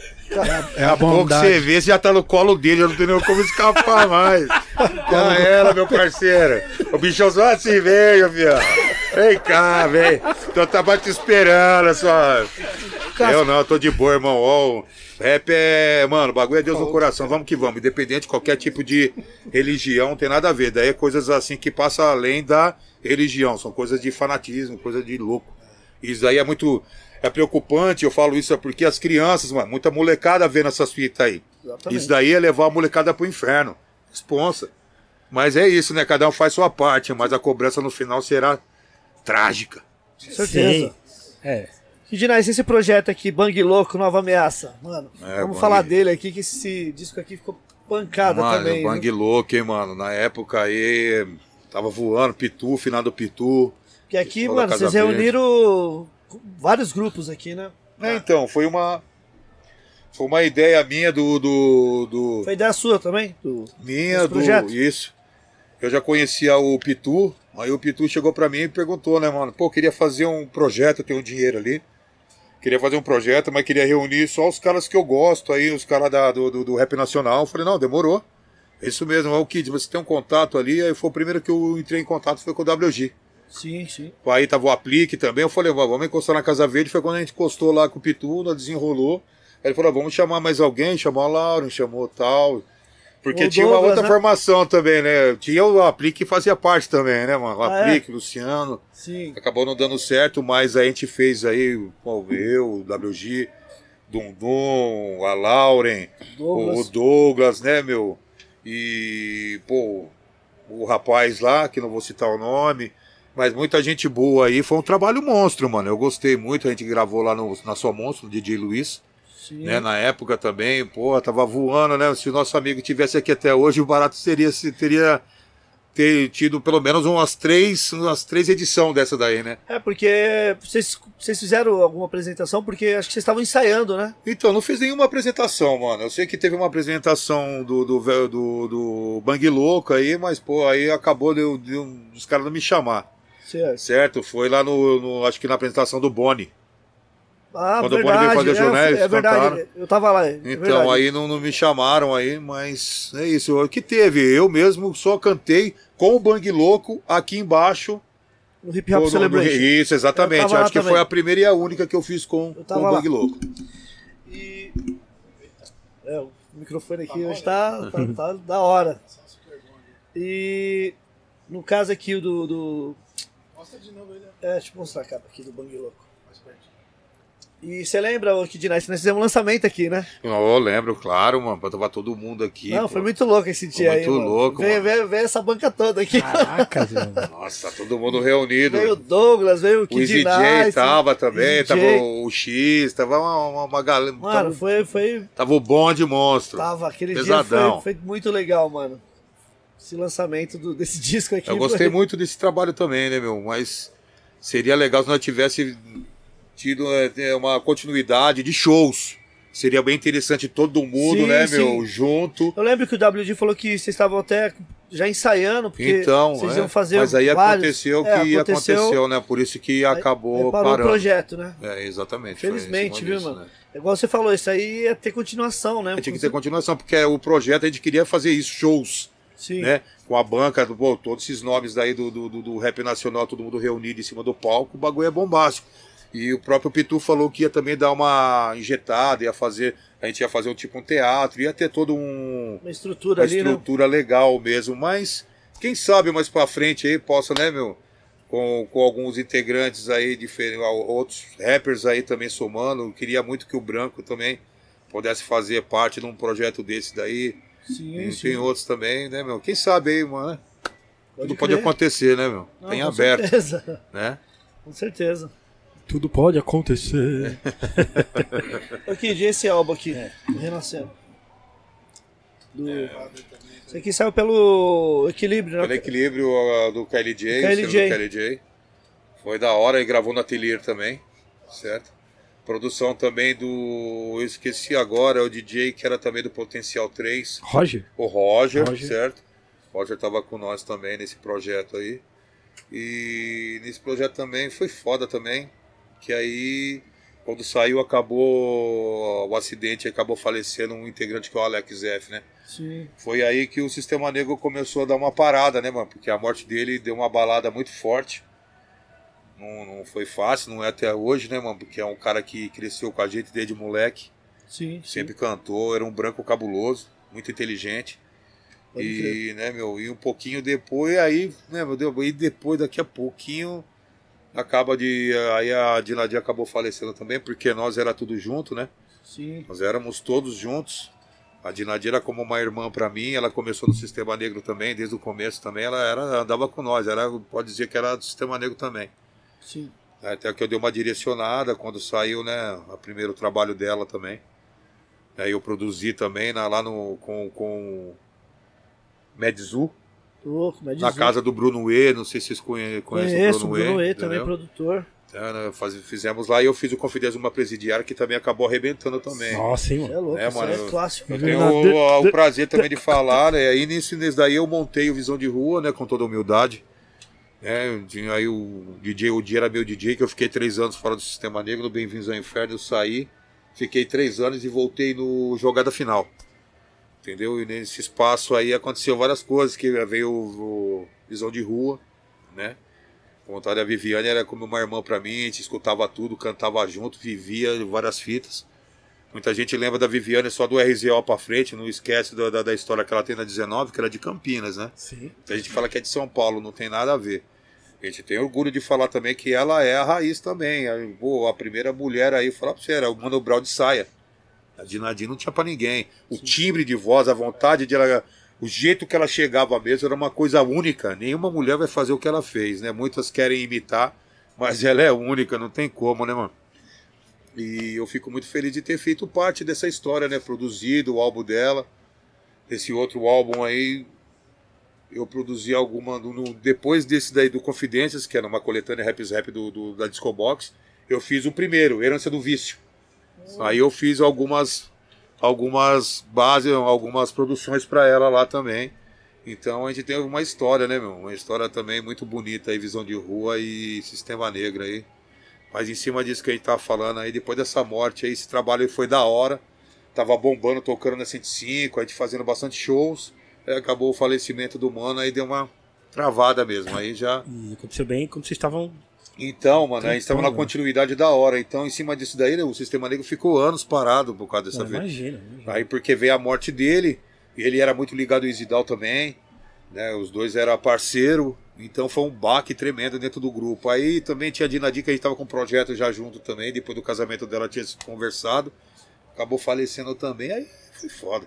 É a Pouco bondade. você vê, você já tá no colo dele, já não tem nem como escapar mais. Já era, meu parceiro. O bichão só assim veio, viado. Vem cá, vem. Então tava te esperando, só. Eu não, eu tô de boa, irmão. Ó, o rap é. Mano, o bagulho é Deus no coração. Vamos que vamos. Independente de qualquer tipo de religião, não tem nada a ver. Daí é coisas assim que passam além da religião. São coisas de fanatismo, coisa de louco. Isso aí é muito. É preocupante, eu falo isso é porque as crianças, mano, muita molecada vendo essas fitas aí. Exatamente. Isso daí é levar a molecada pro inferno. Responsa. Mas é isso, né? Cada um faz sua parte, mas a cobrança no final será trágica. Com certeza. Sim. É. E Dinais, esse projeto aqui, Bang Louco, Nova Ameaça. Mano, É, vamos Bang- falar dele aqui, que esse disco aqui ficou pancada mano, também. Bang viu? louco, hein, mano. Na época aí, tava voando, Pitu, finado Pitu. Porque aqui, mano, vocês reuniram vários grupos aqui, né? É, então, foi uma. Foi uma ideia minha do. do, do Foi ideia sua também? Do... minha do. Isso. Eu já conhecia o Pitu. Aí o Pitu chegou pra mim e perguntou, né, mano? Pô, queria fazer um projeto, eu tenho um dinheiro ali. Queria fazer um projeto, mas queria reunir só os caras que eu gosto aí, os caras da- do, do, do rap nacional. Eu falei, não, demorou. É isso mesmo, é o Kid, você tem um contato ali. Aí foi o primeiro que eu entrei em contato foi com o WG. Sim, sim. Aí tava o aplique também. Eu falei, "Vá, vamos encostar na Casa Verde. Foi quando a gente encostou lá com o Pitu, nós desenrolou. Aí ele falou, vamos chamar mais alguém. Chamou a Lauren, chamou tal. Porque tinha uma outra né? formação também, né? Tinha o aplique que fazia parte também, né, mano? O Ah, é? aplique, Luciano. Sim. Acabou não dando certo, mas a gente fez aí, pô, eu, o WG, Dum Dum, a Lauren, Douglas. o Douglas, né, meu? E, pô, o rapaz lá, que não vou citar o nome, mas muita gente boa aí. Foi um trabalho monstro, mano. Eu gostei muito. A gente gravou lá no, na sua monstro, no DJ Luiz, Sim. né? Na época também, pô, tava voando, né? Se o nosso amigo tivesse aqui até hoje, o barato seria, se teria ter tido pelo menos umas três, umas três edições dessa daí, né? É, porque vocês, vocês fizeram alguma apresentação, porque acho que vocês estavam ensaiando, né? Então, não fiz nenhuma apresentação, mano. Eu sei que teve uma apresentação do, do, do, do Bang Louco aí, mas, pô, aí acabou de, de, um- dos caras não me chamar, Certo. certo? Foi lá no, no- acho que na apresentação do Boni. Ah, Quando o Boni verdade. veio fazer é, jornal, é eles verdade. Eu tava lá. é Então, verdade. aí não, não me chamaram aí, mas é isso. O que teve? Eu mesmo só cantei com o Bang Louco aqui embaixo. No Hip Hop no- no- Celebration. isso, exatamente. lá Acho que também. foi a primeira e a única que eu fiz com, Eu com o lá. Bang Louco. E. É, o microfone aqui hoje tá, tá, tá da hora. E no caso aqui do. do Mostra de novo ele. é, deixa eu mostrar a capa aqui do Bang Louco. E você lembra, o Kid Night, nós fizemos um lançamento aqui, né? Eu lembro, claro, mano, pra tava todo mundo aqui. Não, pô. foi muito louco esse dia aí. muito mano. louco, Veio, mano. veio, veio essa banca toda aqui. Caraca. Nossa, todo mundo reunido. Veio o Douglas, veio o O Kid DJ Night. tava também, DJ. tava o X, tava uma, uma, uma galera. Mano, tava, foi, foi. tava o bonde monstro. Tava, aquele Pesadão. dia foi, foi muito legal, mano. Esse lançamento do- desse disco aqui. Eu gosttei foi- muito desse trabalho também, né, meu? Mas seria legal se nós tivesse tido é, uma continuidade de shows. Seria bem interessante todo mundo, Sim, né, sim. meu, junto. Eu lembro que o WD falou que vocês estavam até já ensaiando, porque Então, vocês é. iam fazer mas aí vários. aconteceu É, que aconteceu, né? Por isso que acabou aí parou parando. o projeto, né? É, exatamente. Felizmente, viu, mano? né? Igual você falou, isso aí ia ter continuação, né? Tinha que ter continuação, porque o projeto a gente queria fazer isso, shows. Sim. né? Com a banca, do, pô, todos esses nomes daí do, do, do- do rap nacional, todo mundo reunido em cima do palco, o bagulho é bombástico. E o próprio Pitu falou que ia também dar uma injetada, ia fazer, a gente ia fazer um tipo um teatro, ia ter todo um Uma estrutura uma ali, né? estrutura legal mesmo, mas quem sabe mais pra frente aí possa, né, meu, com, com alguns integrantes aí, diferentes, outros rappers aí também somando, Eu queria muito que o Branco também pudesse fazer parte de um projeto desse daí, Sim, tem, sim. tem outros também, né, meu? Quem sabe aí, mano? né? Tudo pode crer. acontecer, né, meu? Não, tem com aberto, Certeza. né? Com certeza. Tudo pode acontecer. Ô, Kid, esse álbum aqui, do Renascendo. Do... Isso aqui saiu pelo Equilíbrio, né? Pelo equilíbrio ah, do KLJ, KLJ. selo do KLJ. Foi da hora, ele gravou na Atelier também, certo? Produção também do. Eu esqueci agora, é o DJ que era também do Potencial 3, Roger? o Roger, Roger. certo? O Roger tava com nós também nesse projeto aí. E nesse projeto também foi foda também, que aí quando saiu acabou o acidente, acabou falecendo um integrante que é o Alex F, né? Sim. Foi aí que o Sistema Negro começou a dar uma parada, né, mano? Porque a morte dele deu uma balada muito forte. Não, não foi fácil, não é até hoje, né, mano? Porque é um cara que cresceu com a gente desde moleque, Sim. sempre cantou, era um branco cabuloso, muito inteligente. Pode e, né, meu, e um pouquinho depois, aí, né, meu Deus, e depois, daqui a pouquinho, acaba de. Aí a Dinadia acabou falecendo também, porque nós era tudo junto, né? Sim. Nós éramos todos juntos. A Dinadia era como uma irmã para mim, ela começou no Sistema Negro também, desde o começo também, ela era, andava com nós, era, pode dizer que era do Sistema Negro também. Sim. Até que eu dei uma direcionada quando saiu, né, o primeiro trabalho dela também. Aí eu produzi também na- lá no, com, com Medzu, na casa do Bruno E, não sei se vocês conhe- conhecem Conheço, o o Bruno, Bruno E, E, também produtor. É, né, faz- fizemos lá e eu fiz o Confidência uma presidiária que também acabou arrebentando também. Nossa, hein, Você é mano. louco, É, isso mano, é clássico. Eu Viu? tenho o, o prazer também de falar, né? Aí nisso, nisso daí eu montei o Visão de Rua, né? Com toda a humildade. Né? Tinha Aí o DJ, o dia era meu DJ, que eu fiquei três anos fora do Sistema Negro, no Bem-vindos ao Inferno, eu saí, fiquei três anos e voltei no Jogada Final. Entendeu? E nesse espaço aí aconteceu várias coisas, que veio o, Visão de Rua, né? Vontade, a Viviane era como uma irmã pra mim, a gente escutava tudo, cantava junto, vivia várias fitas. Muita gente lembra da Viviane só do RZO pra frente, não esquece da, da, da história que ela tem na 19, que era de Campinas, né? Sim. A gente fala que é de São Paulo, não tem nada a ver. A gente tem orgulho de falar também que ela é a raiz também. A, pô, a primeira mulher aí, falar pra você, era o Mano Brown de saia. A Dinadinha não tinha pra ninguém. O timbre de voz, a vontade de ela. O jeito que ela chegava mesmo era uma coisa única. Nenhuma mulher vai fazer o que ela fez, né? Muitas querem imitar, mas ela é única, não tem como, né, mano? E eu fico muito feliz de ter feito parte dessa história, né? Produzido o álbum dela. Esse outro álbum aí, eu produzi alguma. no- depois desse daí do Confidências, que era uma coletânea Raps Rap do, do- da Disco Box, eu fiz o primeiro, Herança do Vício. Aí eu fiz algumas algumas bases, algumas produções para ela lá também. Então a gente tem uma história, né, meu? Uma história também muito bonita aí, visão de rua e sistema negro aí. Mas em cima disso que a gente tava falando aí, depois dessa morte aí, esse trabalho aí foi da hora. Tava bombando, tocando na 105, a gente fazendo bastante shows. Aí acabou o falecimento do mano, aí deu uma travada mesmo. Aí já. E aconteceu bem quando vocês estavam. Então, mano, a gente estava na continuidade da hora. Então, em cima disso daí, né, o Sistema Negro ficou anos parado por causa dessa vez. imagina. imagina. Aí porque veio a morte dele, e ele era muito ligado ao Isidal também. Né? Os dois eram parceiro, então foi um baque tremendo dentro do grupo. Aí também tinha a Dinadi que a gente tava com um projeto já junto também, depois do casamento dela tinha se conversado. Acabou falecendo também, aí foi foda.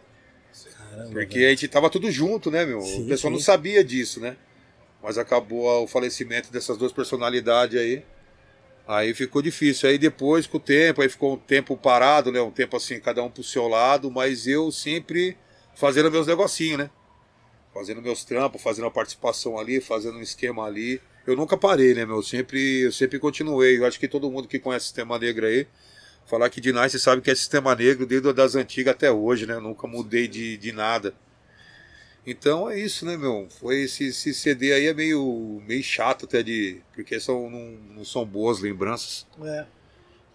Porque a gente tava tudo junto, né, meu? Sim, o pessoal sim. não sabia disso, né? Mas acabou o falecimento dessas duas personalidades aí. Aí ficou difícil. Aí depois, com o tempo, aí ficou um tempo parado, né? Um tempo assim, cada um pro seu lado, mas eu sempre fazendo meus negocinhos, né? Fazendo meus trampos, fazendo a participação ali, fazendo um esquema ali. Eu nunca parei, né, meu? Eu sempre, eu sempre continuei. Eu acho que todo mundo que conhece o Sistema Negro aí, falar que de Nice sabe que é Sistema Negro desde das antigas até hoje, né? Eu nunca mudei de, de nada. Então é isso, né, meu? Foi esse, esse CD aí é meio, meio chato até de. Porque são, não, não são boas lembranças, É,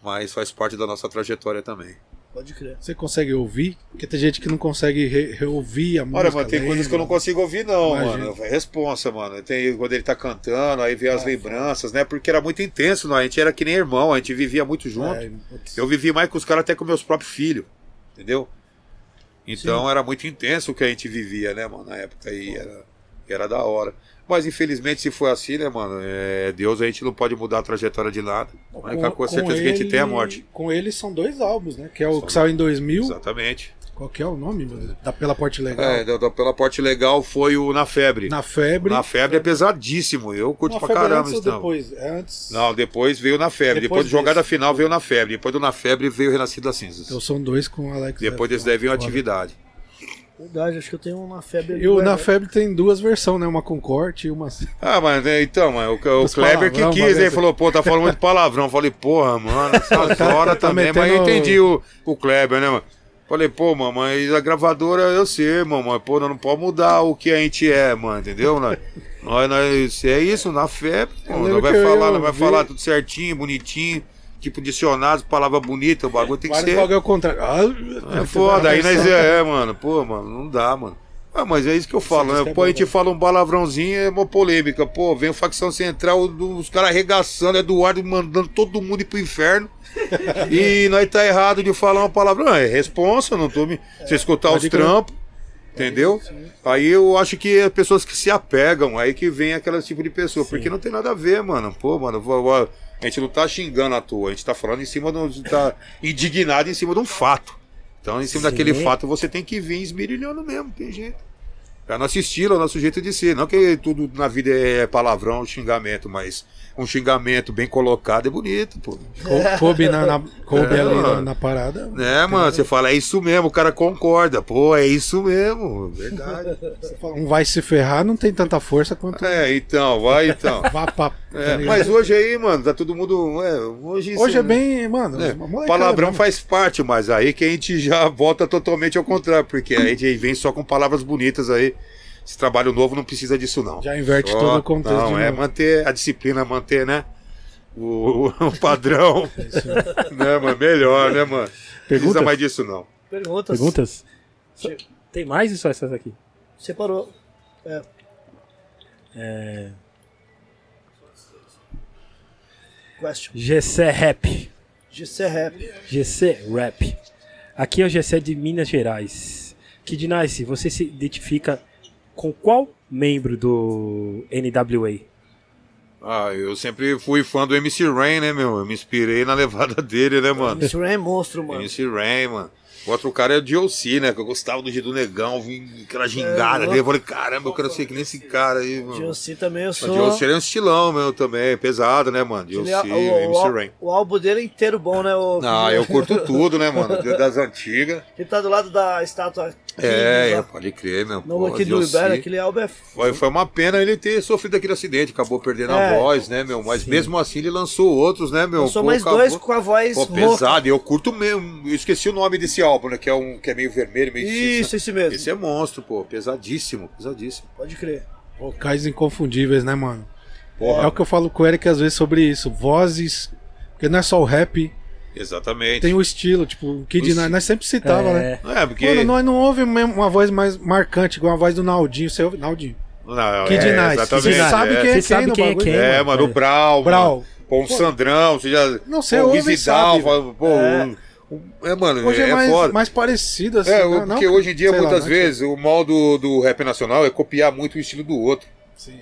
mas faz parte da nossa trajetória também. Pode crer. Você consegue ouvir? Porque tem gente que não consegue re- reouvir a música. Olha, mano, tem coisas que eu não consigo ouvir, não, Imagina. mano. É responsa, mano. Tem quando ele tá cantando, aí vê as Ah, lembranças, né? Porque era muito intenso, né? A gente era que nem irmão, a gente vivia muito junto. É. Eu vivi mais com os caras até com meus próprios filhos, entendeu? Então era muito intenso o que a gente vivia, né, mano, na época aí era, era da hora. Mas infelizmente se for assim, né, mano, é, Deus a gente não pode mudar a trajetória de nada. A única coisa certeza que a gente tem é a morte. Com ele são dois álbuns, né? Que é o que saiu em 2000. Exatamente. Qual que é o nome, meu Deus? Da Pela Porte Legal. É, da- da- pela parte legal foi o Na Febre. Na Febre. Na Febre é pesadíssimo, eu curto Na pra Febre caramba antes depois? É antes. Não, depois veio Na Febre. Depois Depois, do Jogada. Final veio Na Febre. Depois do Na Febre veio o Renascido das Cinzas. Então são dois com o Alex. Depois desse daí veio a Foda. Atividade. Verdade, acho que eu tenho uma febre. E o Na guardada. Febre tem duas versões, né? Uma com corte e uma. Ah, mas né, então, mano, o, o Kleber que quis, ele falou, pô, tá falando muito palavrão. Eu falei, porra, mano, essas horas tá também. Mas eu metendo- entendi o, o Kleber, né, mano? Falei, pô, mano, mas a gravadora eu sei, mano, mas, pô, nós não pode mudar o que a gente é, mano, entendeu? Nós, nós, nós é isso, na lembro nós vai eu falar, nós vai falar tudo certinho, bonitinho, tipo dicionário, palavra bonita, o bagulho tem que Vários ser. bagulho ao contrário. Ah, É foda, aí nós é, é, mano, pô, mano, não dá, mano. Ah, mas é isso que eu falo, né? é Pô, a gente fala um palavrãozinho, é uma polêmica. Pô, vem o facção central, os caras arregaçando, Eduardo mandando todo mundo ir pro inferno. e nós tá errado de falar uma palavra. Não, é responsa, não tô me. Você escutar os trampos, entendeu? Aí eu acho que é pessoas que se apegam, aí que vem aquele tipo de pessoa. Porque não tem nada a ver, mano. Pô, mano, vou- vou- a gente não tá xingando à toa, a gente tá falando em cima de um. tá indignado em cima de um fato. Então, em cima Sim. daquele fato, você tem que vir esmirilhando mesmo, tem jeito. É o nosso estilo, é o nosso jeito de ser. Não que tudo na vida é palavrão, xingamento, mas um xingamento bem colocado é bonito, pô. cou- Coube, na, na- coube É, ali na, na parada. Né, mano? Você fala, é isso mesmo, o cara concorda. Pô, é isso mesmo, verdade. Você fala, Um vai se ferrar, não tem tanta força quanto. é, então, vai então. Vá pra. É, tá mas hoje aí, mano, tá todo mundo. é, hoje Hoje é isso- bem, mano. É, molecada palavrão mesmo. faz parte, mas aí que a gente já volta totalmente ao contrário, porque a gente vem só com palavras bonitas aí. Esse trabalho novo não precisa disso, não. Já inverte Só- todo o contexto. Não, de é novo. manter a disciplina, manter, né? O, o padrão. É né, mano? Melhor, né, mano? Não precisa Perguntas? mais disso, não. Perguntas. Perguntas? Tem mais ou só essas aqui? Separou. É... Question. GC Rap. GC Rap. GC Rap. Aqui é o GC de Minas Gerais. Kid Nice, você se identifica com qual membro do NWA? Ah, eu sempre fui fã do MC Rain, né, meu? Eu me inspirei na levada dele, né, mano? Mr. Ram é monstro, mano. MC Rain, mano. O outro cara é o DLC, né? Que eu gostava do Gido Negão, vim aquela gingada É, dele. Eu falei, caramba, eu quero ser que nem esse cara aí, mano. DLC também eu Mas sou. DLC é um estilão, meu, também. Pesado, né, mano? DLC, é- o, o, MC Rain. o álbum dele é inteiro bom, né? O, Ah, eu curto tudo, né, mano? Das antigas. Ele tá do lado da estátua. É, é, pode crer, meu. No Pô, aqui do. Ibera, aquele álbum é. Foi, foi uma pena ele ter sofrido aquele acidente, acabou perdendo É. a voz, né, meu? Mas mesmo assim ele lançou outros, né, meu? Pô, mais acabou- dois com a voz Pô, pesado, e eu curto mesmo. Eu esqueci o nome desse álbum, né? Que é um que é meio vermelho, meio Isso, esse mesmo. Esse é monstro, pô. Pesadíssimo, pesadíssimo. Pode crer. Vocais inconfundíveis, né, mano? Porra. É o que eu falo com o Eric às vezes sobre isso. Vozes. Porque não é só o rap, Exatamente. tem o estilo. Tipo, o Kid O Nós, nós sempre citava, né? É, É, porque. Mano, nós não ouve mesmo uma voz mais marcante, igual a voz do Naldinho. Você ouve? Naldinho. Não, Kid é, Nice. Exatamente. Você sabe é. quem é quem sabe no quem é quem. É, mano, o Brau. Brau. mano. Pô, um Sandrão, você já. Não, Pô, o Vidal, sabe, pô, É. É, mano, Hoje é, é, mais, foda. mais parecido, assim. É, né? o- Não porque que- hoje em dia, sei lá, muitas né? vezes, o mal do, do rap nacional é copiar muito o estilo do outro. Sim.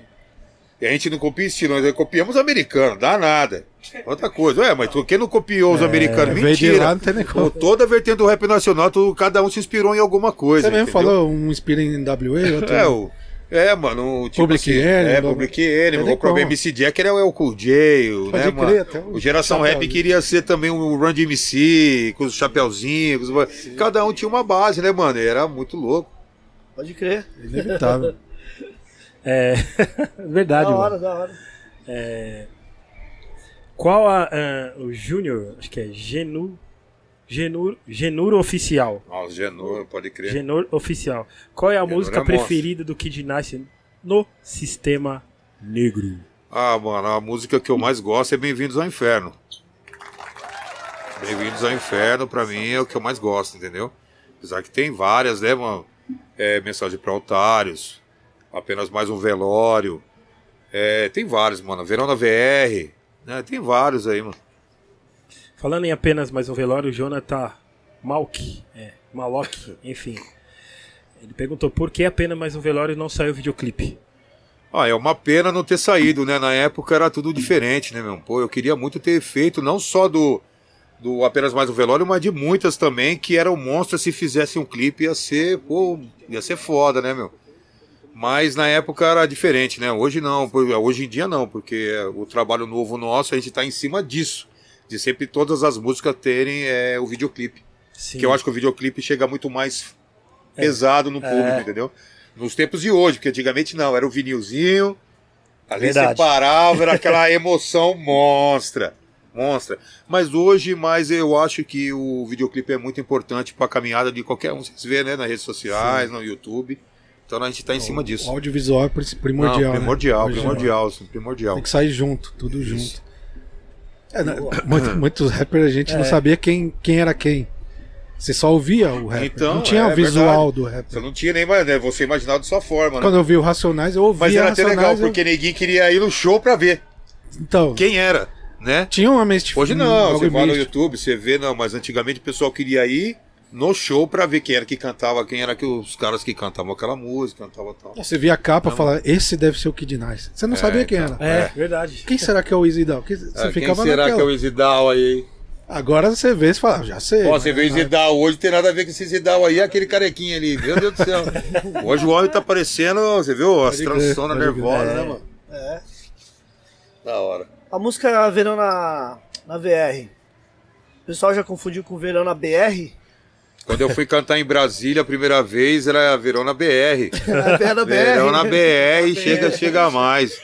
E a gente não copia estilo, nós copiamos americano, dá nada. Outra coisa, ué, mas quem não copiou os americanos? veio de Mentira. lá, não tem nem como. Toda a vertente do rap nacional, tu- cada um se inspirou em alguma coisa. Você mesmo entendeu? falou, um inspira em WA, outro... É, o, é mano, o tipo Public assim, Enemy, é, Public. Enemy, Tem o como. MC Jack era o Cool J, o, né, crer, mano? até o O Geração Rap queria ser também o Run DMC, com os chapeuzinhos, com os- cada um tinha uma base, né, mano? E Era muito louco. Pode crer. Inevitável. É. Verdade, da mano. hora, da hora. Qual a, ah, o Júnior, acho que é Genu, Genur, Genur Oficial. Nossa, Genor, pode crer. Genur Oficial. Qual é a Genur música é preferida do Kid Nice no Sistema Negro? Ah, mano, a música que eu mais gosto é Bem-vindos ao Inferno. Bem-vindos ao Inferno, pra mim, é o que eu mais gosto, entendeu? Apesar que tem várias, né, mano? É, Mensagem para Otários, Apenas Mais um Velório. É, tem vários, mano. Verão na VR. Né? Tem vários aí, mano. Falando em apenas mais um velório, o Jonathan Malk, é, Malok, enfim. Ele perguntou por que apenas mais um velório e não saiu o videoclipe. Ah, é uma pena não ter saído, né? Na época era tudo diferente, né, meu? Pô, eu queria muito ter feito, não só do, do Apenas Mais um Velório, mas de muitas também, que era o monstro, se fizesse um clipe, ia ser, pô, ia ser foda, né, meu? Mas na época era diferente, né? Hoje não, hoje em dia não, porque o trabalho novo nosso, a gente tá em cima disso. De sempre todas as músicas terem é, o videoclipe. Sim. Que eu acho que o videoclipe chega muito mais pesado no público, entendeu? Nos tempos de hoje, porque antigamente não, era o vinilzinho, ali Verdade. você parava, era aquela emoção monstra. Monstra. Mas hoje, mais eu acho que o videoclipe é muito importante para a caminhada de qualquer um. Vocês vê, né? Nas redes sociais, no YouTube. Então a gente tá em cima O disso. audiovisual é pri- primordial. Não, primordial, né? Primordial, sim, primordial. Tem que sair junto, tudo junto. É, né, muito- muitos rappers a gente não sabia quem, quem era quem. Você só ouvia o rapper. Então, não tinha é o visual verdade. do Você rapper. não tinha nem mais, né? Você imaginava de sua forma, né? Quando eu vi o Racionais, eu ouvia Mas era até legal, eu- porque ninguém queria ir no show pra ver Então, quem era, né? tinha uma mística. Hoje não, algo você vai no. YouTube, você vê, não, mas antigamente o pessoal queria ir no show pra ver quem era que cantava, quem era que os caras que cantavam aquela música, cantavam tal. Você via a capa e falava, esse deve ser o Kid Nice. Você não sabia quem era. É, verdade. Quem será que é o Easy Down? Porque Você quem ficava será naquela. que é o Isidal aí? Agora você vê e fala, ah, já sei. Ó, você vê o Isidal hoje, tem nada a ver com esse Isidal aí, aquele carequinha ali, meu Deus do céu. Hoje o homem tá parecendo, você viu, as pode crer. nervosas, É. né, mano? É. Da hora. A música Verão na, na VR. O pessoal já confundiu com Verão na BR? Quando eu fui cantar em Brasília a primeira vez, era Verão na BR. É Verão na BR. Verão na BR, chega, chega mais.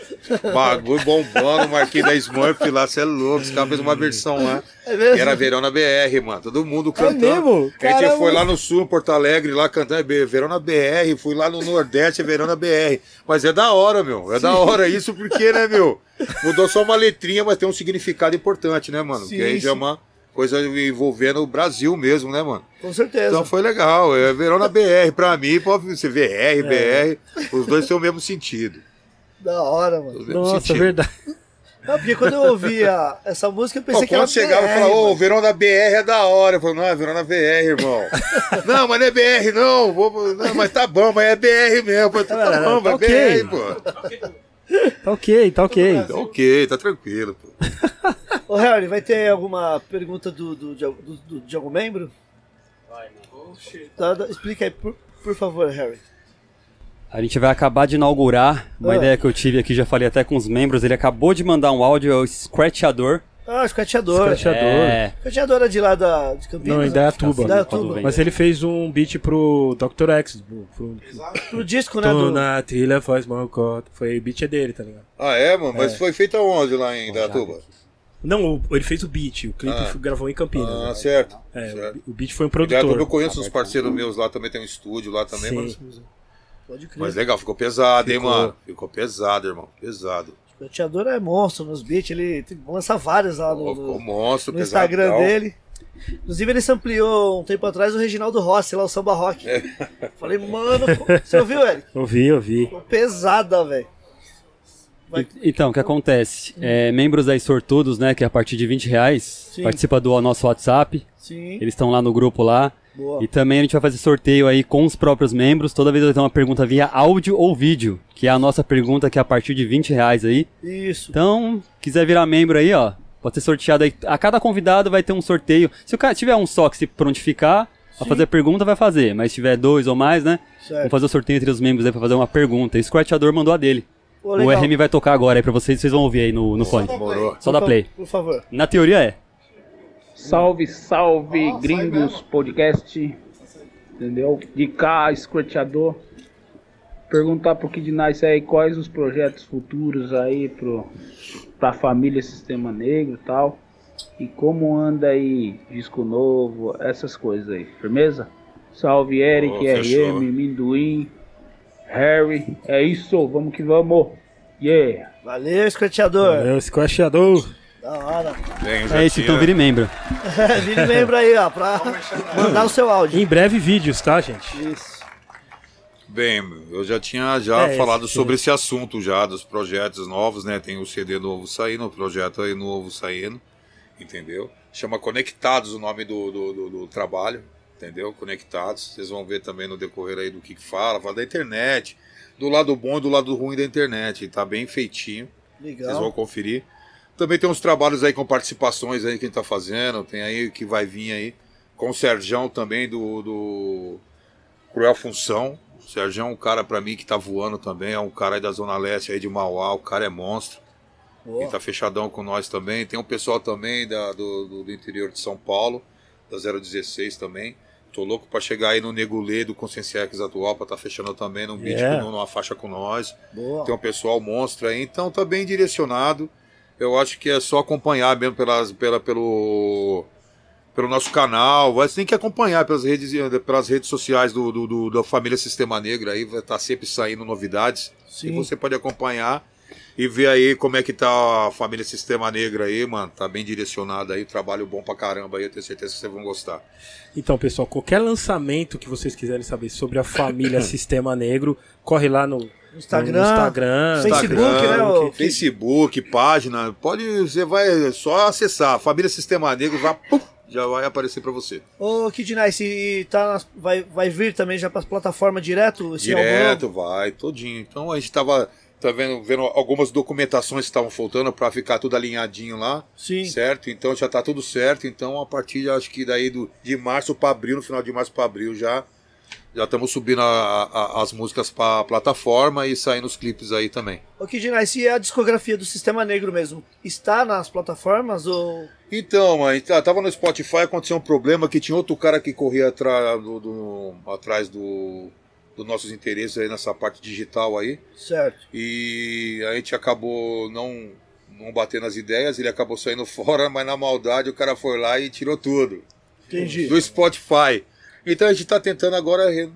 Bagulho bombando, marquei da Smurf lá, você é louco. Os caras fez uma versão lá. É mesmo? Era Verão na BR, mano. Todo mundo cantando. mesmo? A gente foi lá no sul, Porto Alegre, lá cantando é Verão na BR. Fui lá no Nordeste, é Verão na BR. Mas é da hora, meu. É da hora isso porque, né, meu? Mudou só uma letrinha, mas tem um significado importante, né, mano? Sim, que aí já é sim. uma coisa envolvendo o Brasil mesmo, né, mano? Com certeza. Então foi legal. É Verão na BR. Pra mim, pode você VR, BR, os dois têm o mesmo sentido. Da hora, mano. Nossa, sentidos. verdade. Não, porque quando eu ouvia essa música, eu pensei Pô, que era quando chegava e falava, ô, o mano. verão da BR é da hora. Eu falei, não, é verão da BR, irmão. não, mas não é BR, não. Vou, não, mas tá bom, mas é BR mesmo. Tá, Tá, bom, tá mas ok. é BR, pô. Tá ok, tá ok. Tá ok, tá tranquilo, pô. Ô, Harry, vai ter alguma pergunta do, do, de, do- do- de algum membro? Tá, dá- explica aí, por, por favor, Harry. A gente vai acabar de inaugurar uma Ah. ideia que eu tive aqui, já falei até com os membros. Ele acabou de mandar um áudio, é o Scratchador. Ah, escateador. Scratchador. É, Escateador é de lá da, de Campinas? Não, em Dayatuba. Dayatuba. Mas ele fez um beat pro Dr. X. Pro, pro, Pro disco, né? Tô Do... na trilha, faz mal cota. Foi o beat é dele, tá ligado? Ah, é, mano? Mas foi feito aonde lá em Datuba? Não, ele fez o beat. O clipe Ah. gravou em Campinas. Ah, né? certo. É, certo. o, beat foi um produtor. eu conheço uns parceiros meus lá, também tem um estúdio lá também, Sim. mas... Pode crer. Mas legal, ficou pesado, hein, Ficou. mano? Ficou pesado, irmão. Pesado. O escateador é monstro nos beats, ele lança vários lá no, no, monstro, no pesadão. Instagram dele. Inclusive ele sampleou um tempo atrás o Reginaldo Rossi, lá o Samba Rock. É. Falei, mano, você ouviu, Eric? Ouvi, ouvi. Ficou pesada, velho. vai- Então, o que acontece? É, membros aí sortudos, né, que é a partir de 20 reais, Sim. participa do nosso WhatsApp. Sim, Eles estão lá no grupo lá. Boa. E também a gente vai fazer sorteio aí com os próprios membros. Toda vez vai ter uma pergunta via áudio ou vídeo, que é a nossa pergunta que é a partir de 20 reais aí. Isso. Então, quiser virar membro aí, ó, pode ser sorteado aí. A cada convidado vai ter um sorteio. Se o cara tiver um só que se prontificar a Sim. fazer pergunta, vai fazer. Mas se tiver dois ou mais, né? Certo. Vamos fazer o sorteio entre os membros aí pra fazer uma pergunta. E o Scratchador mandou a dele. Pô, O. RM vai tocar agora aí pra vocês, vocês vão ouvir aí no, no fone. Demorou. Só fa- play. Por favor. Na teoria é. Salve, salve, gringos podcast. Entendeu? De cá, scratchador. Perguntar pro Kid Nice aí quais os projetos futuros aí pro, pra família Sistema Negro e tal. E como anda aí disco novo, essas coisas aí. Firmeza? Salve Eric, fechou. RM, Minduim, Harry. É isso, vamos que vamos. Yeah! Valeu, escrateador. Valeu, Squashador. Da hora. Bem, É isso, então vire membro. Vire membro aí, ó, pra mandar o seu áudio. Em breve vídeos, tá, gente? Isso. Bem, eu já tinha já É, falado esse- sobre esse assunto já, dos projetos novos, né? Tem o CD novo saindo, o projeto aí novo saindo, entendeu? Chama Conectados o nome do, do, do- do trabalho, entendeu? Conectados. Vocês vão ver também no decorrer aí do que, que fala, fala da internet, do lado bom e do lado ruim da internet. Tá bem feitinho. Vocês vão Legal. conferir. Também tem uns trabalhos aí com participações aí que a gente tá fazendo. Tem aí que vai vir aí com o Serjão também do, do Cruel Função. O Serjão é um cara pra mim que tá voando também. É um cara aí da Zona Leste aí de Mauá. O cara é monstro. Boa. Ele tá fechadão com nós também. Tem um pessoal também da, do, do, interior de São Paulo, da 016 também. Tô louco pra chegar aí no Negulê do Conscienciax atual, pra tá fechando também num beat, Yeah. numa faixa com nós. Boa. Tem um pessoal monstro aí, então tá bem direcionado. Eu acho que é só acompanhar mesmo pelas, pela, pelo, pelo nosso canal. Você tem que acompanhar pelas redes, pelas redes sociais do, do- do- da família Sistema Negra aí, vai estar sempre saindo novidades. E Sim. você pode acompanhar e ver aí como é que tá a família Sistema Negra aí, mano. Tá bem direcionado aí, trabalho bom pra caramba aí, eu tenho certeza que vocês vão gostar. Então, pessoal, qualquer lançamento que vocês quiserem saber sobre a família Sistema Negro, corre lá no Instagram, no Instagram, Facebook, Instagram, né? ô- Facebook, página, pode, você vai só acessar, família Sistema Negro, vai, puf, já vai aparecer pra você. Ô, Kid Nice, e tá nas- vai, vai vir também já pras plataformas direto? Direto, álbum? vai, todinho. Então a gente tava tá vendo, vendo algumas documentações que estavam faltando para ficar tudo alinhadinho lá, Sim. certo? Então já tá tudo certo. Então a partir, acho que daí do, de março para abril, no final de março para abril já já estamos subindo a- a- as músicas para plataforma e saindo os clipes aí também. Ô, Kid Nice, e a discografia do Sistema Negro mesmo? Está nas plataformas ou... Então, mãe, tá- tava no Spotify, aconteceu um problema que tinha outro cara que corria atrás do, do- atrás do dos nossos interesses aí nessa parte digital aí. Certo. E a gente acabou não, não batendo as ideias, ele acabou saindo fora, mas na maldade o cara foi lá e tirou tudo. Entendi. Do Spotify. Então a gente tá tentando agora re-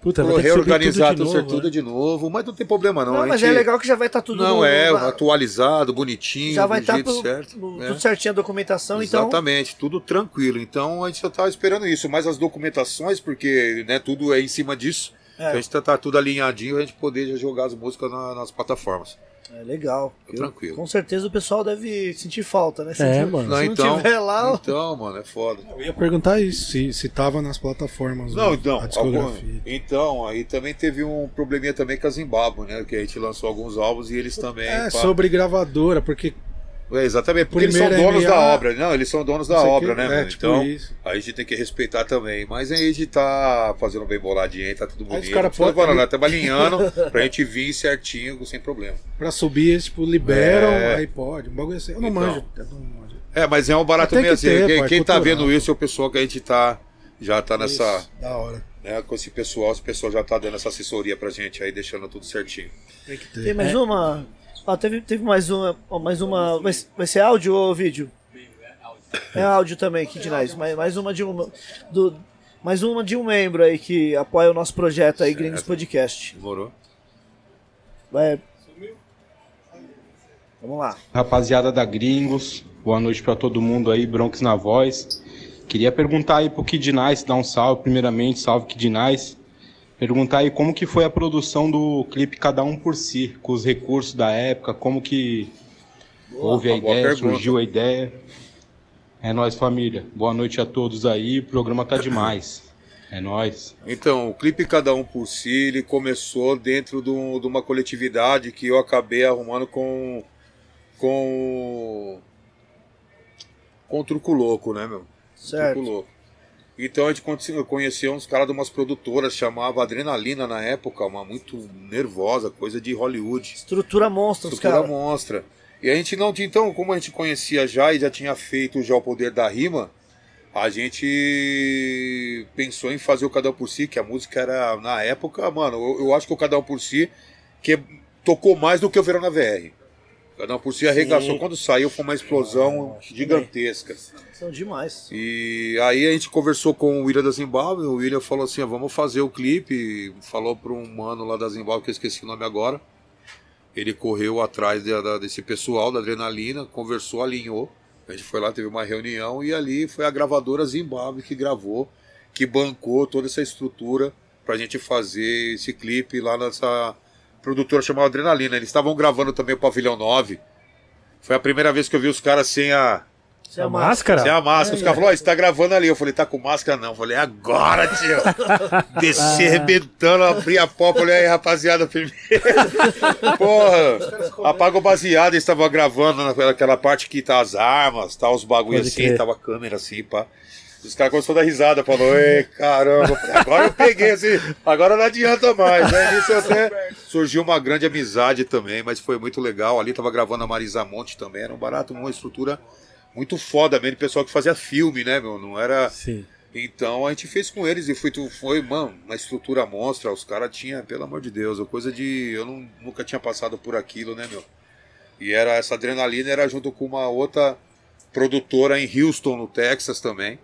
Puta, vai reorganizar tudo de novo, tudo né? de novo, mas não tem problema não. Não, a mas gente- é legal que já vai estar tudo Não no- é, atualizado, bonitinho, Já vai estar tudo, certo. no- né? tudo certinho a documentação, então... Exatamente, tudo tranquilo. Então a gente só tá esperando isso, mas as documentações, porque né, tudo é em cima disso. É. Então a gente tá, tá tudo alinhadinho, a gente poder já jogar as músicas na- nas plataformas. É legal. Tá Eu- tranquilo. Com certeza o pessoal deve sentir falta, né? Se É, não- mano. Se não, então, tiver lá, então, mano, é foda. Eu ia perguntar isso, se, se tava nas plataformas. Não, então, a discografia. algum- então, aí também teve um probleminha também com a Zimbabwe, né? Que a gente lançou alguns álbuns e eles também. É, pá- sobre gravadora, porque É, exatamente, porque eles são donos MA, da obra. Não, eles são donos da obra, que- né, é, mano? tipo então, isso. aí a gente tem que respeitar também. Mas aí a gente tá fazendo bem boladinho aí, tá tudo Aí bonito. os cara pode- falar nada, Estamos alinhando pra gente vir certinho, sem problema. pra subir eles, tipo, liberam, É. aí pode. Um bagulho assim. Eu não Então. manjo. Eu não manjo. É, mas é um barato mesmo que assim. ter, quem é quem tá vendo isso é o pessoal que a gente tá. Já tá nessa. Isso, da hora. Né, com esse pessoal, esse pessoal já tá dando essa assessoria pra gente aí, deixando tudo certinho. Tem que ter. tem mais uma. Ó, teve, teve mais uma. mais uma. Vai, vai ser áudio ou vídeo? É áudio também, Kid Nice. Mais, mais uma de um. Do, mais uma de um membro aí que apoia o nosso projeto aí, Gringos Podcast. Demorou? Vai. Vamos lá. Rapaziada da Gringos, boa noite pra todo mundo aí, Bronx na voz. Queria perguntar aí pro Kid Nice, dar um salve primeiramente, salve Kid Nice. Perguntar aí como que foi a produção do clipe Cada Um Por Si, com os recursos da época, como que houve a uma boa ideia, surgiu a ideia. É nóis, família. Boa noite a todos aí, o programa tá demais. É nóis. Então, o clipe Cada Um por Si, ele começou dentro de, um- de uma coletividade que eu acabei arrumando com com com o Truco Louco, né, meu? Certo. Truco Louco. Então a gente conheceu uns caras de umas produtoras, chamava Adrenalina na época, uma muito nervosa, coisa de Hollywood. Estrutura monstros, Estrutura cara. monstra. E a gente não tinha, então, como a gente conhecia já e já tinha feito já o poder da rima, a gente pensou em fazer o Cada Um por Si, que a música era, na época, mano, eu, eu acho que o Cada Um por Si que tocou mais do que o Verão na VR. Um por Si arregaçou. Quando saiu foi uma explosão gigantesca. São demais. E aí a gente conversou com o William da Zimbábue, o William falou assim, "Ah, vamos fazer o clipe, falou para um mano lá da Zimbábue, que eu esqueci o nome agora. Ele correu atrás de- desse pessoal da Adrenalina, conversou, alinhou. A gente foi lá, teve uma reunião e ali foi a gravadora Zimbábue que gravou, que bancou toda essa estrutura pra gente fazer esse clipe lá nessa produtora chamada Adrenalina. Eles estavam gravando também o Pavilhão 9. Foi a primeira vez que eu vi os caras sem a, Sem a A máscara? sem a máscara. Os caras falaram, ó, você tá gravando ali. Eu falei, tá com máscara? Não. Eu falei, agora, tio. Descer arrebentando, abri a porta. Falei, aí, rapaziada, primeiro. Porra, apaga o baseado. Eles estavam gravando naquela parte que tá as armas, tá os bagulho Pode assim, crer. tava a câmera assim, pá. Os caras começaram a dar risada, falou, ei, caramba, agora eu peguei assim, agora não adianta mais, né? Nisso até surgiu uma grande amizade também, mas foi muito legal. Ali tava gravando a Marisa Monte também, era um barato, uma estrutura muito foda mesmo, pessoal que fazia filme, né, meu? Não era. Sim. Então a gente fez com eles e foi, foi mano, uma estrutura monstra. Os caras tinham, pelo amor de Deus, coisa de. Eu não- nunca tinha passado por aquilo, né, meu? E era essa adrenalina era junto com uma outra produtora em Houston, no Texas também.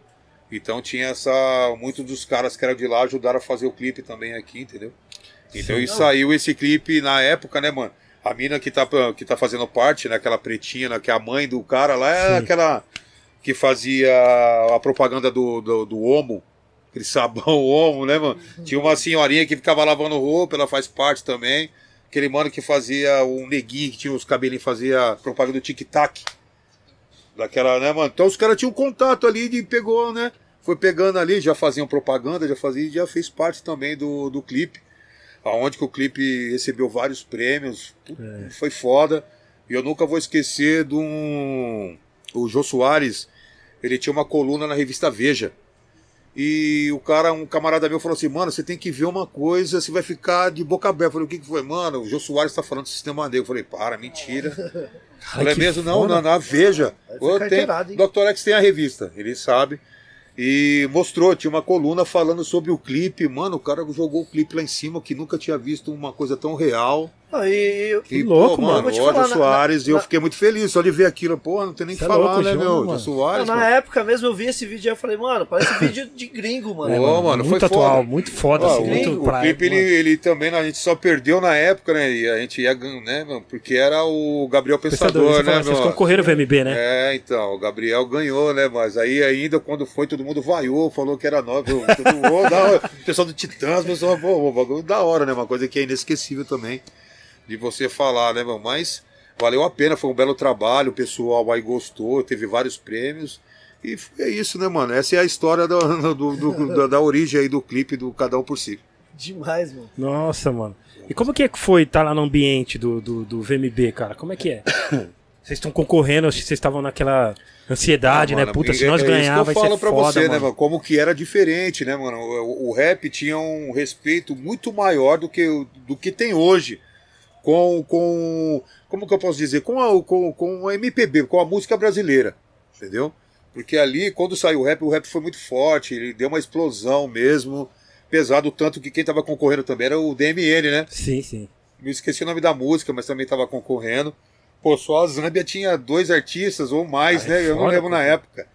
Então tinha essa. Muitos dos caras que eram de lá ajudaram a fazer o clipe também aqui, entendeu? Então e saiu esse clipe na época, né, mano? A mina que tá, que tá fazendo parte, né? Aquela pretinha, né, que é a mãe do cara lá, é Sim. aquela que fazia a propaganda do, do, do Omo, aquele sabão Omo, né, mano? Tinha uma senhorinha que ficava lavando roupa, ela faz parte também. Aquele mano que fazia um neguinho que tinha os cabelinhos, fazia propaganda do tic-tac. Daquela, né, mano? Então os caras tinham contato ali e pegou, né? Foi pegando ali, já faziam propaganda, já fazia, já fez parte também do, do clipe. Aonde que o clipe recebeu vários prêmios. Puta, Foi foda. E eu nunca vou esquecer de um. O Jô Soares, ele tinha uma coluna na revista Veja. E o cara, um camarada meu, falou assim: Mano, você tem que ver uma coisa, você vai ficar de boca aberta. Eu falei: O que, que foi? Mano, o Jô Soares tá falando do sistema negro. Eu falei: Para, mentira. Falei, que mesmo, não, na, na Veja. Tem? Dr. X tem a revista, ele sabe. E mostrou, tinha uma coluna falando sobre o clipe. Mano, o cara jogou o clipe lá em cima, que nunca tinha visto uma coisa tão real. Ah, e, E, louco, pô, mano. mano, falar, na- Soares, e eu na- fiquei muito feliz só de ver aquilo. Pô, não tem nem o que é falar, louco, né, João, meu? mano. Soares, na mano. época mesmo eu vi esse vídeo aí eu falei, mano, parece vídeo de gringo, mano. É, Ô, mano, muito foi atual, foda. muito foda, Ó, assim, o, muito o pra clipe, ele, mano. ele também, a gente só perdeu na época, né? E a gente ia, né, meu? Porque era o Gabriel Pensador, Pensador, né, fala, vocês concorreram o VMB, né? É, então, o Gabriel ganhou, né? Mas aí ainda quando foi, todo mundo vaiou, falou que era nós. viu? Todo mundo, da hora. O pessoal do Titãs, o pessoal, pô, o bagulho da hora, né? Uma coisa que é inesquecível também de você falar, né, meu? Mas valeu a pena, foi um belo trabalho, o pessoal aí gostou, teve vários prêmios. E é isso, né, mano? Essa é a história do, do- do- da, da origem aí do clipe do Cada Um por Si. Demais, mano. Nossa, mano. E como que é que foi estar lá no ambiente do, do, do VMB, cara? Como é que é? Vocês estão concorrendo, acho que vocês estavam naquela ansiedade, Ah, né? mano, Puta, é- se nós é ganhar, vai eu ser falo pra foda, você, né, mano. mano? Como que era diferente, né, mano? O, o rap tinha um respeito muito maior do que, do que tem hoje. Com, com. Como que eu posso dizer? Com a, com, com a MPB, com a música brasileira. Entendeu? Porque ali, quando saiu o rap, o rap foi muito forte, ele deu uma explosão mesmo. Pesado tanto que quem tava concorrendo também era o DMN, né? Sim, sim. Me esqueci o nome da música, mas também tava concorrendo. Pô, só a Zâmbia tinha dois artistas ou mais, é né? Eu não foda, lembro na pô. época.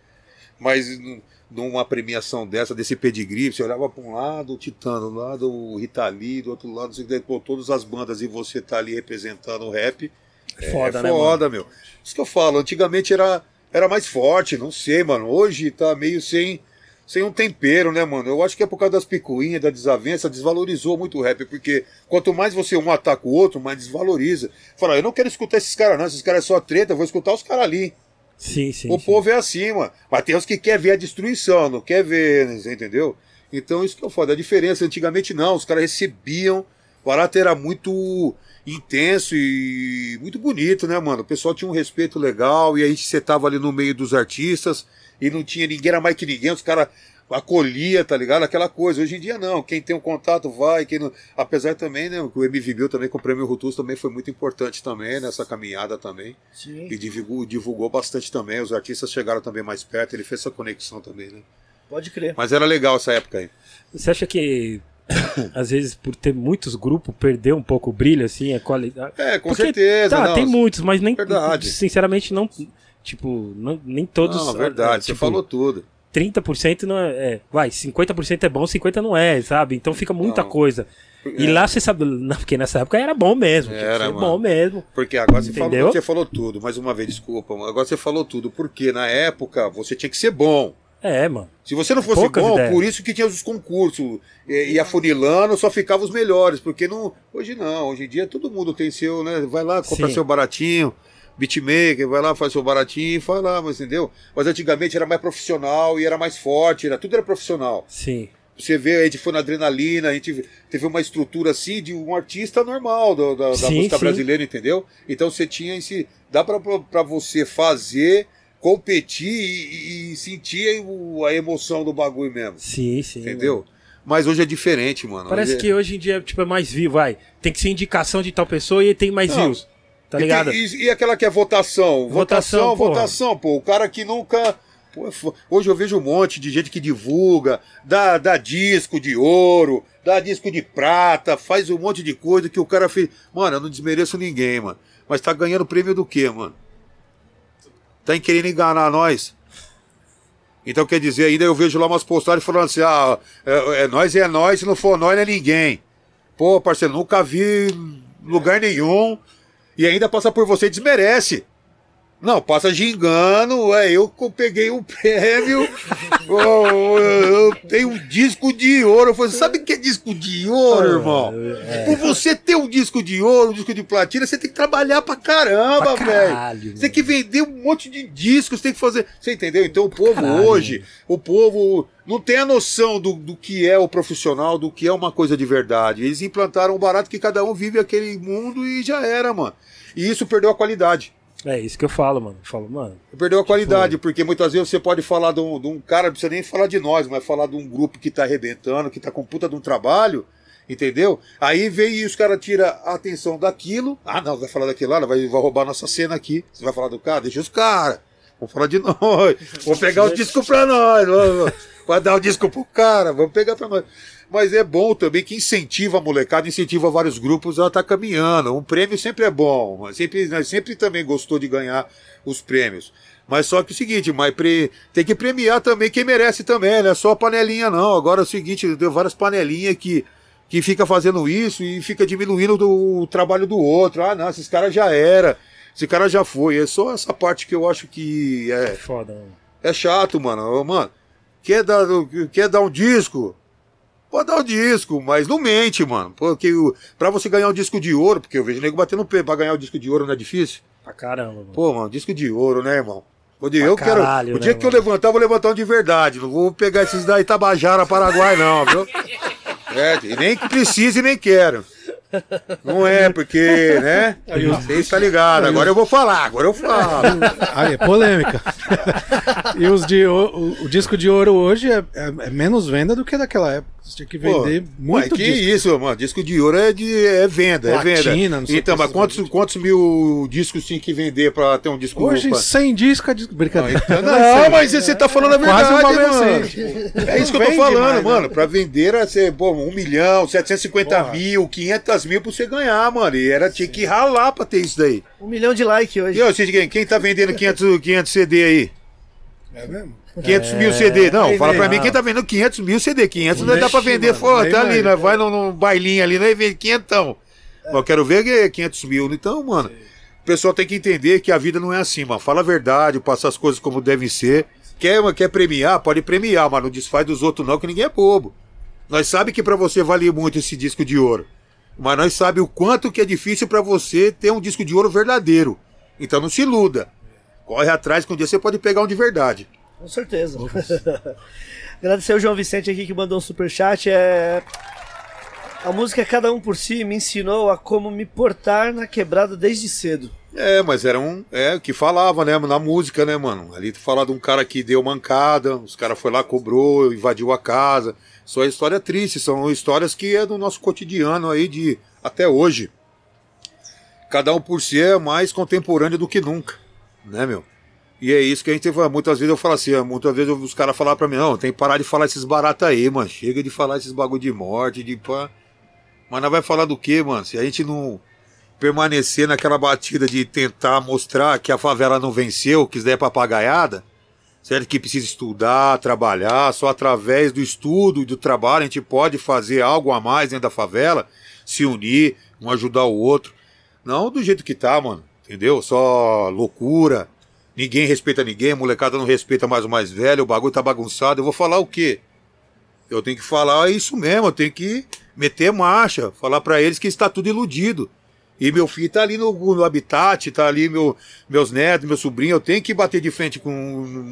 Mas numa premiação dessa, desse pedigree, você olhava para um lado o Titano, do lado o Rita Lee, do outro lado, que, pô, todas as bandas e você tá ali representando o rap. Foda, é né, mano? foda, meu. Isso que eu falo, antigamente era, era mais forte, não sei, mano. Hoje tá meio sem, sem um tempero, né, mano? Eu acho que é por causa das picuinhas, da desavença, desvalorizou muito o rap, porque quanto mais você um ataca o outro, mais desvaloriza. Fala, eu não quero escutar esses caras, não, esses caras é só treta, eu vou escutar os caras ali. Sim, sim. o sim. povo é assim, mano. Mas tem os que quer ver a destruição, não quer ver, entendeu? Então isso que eu falo, a diferença, antigamente não, os caras recebiam, o barato era muito intenso e muito bonito, né, mano? O pessoal tinha um respeito legal e aí você tava ali no meio dos artistas e não tinha ninguém, era mais que ninguém, os caras acolhia, tá ligado? Aquela coisa. Hoje em dia não, quem tem um contato vai, quem não... apesar também, né, o MV Bill também com o Prêmio Rutus também foi muito importante também nessa caminhada também. Sim. E divulgou, divulgou bastante também, os artistas chegaram também mais perto, ele fez essa conexão também, né? Pode crer. Mas era legal essa época aí. Você acha que, às vezes, por ter muitos grupos, perdeu um pouco o brilho, assim, a qualidade? É, com Porque, certeza. Tá, não, tem muitos, mas nem. Verdade. Sinceramente, não. Tipo, não, nem todos. Não, verdade, você tipo, falou tudo. 30% não é, é. Vai, 50% é bom, 50% não é, sabe? Então fica muita Não. coisa. E É. lá você sabe. Não, porque nessa época era bom mesmo. Era, mano. bom mesmo. Porque agora você falou, você falou tudo, mais uma vez, desculpa. Agora você falou tudo, porque na época você tinha que ser bom. É, mano. Se você não fosse Poucas bom, ideias. por isso que tinha os concursos. E, e afunilando, só ficava os melhores. Porque não. Hoje não. Hoje em dia todo mundo tem seu, né? Vai lá, compra Sim. seu baratinho, beatmaker, vai lá, faz seu baratinho e faz lá, mas entendeu? Mas antigamente era mais profissional e era mais forte, era, tudo era profissional. Sim. Você vê, a gente foi na adrenalina, a gente teve uma estrutura assim de um artista normal do- da, da Sim, música sim. brasileira, entendeu? Então você tinha esse. Dá pra você fazer, competir e, e sentir a emoção do bagulho mesmo. Sim, sim. Entendeu? Mas hoje é diferente, mano. Parece Hoje é- que hoje em dia tipo, é mais vivo, vai. Tem que ser indicação de tal pessoa e tem mais Não. views. Tá E tem- ligado? E, e aquela que é votação? Votação, Votação, votação, pô. O cara que nunca. pô, é Hoje eu vejo um monte de gente que divulga, dá, dá disco de ouro, dá disco de prata, faz um monte de coisa que o cara fez. Mano, eu não desmereço ninguém, mano. Mas tá ganhando prêmio do quê, mano? Tá querendo enganar nós? Então quer dizer, ainda eu vejo lá umas postagens falando assim: ah, é, é nós é nós, se não for nós não é ninguém. Pô, parceiro, nunca vi lugar nenhum. E ainda passa por você desmerece. Não, passa gingando, é eu eu peguei um prêmio, oh, eu tenho um disco de ouro. Eu falei, sabe o que é disco de ouro, irmão? Por você ter um disco de ouro, um disco de platina, você tem que trabalhar pra caramba, velho. Você tem que vender um monte de discos, tem que fazer. Você entendeu? Então o povo caralho, hoje, o povo não tem a noção do, do que é o profissional, do que é uma coisa de verdade. Eles implantaram um barato que cada um vive aquele mundo e já era, mano. E isso perdeu a qualidade. É isso que eu falo, mano. Eu falo, mano. Perdeu a qualidade, porque muitas vezes você pode falar de um, de um cara, não precisa nem falar de nós, mas falar de um grupo que tá arrebentando, que tá com puta de um trabalho, entendeu? Aí vem e os caras tiram a atenção daquilo. Ah, não, vai falar daquilo lá, vai, vai roubar nossa cena aqui. Você vai falar do cara? Deixa os caras. Vamos falar de nós. Vamos pegar os discos pra nós. Vai dar o disco pro cara, vamos pegar pra nós. Mas é bom também que incentiva a molecada, incentiva vários grupos a estar caminhando. Um prêmio sempre é bom. Sempre, nós sempre também gostou de ganhar os prêmios. Mas só que é o seguinte, mas pre- tem que premiar também quem merece também, não é só a panelinha não. Agora é o seguinte, deu várias panelinhas que, que fica fazendo isso e fica diminuindo do, o trabalho do outro. Ah, não, esses caras já era. Esse cara já foi. É só essa parte que eu acho que é, Foda, mano. é chato, mano. Mano, quer dar, quer dar um disco? Pode dar um disco, mas não mente, mano. Porque o- pra você ganhar um disco de ouro, porque eu vejo nego batendo pé pra ganhar um disco de ouro não é difícil. Pra caramba, mano. Pô, mano, disco de ouro, né, irmão? O eu quero, caralho, o dia né, que eu mano? levantar, eu vou levantar um de verdade. Não vou pegar esses da Itabajara, Paraguai, não, viu? É, e nem que precise, nem quero. Não é, porque, né? Você está ligado. Agora eu vou falar, agora eu falo. Aí, é polêmica. e os de, o, o- o disco de ouro hoje é, é- é menos venda do que daquela época. Você tinha que vender Pô, muito mas que disco. isso, mano. Disco de ouro é, de, é venda, Platina, é venda. não sei Então, o mas quantos, quantos mil discos tinha que vender pra ter um disco Hoje, pra- 100 discos é disco. Brincadeira. Não, mas você tá falando a verdade, mano. É isso que eu tô falando, mais, né? mano. Pra vender era ser, pô, 1 milhão, 750 mil, 500 mil pra você ganhar, mano. E era, tinha que ralar pra ter isso daí. Um milhão de like hoje. E ó, quem tá vendendo 500, 500 CD aí? É mesmo? 500 mil CD. Não, fala pra mim ah. quem tá vendendo 500 mil CD. 500 não dá pra vender. aí tá ali, pô. vai num, num bailinho ali, nós vende 500. Mas eu quero ver que é 500 mil. Então, mano, o pessoal tem que entender que a vida não é assim, mano. Fala a verdade, passar as coisas como devem ser. Quer, quer premiar? Pode premiar, mas não desfaz dos outros não, que ninguém é bobo. Nós sabe que pra você vale muito esse disco de ouro. Mas nós sabe o quanto que é difícil pra você ter um disco de ouro verdadeiro. Então não se iluda. Corre atrás que um dia você pode pegar um de verdade. Com certeza. Agradecer o João Vicente aqui que mandou um superchat. É... A música Cada Um Por Si me ensinou a como me portar na quebrada desde cedo. É, mas era um. É, o que falava, né? Na música, né, mano? Ali tu fala de um cara que deu mancada, os caras foi lá, cobrou, invadiu a casa. Só é história triste, são histórias que é do nosso cotidiano aí de até hoje. Cada um por si é mais contemporâneo do que nunca, né, meu? E é isso que a gente fala. Muitas vezes eu falo assim, muitas vezes os caras falam pra mim, não, tem que parar de falar esses baratos aí, mano. Chega de falar esses bagulho de morte, de pá. Mas nós vai falar do que, mano? Se a gente não permanecer naquela batida de tentar mostrar que a favela não venceu, que isso daí é papagaiada, certo? Que precisa estudar, trabalhar, só através do estudo e do trabalho a gente pode fazer algo a mais dentro da favela, se unir, um ajudar o outro. Não do jeito que tá, mano, entendeu? Só loucura, ninguém respeita ninguém, a molecada não respeita mais o mais velho, o bagulho tá bagunçado. Eu vou falar o quê? Eu tenho que falar isso mesmo, eu tenho que meter marcha, falar para eles que está tudo iludido. E meu filho tá ali no, no habitat, tá ali meu, meus netos, meu sobrinho. Eu tenho que bater de frente com.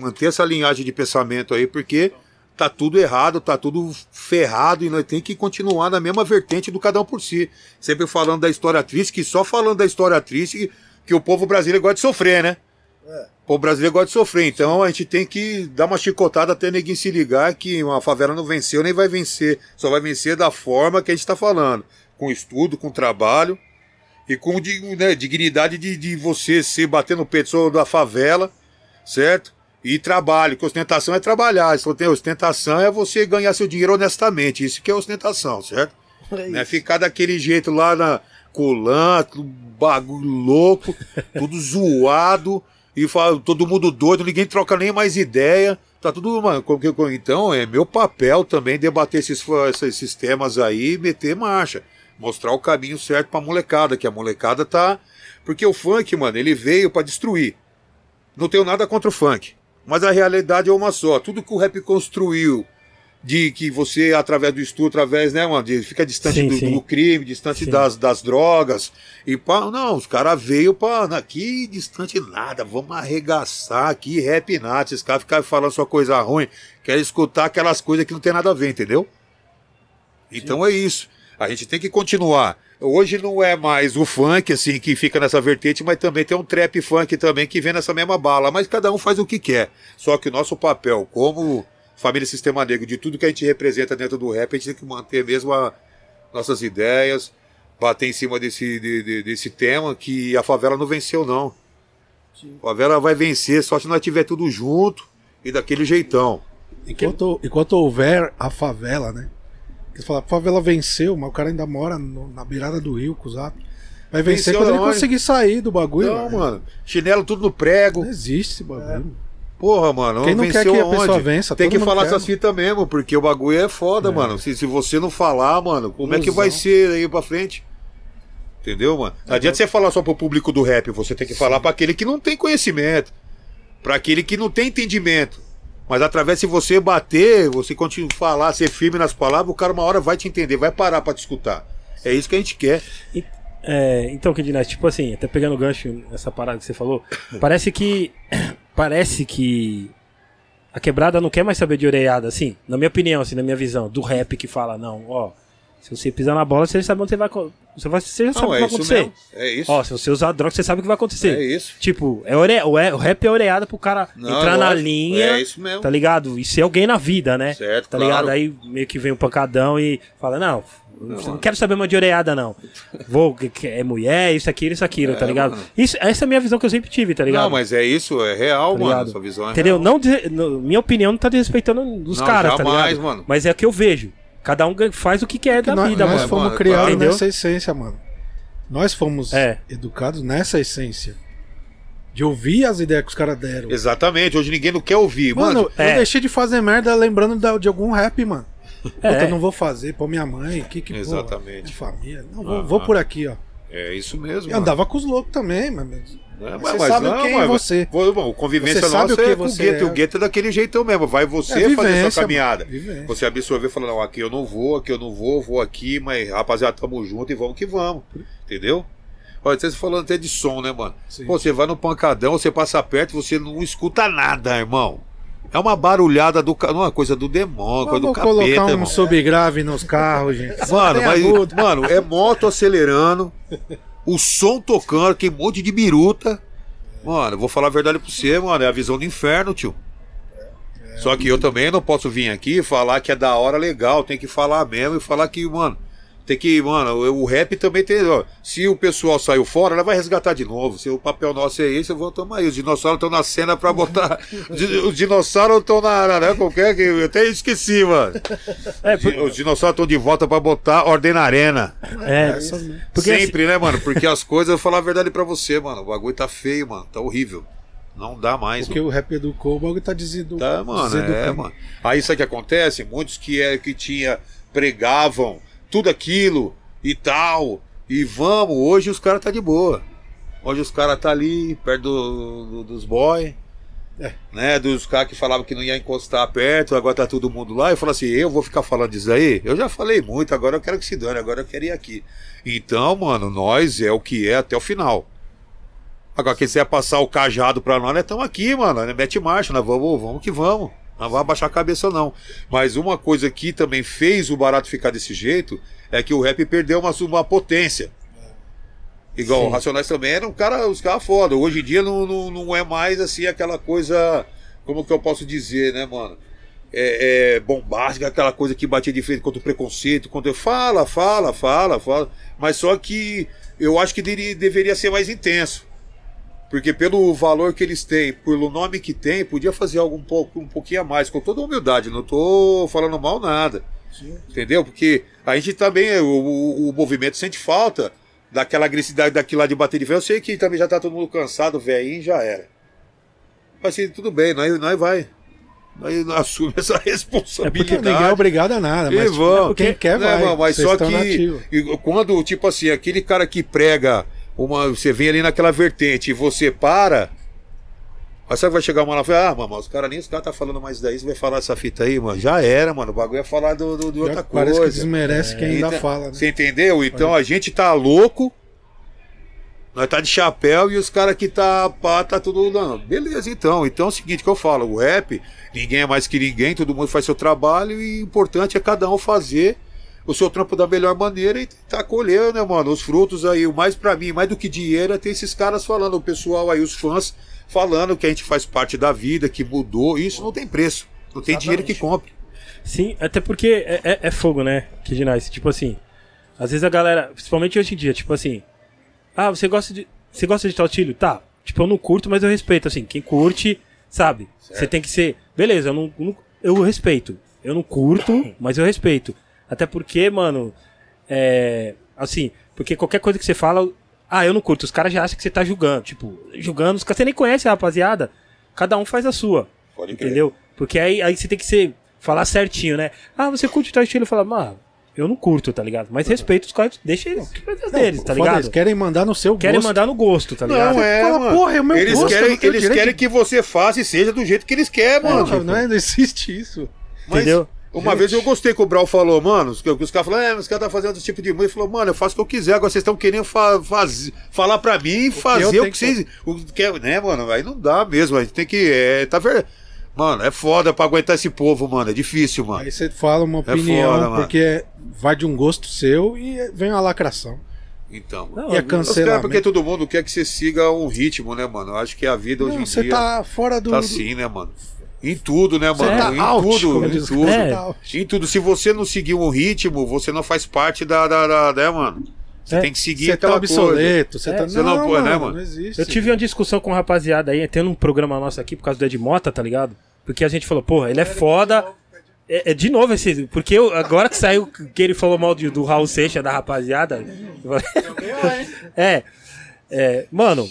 manter essa linhagem de pensamento aí, porque tá tudo errado, tá tudo ferrado e nós tem que continuar na mesma vertente do cada um por si. Sempre falando da história triste, que só falando da história triste que o povo brasileiro gosta de sofrer, né? O brasileiro gosta de sofrer, então a gente tem que dar uma chicotada até ninguém se ligar que uma favela não venceu nem vai vencer, só vai vencer da forma que a gente está falando, com estudo, com trabalho e com né, dignidade de, de você se bater no peito sou da favela, certo? E trabalho, que ostentação é trabalhar. Se tem ostentação é você ganhar seu dinheiro honestamente. Isso que é ostentação, certo? É Né? Ficar daquele jeito lá na colã, bagulho louco, tudo zoado, e fala, todo mundo doido, ninguém troca nem mais ideia. Tá tudo, mano. Então é meu papel também debater esses, esses temas aí e meter marcha. Mostrar o caminho certo pra molecada, que a molecada tá. Porque o funk, mano, ele veio pra destruir. Não tenho nada contra o funk. Mas a realidade é uma só. Tudo que o rap construiu, de que você, através do estudo, através, né, mano, de, fica distante Sim, do, sim. do crime, distante Sim. das, das drogas. E pá, não, os caras veio pra. Aqui distante nada, vamos arregaçar aqui, rap nada. Esses caras ficarem falando só coisa ruim, querem escutar aquelas coisas que não tem nada a ver, entendeu? Então é isso. A gente tem que continuar. Hoje não é mais o funk, assim, que fica nessa vertente, mas também tem um trap funk também que vem nessa mesma bala. Mas cada um faz o que quer. Só que o nosso papel, como família Sistema Negro, de tudo que a gente representa dentro do rap, a gente tem que manter mesmo a- nossas ideias, bater em cima desse, de- de- desse tema que a favela não venceu, não. A favela vai vencer só se nós tiver tudo junto e daquele jeitão. Enquanto, enquanto houver a favela, né? Você fala, a favela venceu, mas o cara ainda mora no- na beirada do rio, cuzado. Vai vencer Venceu quando ele aonde? conseguir sair do bagulho. Não, mano. Chinelo tudo no prego. Não existe esse bagulho. Porra, mano. Quem não quer que a aonde? pessoa vença, Tem que falar quer, essas fitas mesmo, porque o bagulho é foda, mano. Se, se você não falar, mano, como é que vai ser aí pra frente? Entendeu, mano? Não adianta você falar só pro público do rap, você tem que falar pra aquele que não tem conhecimento, pra aquele que não tem entendimento. Mas através, se você bater, você continuar falar, ser firme nas palavras, o cara uma hora vai te entender, vai parar pra te escutar. É isso que a gente quer. É, então, Kedinás, tipo assim, até pegando o gancho nessa parada que você falou, parece que. Parece que. A quebrada não quer mais saber de orelhada, assim, na minha opinião, assim, na minha visão, do rap que fala, não, ó. Se você pisar na bola, você sabe onde você vai. Você, vai, você já sabe o Não, que é vai acontecer. mesmo. É isso. Ó, se você usar droga, você sabe o que vai acontecer. É isso. Tipo, é ore... o é- o rap é oreada pro cara Não, entrar na lógico. linha. É isso mesmo. Tá ligado? E ser alguém na vida, né? Certo, Tá claro. ligado? Aí meio que vem um pancadão e fala, não, não, quero saber mais de oreada, não. Vou, que- que é mulher, isso, aquilo, isso, aquilo, tá É, ligado? mano. Isso, essa é a minha visão que eu sempre tive, tá ligado? Não, mas é isso, é real, Tá mano. ligado? Sua visão é Entendeu? real. Não, minha opinião não tá desrespeitando os caras, tá ligado? mano. Mas é o que eu vejo. Cada um faz o que quer da nós, vida, nós mano. fomos mano, criados. Entendeu? nessa essência, mano. Nós fomos É. educados nessa essência. De ouvir as ideias que os caras deram. Exatamente, hoje ninguém não quer ouvir. Mano, Mano, é. eu deixei de fazer merda lembrando de algum rap, mano. É. Eu não vou fazer, pô, minha mãe, que que Exatamente. minha família. Não, vou, vou por aqui, ó. É isso mesmo. E mano. andava com os loucos também, mas. É, Você sabe quem é mas- você. Pô, bom, convivência Você sabe nossa o que é com o você gueto. é. O gueto é daquele jeitão mesmo. Vai você É fazer vivência, sua caminhada. mano. Você absorver e falar, não, aqui eu não vou, aqui eu não vou, vou aqui, mas rapaziada, tamo junto e vamos que vamos. Entendeu? Olha, vocês falando até de som, né, mano? Pô, você vai no pancadão, você passa perto, você não escuta nada, irmão. É uma barulhada do. ca- Não, é uma coisa do demônio, coisa do Vamos colocar capeta, um irmão. subgrave nos carros, gente. Mano, mas, mano, é moto acelerando, o som tocando, que monte de biruta. Mano, vou falar a verdade pra você, mano, é a visão do inferno, tio. Só que eu também não posso vir aqui falar que é da hora legal, tem que falar mesmo e falar que, mano, tem que, mano, o rap também tem, ó, se o pessoal saiu fora, ela vai resgatar de novo. Se o papel nosso é esse, eu vou tomar aí. Os dinossauros estão na cena pra botar. Os dinossauros estão na, né, qualquer que eu até esqueci, mano. É, por- Os dinossauros estão de volta pra botar ordem na arena. é, porque assim- Sempre, né, mano? Porque as coisas, eu vou falar a verdade pra você, mano. O bagulho tá feio, mano. Tá horrível. Não dá mais. Porque o rap educou, o bagulho tá desedu... Tá, mano, é, mano. Aí sabe o que acontece? Muitos que é que tinha pregavam tudo aquilo e tal. E vamos, hoje os caras tá de boa. Hoje os caras tá ali perto do- do- dos boy. É. Né, dos caras que falavam que não ia encostar perto, agora tá todo mundo lá. Eu falo assim: eu vou ficar falando disso aí? Eu já falei muito, agora eu quero que se dane, agora eu quero ir aqui. Então, mano, nós é o que é até o final. Agora, quem quiser passar o cajado pra nós, nós estamos aqui, mano. Mete marcha, nós vamos, vamos que vamos. Não vai abaixar a cabeça, não. Mas uma coisa que também fez o barato ficar desse jeito é que o rap perdeu uma, uma potência. Igual Sim. o Racionais também eram cara, os caras foda. Hoje em dia não, não, não é mais assim aquela coisa. Como que eu posso dizer, né, mano? É, é bombástica, aquela coisa que batia de frente contra o preconceito, contra. Fala, fala, fala, fala. Mas só que eu acho que deveria ser mais intenso. Porque pelo valor que eles têm, pelo nome que tem, podia fazer algo um pouco um pouquinho a mais, com toda a humildade. Não tô falando mal nada. Entendeu? Porque a gente também, o, o, movimento sente falta daquela agressividade daquilo lá de bater de frente. Eu sei que também já tá todo mundo cansado, velhinho, já era. Mas assim, tudo bem, nós, nós vai. Nós assume essa responsabilidade. Ninguém é obrigado a nada, E mas vão. quem quer vai. mano, mas Vocês só que quando, tipo assim, aquele cara que prega uma. Você vem ali naquela vertente e você para. Aí sabe que vai chegar uma lá e fala, ah, mano, os caras nem os caras tá falando mais daí, você vai falar essa fita aí, mano. Já era, mano. O bagulho é falar do, do- outra parece coisa. que desmerece quem ainda Então, fala, né? Você entendeu? Então a gente tá louco. Nós tá de chapéu e os caras que tá pá, tá tudo. Não, beleza, então. Então é o seguinte que eu falo: o rap, ninguém é mais que ninguém, todo mundo faz seu trabalho e o importante é cada um fazer o seu trampo da melhor maneira e tentar colher, né, mano? Os frutos aí. O mais pra mim, mais do que dinheiro, é ter esses caras falando, o pessoal aí, os fãs, falando que a gente faz parte da vida, que mudou. Isso não tem preço. Não tem dinheiro que compre. Sim, até porque é, é- é fogo, né? Que Nice. Tipo assim, às vezes a galera, principalmente hoje em dia, tipo assim, ah, você gosta de. Você gosta de tal? Tá. Tipo, eu não curto, mas eu respeito. Assim, quem curte, sabe? Você tem que ser. Beleza, eu não- Eu respeito. Eu não curto, mas eu respeito. Até porque, mano. É. Assim, porque qualquer coisa que você fala. Ah, eu não curto. Os caras já acham que você tá julgando. Tipo, julgando. Os caras você nem conhece a rapaziada. Cada um faz a sua. Pode crer. Entendeu? Porque aí, aí você tem que ser, falar certinho, né? Ah, você curte tal estilo? Fala, mano, eu não curto, tá ligado? Mas respeito os caras, deixa eles as deles, tá ligado? Eles querem mandar no seu Querem gosto. mandar no gosto, tá ligado? Não, é, fala, mano. porra, é o meu eles gosto, eu querem, não eles querem de- que você faça e seja do jeito que eles querem, Não, mano. não, é- não existe isso. Mas Entendeu? Uma vez eu gostei que o Brau falou, mano, os, os caras falaram, é, mas os caras tá fazendo esse tipo de música. Ele falou, mano, eu faço o que eu quiser, agora vocês estão querendo fa faz- falar pra mim e fazer o que, que vocês. O que né, mano? Aí não dá mesmo, a gente tem que. É, tá ver... Mano, é foda pra aguentar esse povo, mano. É difícil, mano. Aí você fala uma É opinião, foda, mano. porque vai de um gosto seu e vem uma lacração. Então. Não, E caras, cancelamento. porque todo mundo quer que você siga um ritmo, né, mano? Eu acho que a vida hoje Não, em você dia tá fora do. tá assim, né, mano? Em tudo, né, mano? tá em out, tudo, em tudo. É. tá. Em tudo. Se você não seguir um ritmo, você não faz parte da. da, da- né, mano? Você É. tem que seguir Você tá obsoleto, você É, tá. você não pode, né, mano? Não existe. Eu tive uma discussão com um rapaziada aí, tendo um programa nosso aqui por causa do Ed Mota, tá ligado? Porque a gente falou, porra, ele é foda. É, é de novo esse. Porque eu- agora que saiu que ele falou mal de- do Raul Seixas, da rapaziada. é, é. Mano,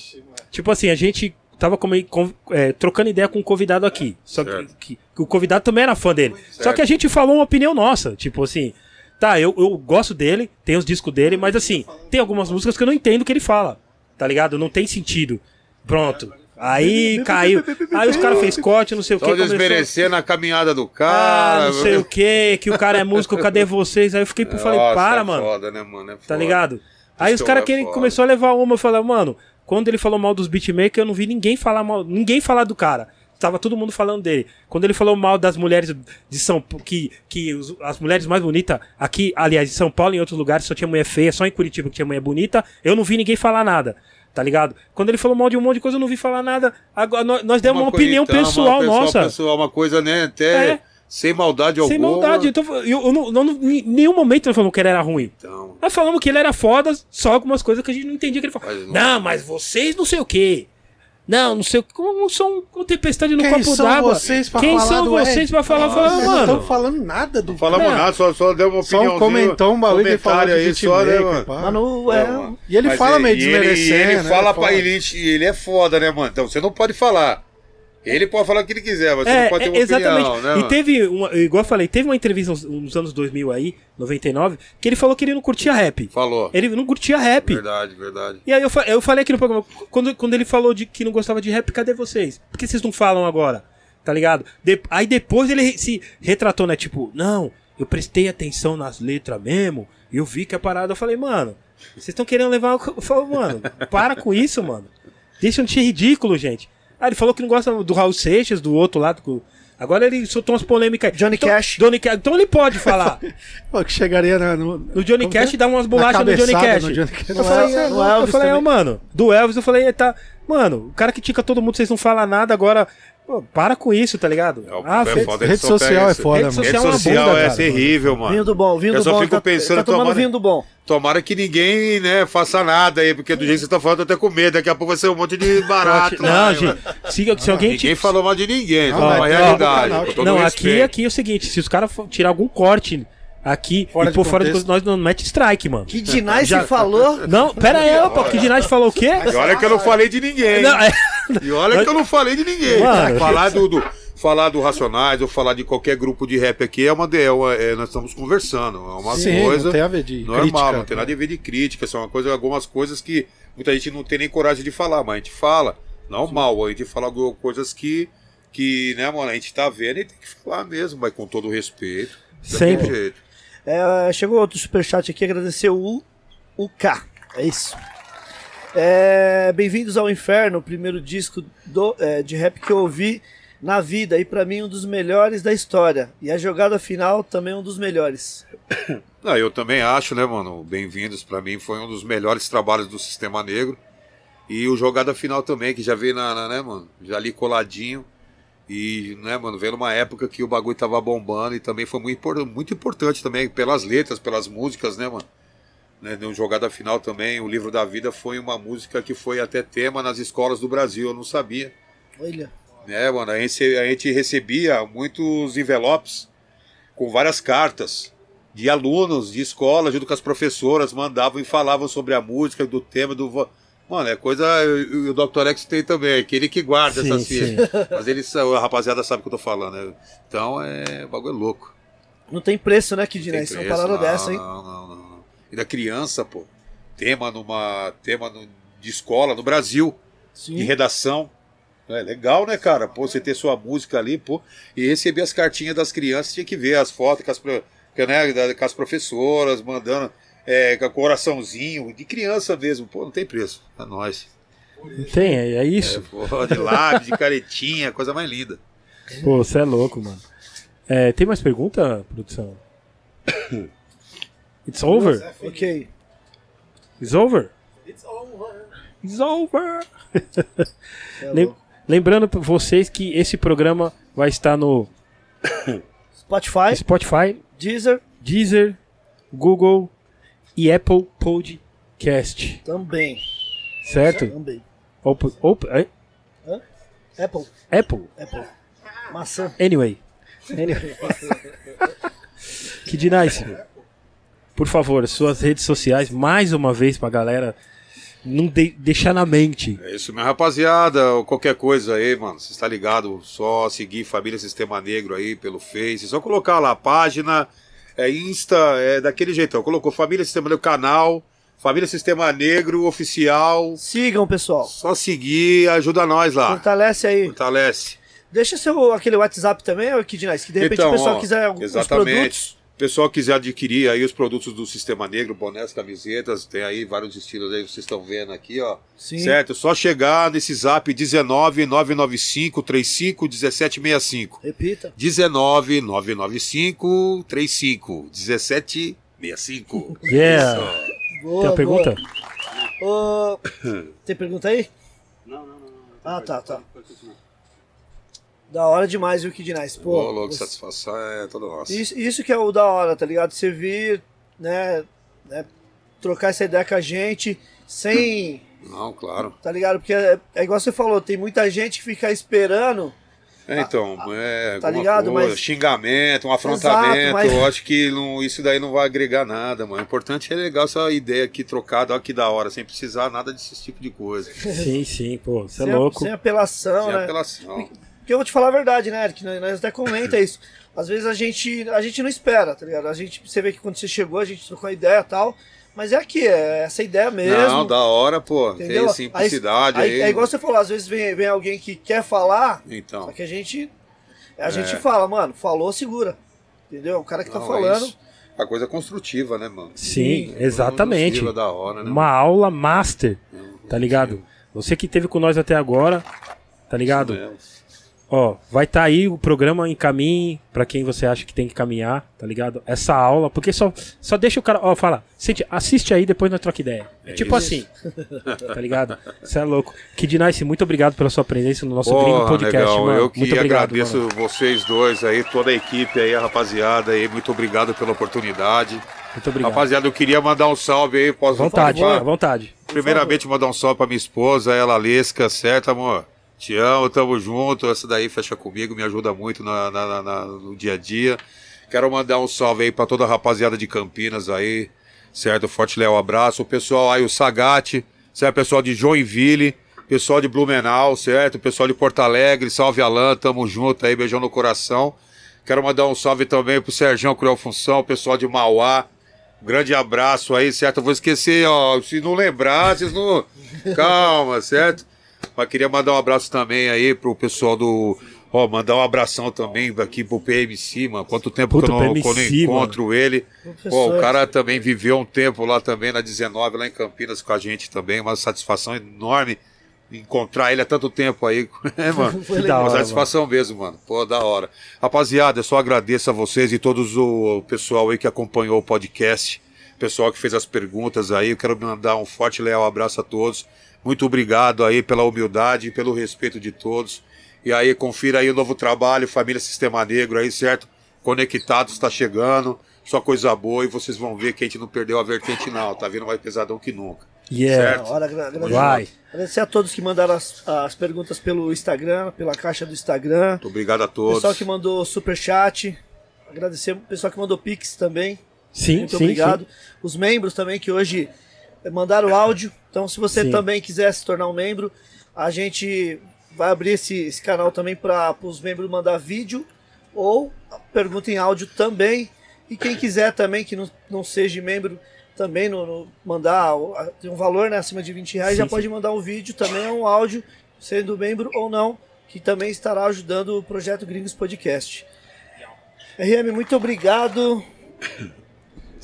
tipo assim, a gente tava com- é, trocando ideia com um convidado aqui. Só que, que- que o convidado também era fã dele. Só Certo. que a gente falou uma opinião nossa. Tipo assim. Tá, eu, eu gosto dele, tem os discos dele, mas assim, tem algumas músicas que eu não entendo o que ele fala. Tá ligado? Não tem sentido. Pronto. Aí caiu. Aí os caras fez corte, não sei o que. Só desmerecendo a caminhada do Ah, cara. não sei o que, que o cara é músico, cadê vocês? Aí eu fiquei, eu falei, Nossa, para, é mano. Foda, né, mano? É Tá foda. ligado? Aí os Pistol caras é começou a levar uma, eu falei, mano, quando ele falou mal dos beatmakers, eu não vi ninguém falar mal, ninguém falar do cara. Tava todo mundo falando dele. Quando ele falou mal das mulheres de São Paulo, que, que os- as mulheres mais bonitas aqui, aliás, em São Paulo e em outros lugares só tinha mulher feia, só em Curitiba que tinha mulher bonita, eu não vi ninguém falar nada. Tá ligado? Quando ele falou mal de um monte de coisa, eu não vi falar nada. Agora, nós, nós demos uma, coisa, opinião então, pessoal uma nossa. Pessoal, uma coisa, né? Até É. sem maldade Sem alguma. maldade. Então, eu, eu não, não- em nenhum momento nós falamos que ele era ruim. Então, Nós falamos que ele era foda, só algumas coisas que a gente não entendia que ele falava. Mas não- Não, mas vocês não sei o quê. Não, não sei o que. Como são uma tempestade no Quem copo são d'água. vocês pra Quem falar são vocês pra falar? Fala, Vocês não mano. estão falando nada do não falamos Não. nada, só, só deu uma Só opinião. comentou um bagulho que ele falou de aí, só, né, mano? pá. Mas não É, é. mano. E ele Mas fala é- meio e ele- desmerecendo, e Ele né? fala Foda. pra ele, ele é foda, né, mano? Então você não pode falar. Ele pode falar o que ele quiser, mas você É, não pode ter é, uma exatamente. opinião, né, e teve, uma, igual eu falei, teve uma entrevista nos, nos anos 2000 aí, 99, que ele falou que ele não curtia rap. Falou. Ele não curtia rap. Verdade, verdade. E aí eu, eu falei aqui no programa, quando, quando ele falou de que não gostava de rap, cadê vocês? Por que vocês não falam agora? Tá ligado? De- aí depois ele se retratou, né? Tipo, não, eu prestei atenção nas letras mesmo, e eu vi que a parada, eu falei, mano, vocês estão querendo levar. o- Eu falo, mano, para com isso, mano. Deixa de ser ridículo, gente. Ah, ele falou que não gosta do Raul Seixas, do outro lado. do- Agora ele soltou umas polêmicas. aí. Johnny Então- Cash. Johnny Cash. Então ele pode falar. Pô, que chegaria na- no, No Johnny como Cash é? dá umas bolachas no Johnny Cash. no Johnny Cash. Eu Não falei, é- eu Elvis falei, é, mano, do Elvis eu falei, tá. Mano, o cara que tica todo mundo, vocês não falam nada, agora. Pô, para com isso, tá ligado? É, ah, é fe- foda, rede social é foda, Rede mano. social Rede é uma social bunda, é cara. terrível, mano. Vinho do bom, vinho Eu do só bom. fico tá, pensando, tá tomando tomara- vinho do bom. Tomara que ninguém, né, faça nada aí, porque do jeito que você tá falando, eu tô até com medo. Daqui a pouco vai ser um monte de barato. Não, lá, gente, se, se alguém. Ninguém te- falou mal de ninguém, Não, não, é uma realidade. não, aqui, aqui é o seguinte: se os caras tirar algum corte aqui Fora e de por fora de contexto. nós não mete strike, mano. Que Dinai Já- falou. Não, pera aí, opa, que Dinage falou o quê? E olha que eu não falei de ninguém. Não, é- E olha que eu não falei de ninguém. Mano. Falar do, do- falar do Racionais ou falar de qualquer grupo de rap aqui é uma. de- É uma é, nós estamos conversando. É uma Sim, coisa. não tem a ver de normal, crítica. não tem nada a ver de crítica. São uma coisa, algumas coisas que muita gente não tem nem coragem de falar, mas a gente fala. Não mal, a gente fala algumas coisas que. Que, né, mano, a gente tá vendo e tem que falar mesmo, mas com todo o respeito. Sempre. jeito. É, chegou outro superchat aqui, agradecer o, o K. É isso. É, Bem-vindos ao Inferno, o primeiro disco do, é, de rap que eu ouvi na vida e pra mim um dos melhores da história. E a jogada final também um dos melhores. Não, eu também acho, né, mano? Bem-vindos pra mim foi um dos melhores trabalhos do Sistema Negro. E o Jogada Final também, que já veio na, na- né, mano? Já ali coladinho. E, né, mano, veio numa época que o bagulho tava bombando e também foi muito, muito importante também, pelas letras, pelas músicas, né, mano? Né, no Jogada Final também, o Livro da Vida foi uma música que foi até tema nas escolas do Brasil, eu não sabia. Olha. né, mano? A gente, a gente recebia muitos envelopes com várias cartas de alunos de escola, junto com as professoras, mandavam e falavam sobre a música, do tema, do. Mano, é coisa. O Dr. X tem também, aquele que guarda Sim, essas fichas. Mas eles, a rapaziada sabe o que eu tô falando, né? Então é. O bagulho é louco. Não tem preço, né, que Tem Dinai? Isso é uma parada não, dessa, hein? Não, não, não, não. E da criança, pô. Tema numa. Tema no- de escola no Brasil de Sim. redação. É legal, né, cara? Pô, você ter sua música ali, pô, e receber as cartinhas das crianças, tinha que ver as fotos com as, né, com as professoras, mandando é, com coraçãozinho, de criança mesmo, pô, não tem preço. É nóis. Tem, é, é isso. Pô, de lápis, de caretinha, coisa mais linda. Pô, você é louco, mano. É, tem mais pergunta, produção? It's over? Ok. It's over? It's over. É Lem- louco. Lembrando pra vocês que esse programa vai estar no Spotify, Spotify, Deezer Deezer, Google e Apple Podcast. também. Certo? Também. Opa, opa, é? Apple. Apple. Apple. Maçã. Anyway, Anyway. que de nice. Por favor, suas redes sociais, mais uma vez pra galera não de- deixar na mente. É isso, minha rapaziada. Qualquer coisa aí, mano, você está ligado? Só seguir Família Sistema Negro aí pelo Face. Só colocar lá a página. É Insta, é daquele jeitão. Colocou Família Sistema Negro canal, Família Sistema Negro oficial. Sigam, pessoal. Só seguir, ajuda nós lá. Fortalece aí. Fortalece. Deixa seu aquele WhatsApp também, ô Kid Nice, que de repente o pessoal Então, ó, quiser alguns exatamente. produtos. O pessoal quiser adquirir aí os produtos do Sistema Negro, bonés, camisetas, tem aí vários estilos aí, vocês estão vendo aqui, ó. Sim. Certo? Só chegar nesse zap 19 995 35 1765. Repita. 19 995 35 1765. Yeah. Boa, Tem uma pergunta? boa. Ô, tem pergunta aí? Não, não, não. Ah, tá, tá. Da hora demais, viu, Kid Nice? Pô, Ô, louco, você- satisfação é toda nossa. Isso, isso que é o da hora, tá ligado? Você vir, né, né, trocar essa ideia com a gente sem, Não, claro. tá ligado? Porque é, é igual você falou, tem muita gente que fica esperando. É, então, é tá ligado? coisa, Mas- xingamento, um afrontamento. Exato, mas- Eu acho que não, isso daí não vai agregar nada, mano. O importante é legal essa ideia aqui trocada, ó, que da hora, sem precisar nada desse tipo de coisa. Sim, sim, pô, você é louco. sem apelação, Sem né? apelação. Porque eu vou te falar a verdade, né, Eric? Nós, até comenta isso. Às vezes a gente, a gente não espera, tá ligado? A gente, você vê que quando você chegou, a gente trocou ideia e tal. Mas é aqui, é essa ideia mesmo. Não, da hora, pô. entendeu? Tem simplicidade aí. aí, É igual você falou, às vezes vem, vem alguém que quer falar, Então. só que a gente. A gente É. fala, mano, falou, segura. Entendeu? O cara que tá Não, é falando. isso. A coisa construtiva, né, mano? Sim, exatamente. Construtiva, da hora, né? Uma aula master, tá ligado? Você que teve com nós até agora, tá ligado? Isso mesmo. Ó, vai estar aí o programa em caminho pra quem você acha que tem que caminhar, tá ligado? Essa aula, porque só, só deixa o cara, ó, fala, sente, assiste aí, depois nós troca ideia. É, tipo isso. assim, tá ligado? Você é louco. Kid Nice, muito obrigado pela sua presença no nosso Porra, Podcast, negão, mano. eu que muito obrigado, agradeço mano. vocês dois aí, toda a equipe aí, a rapaziada aí, muito obrigado pela oportunidade. Muito obrigado. Rapaziada, eu queria mandar um salve aí, posso vontade, à vontade. Primeiramente, mandar um salve pra minha esposa, ela, Lesca, certo, amor? Te amo, tamo junto. Essa daí fecha comigo, me ajuda muito na, na- na- no dia a dia. Quero mandar um salve aí pra toda a rapaziada de Campinas aí, certo? Forte Léo abraço. O pessoal aí, o Sagate, certo? Pessoal de Joinville, pessoal de Blumenau, certo? Pessoal de Porto Alegre, salve Alan, tamo junto aí, beijão no coração. Quero mandar um salve também pro Sergião Cruel Função, pessoal de Mauá. Grande abraço aí, certo? Eu vou esquecer, ó. Se não lembrar, vocês não. Calma, certo? Mas queria mandar um abraço também aí pro pessoal do. Ó, mandar um abração também aqui pro PMC, mano. Quanto tempo Puta, que eu não, PMC, eu encontro ele. Pô, o cara também viveu um tempo lá também, na 19, lá em Campinas com a gente também. Uma satisfação enorme encontrar ele há tanto tempo aí. É, mano. Foi da legal. Uma satisfação mesmo, mano. Pô, da hora. Rapaziada, eu só agradeço a vocês e todos o, pessoal aí que acompanhou o podcast, pessoal que fez as perguntas aí. Eu quero mandar um forte e leal abraço a todos. Muito obrigado aí pela humildade e pelo respeito de todos. E aí, confira aí o novo trabalho, Família Sistema Negro aí, certo? Conectados está chegando, só coisa boa e vocês vão ver que a gente não perdeu a vertente não, tá vindo mais pesadão que nunca. Yeah. Certo. Agra- agradecer, Vai. agradecer a todos que mandaram as, as perguntas pelo Instagram, pela caixa do Instagram. Muito obrigado a O todos. pessoal que mandou superchat. Agradecer o pessoal que mandou Pix também. Sim, Muito sim, obrigado. sim. Os membros também que hoje mandaram áudio. Então, se você Sim. também quiser se tornar um membro, a gente vai abrir esse, esse canal também para os membros mandar vídeo ou pergunta em áudio também. E quem quiser também, que não, não seja membro, também no, no- mandar tem um valor né, acima de 20 reais, Sim, já sim. pode mandar um vídeo também, um áudio, sendo membro ou não, que também estará ajudando o projeto Gringos Podcast. RM, muito obrigado.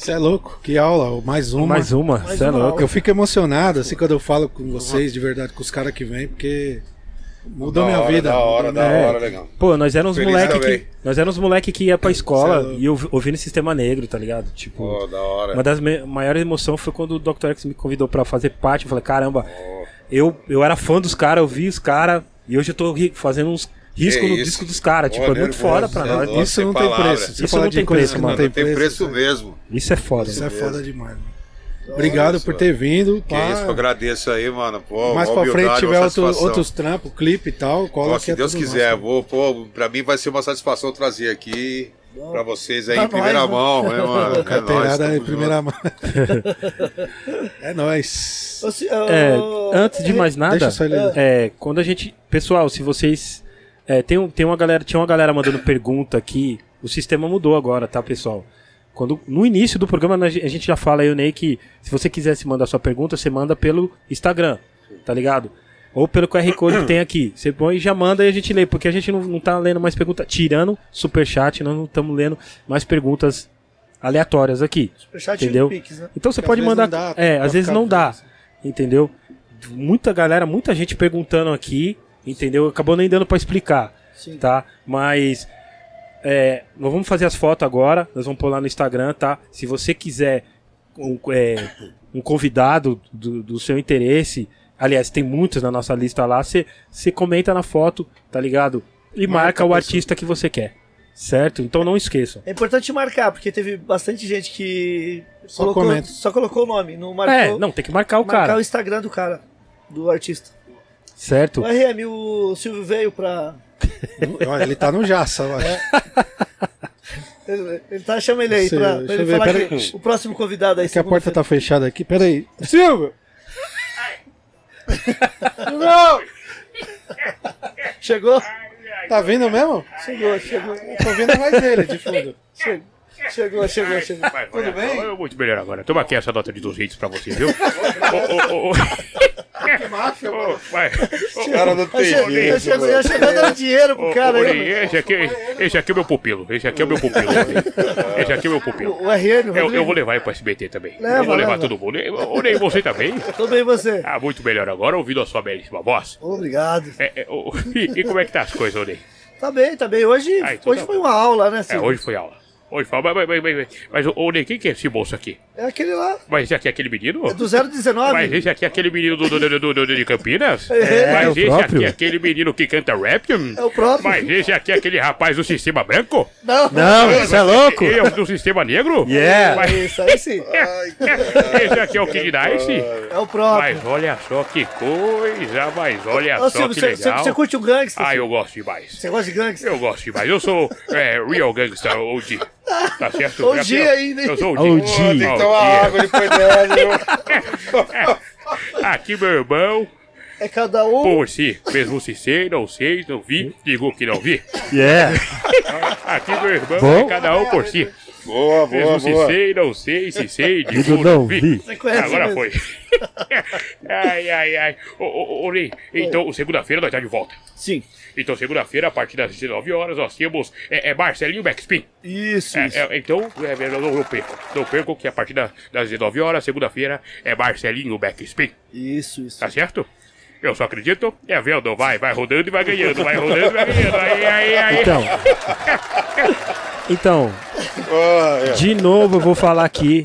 Você é louco, que aula, mais uma. Mais uma, Mais você é uma louco. aula. Eu fico emocionado assim quando eu falo com vocês, de verdade, com os caras que vêm, porque mudou Da minha hora, vida. Da hora, da minha- hora, legal. Pô, nós éramos Feliz moleque também. que nós éramos moleque que ia pra escola Cê é e ouvi- ouvindo Sistema Negro, tá ligado? Tipo, Pô, da hora. uma das maiores emoções foi quando o Dr. X me convidou pra fazer parte. Eu falei, caramba, eu, eu era fã dos caras, eu vi os caras e hoje eu tô fazendo uns riscos Que no isso. disco dos caras. Tipo, é muito foda pra é nós. Isso não tem palavra. preço. Você Isso fala não tem preço, mano. não tem tem preço. preço mesmo. Isso é foda. Isso é mesmo. foda demais, mano. Obrigado por ter vindo. Que pá. isso, eu agradeço aí, mano. Pô, Mais pra frente tiver outro- outros trampos, clipe e tal, cola Pô, que se é Deus tudo quiser, nosso. vou, pô, pra mim vai ser uma satisfação trazer aqui pra vocês aí Pra em primeira nós, né? mão, né, mano? É nóis, Carteirada tamo em primeira mão. é nóis. É, antes de mais nada, é, quando a gente. Pessoal, se vocês. É, tem, tem uma galera, tinha uma galera mandando pergunta aqui. O sistema mudou agora, tá, pessoal? Quando, no início do programa, a gente já fala aí, o Ney, que se você quisesse mandar sua pergunta, você manda pelo Instagram, tá ligado? Ou pelo QR Code que tem aqui. Você põe e já manda e a gente lê, porque a gente não, não tá lendo mais perguntas. Tirando superchat, nós não estamos lendo mais perguntas aleatórias aqui. Superchat Entendeu? Pix, né? Então você Porque pode mandar. dá é, às vezes não dá. Entendeu? Muita galera, muita gente perguntando aqui, entendeu? Acabou nem dando pra explicar, Sim. tá? Mas é, nós vamos fazer as fotos agora, nós vamos pôr lá no Instagram, tá? Se você quiser um, é, um convidado do, do seu interesse, aliás, tem muitos na nossa lista lá, você comenta na foto, tá ligado? E marca, Marca o artista que você quer, certo? Então não esqueçam. É importante marcar, porque teve bastante gente que Só colocou, comenta. só colocou o nome, não marcou, É, não, tem que marcar o marcar cara, o Instagram do cara, do artista. Certo? O RM, o Silvio veio pra. Olha, ele tá no Jaça, eu acho. Ele, ele tá, chama ele aí Sei, pra, pra ele ver, falar que aí. o próximo convidado aí. É que a porta tá fechada aqui. Pera aí. Silvio! Não! Chegou? Tá vindo mesmo? Chegou, chegou. Eu tô vendo mais dele de fundo. Chegou, chegou, chegou. chegou. Tudo bem? Eu muito melhor agora. Toma aqui essa nota de 200 pra você, viu? Ô, ô, ô, ô. Ô, vai. Ô, Cara, não Eu tem eu chego, mano. eu chego dando dinheiro pro ô, cara ô, aí. Ney, esse aqui, esse aqui é meu pupilo. Esse aqui é meu pupilo. Esse aqui é meu pupilo. O RM, o Eu, eu Rodrigo. vou levar ele pro SBT também. Leva, eu vou levar leva. todo mundo. Ô, Ney, você também? Tudo bem você? Ah, muito melhor agora, ouvindo a sua belíssima voz. Obrigado. É, é, ô, e, e como é que tá as coisas, ô, Ney? Tá bem, tá bem. Hoje, Ah, então hoje tá foi uma aula, né, É, hoje foi aula. Foi aula. Mas, mas, mas, mas, mas ô, Ney, quem que é esse moço aqui? É aquele lá, Mas esse aqui é aquele menino? é do 019. Mas esse aqui é aquele menino do, do, do, do- do- de Campinas? É, Mas é o esse próprio. aqui é aquele menino que canta rap? É o próprio. Mas esse aqui é aquele rapaz do Sistema Branco? Não, Não, você é louco? Ele é o do Sistema Negro? Yeah. Mas Isso aí sim. esse aqui é o Kid Nice? É o próprio. Mas olha só que coisa, mas olha Ô, só Silvio, que você, legal. você curte um gangster? Ah, eu gosto demais. Você gosta de gangster? Eu gosto demais. Eu sou é, real gangster, OG. Tá certo? OG Eu- ainda, hein? Eu sou OG. OG. Tem que tomar água depois dela, viu? Aqui, meu irmão, É cada um. por si, mesmo se sei, não sei, não vi, digo que não vi. Yeah. Aqui, meu irmão, Bom. é cada um por si. Boa, boa, Mesmo se boa. sei, não sei, se sei, digo Digo não não vi. vi. Você conhece Agora mesmo? foi. ai, ai, ai. Ô, ô, ô, Ney, então, segunda-feira nós tá de volta. Sim. Então, segunda-feira, a partir das 19 horas, nós temos é, é Marcelinho Backspin. Isso, É, isso. é, então, é, eu não, não perco. Não perco que a partir da- das 19 horas, segunda-feira, é Marcelinho Backspin. Isso, isso. Tá certo? Eu só acredito. É vendo? Vai, vai rodando e vai ganhando. Vai rodando e vai ganhando. Aí, aí, aí. Então. Então, Ah, é. de novo eu vou falar aqui.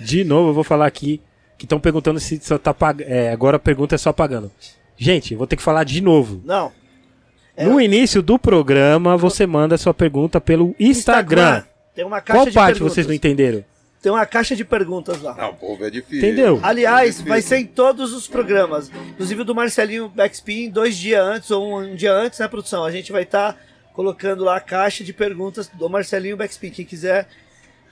De novo eu vou falar aqui. Que estão perguntando se só tá pagando. É, agora a pergunta é só pagando. Gente, eu vou ter que falar de novo. Não. É. No início do programa, você manda sua pergunta pelo Instagram. Tem uma caixa Qual de parte perguntas. vocês não entenderam? Tem uma caixa de perguntas lá. Não, povo, é difícil. Entendeu? Aliás, vai ser em todos os programas. Inclusive o do Marcelinho Backspin, dois dias antes ou um, dia antes, né, produção? A gente vai estar colocando lá a caixa de perguntas do Marcelinho Backspin. Quem quiser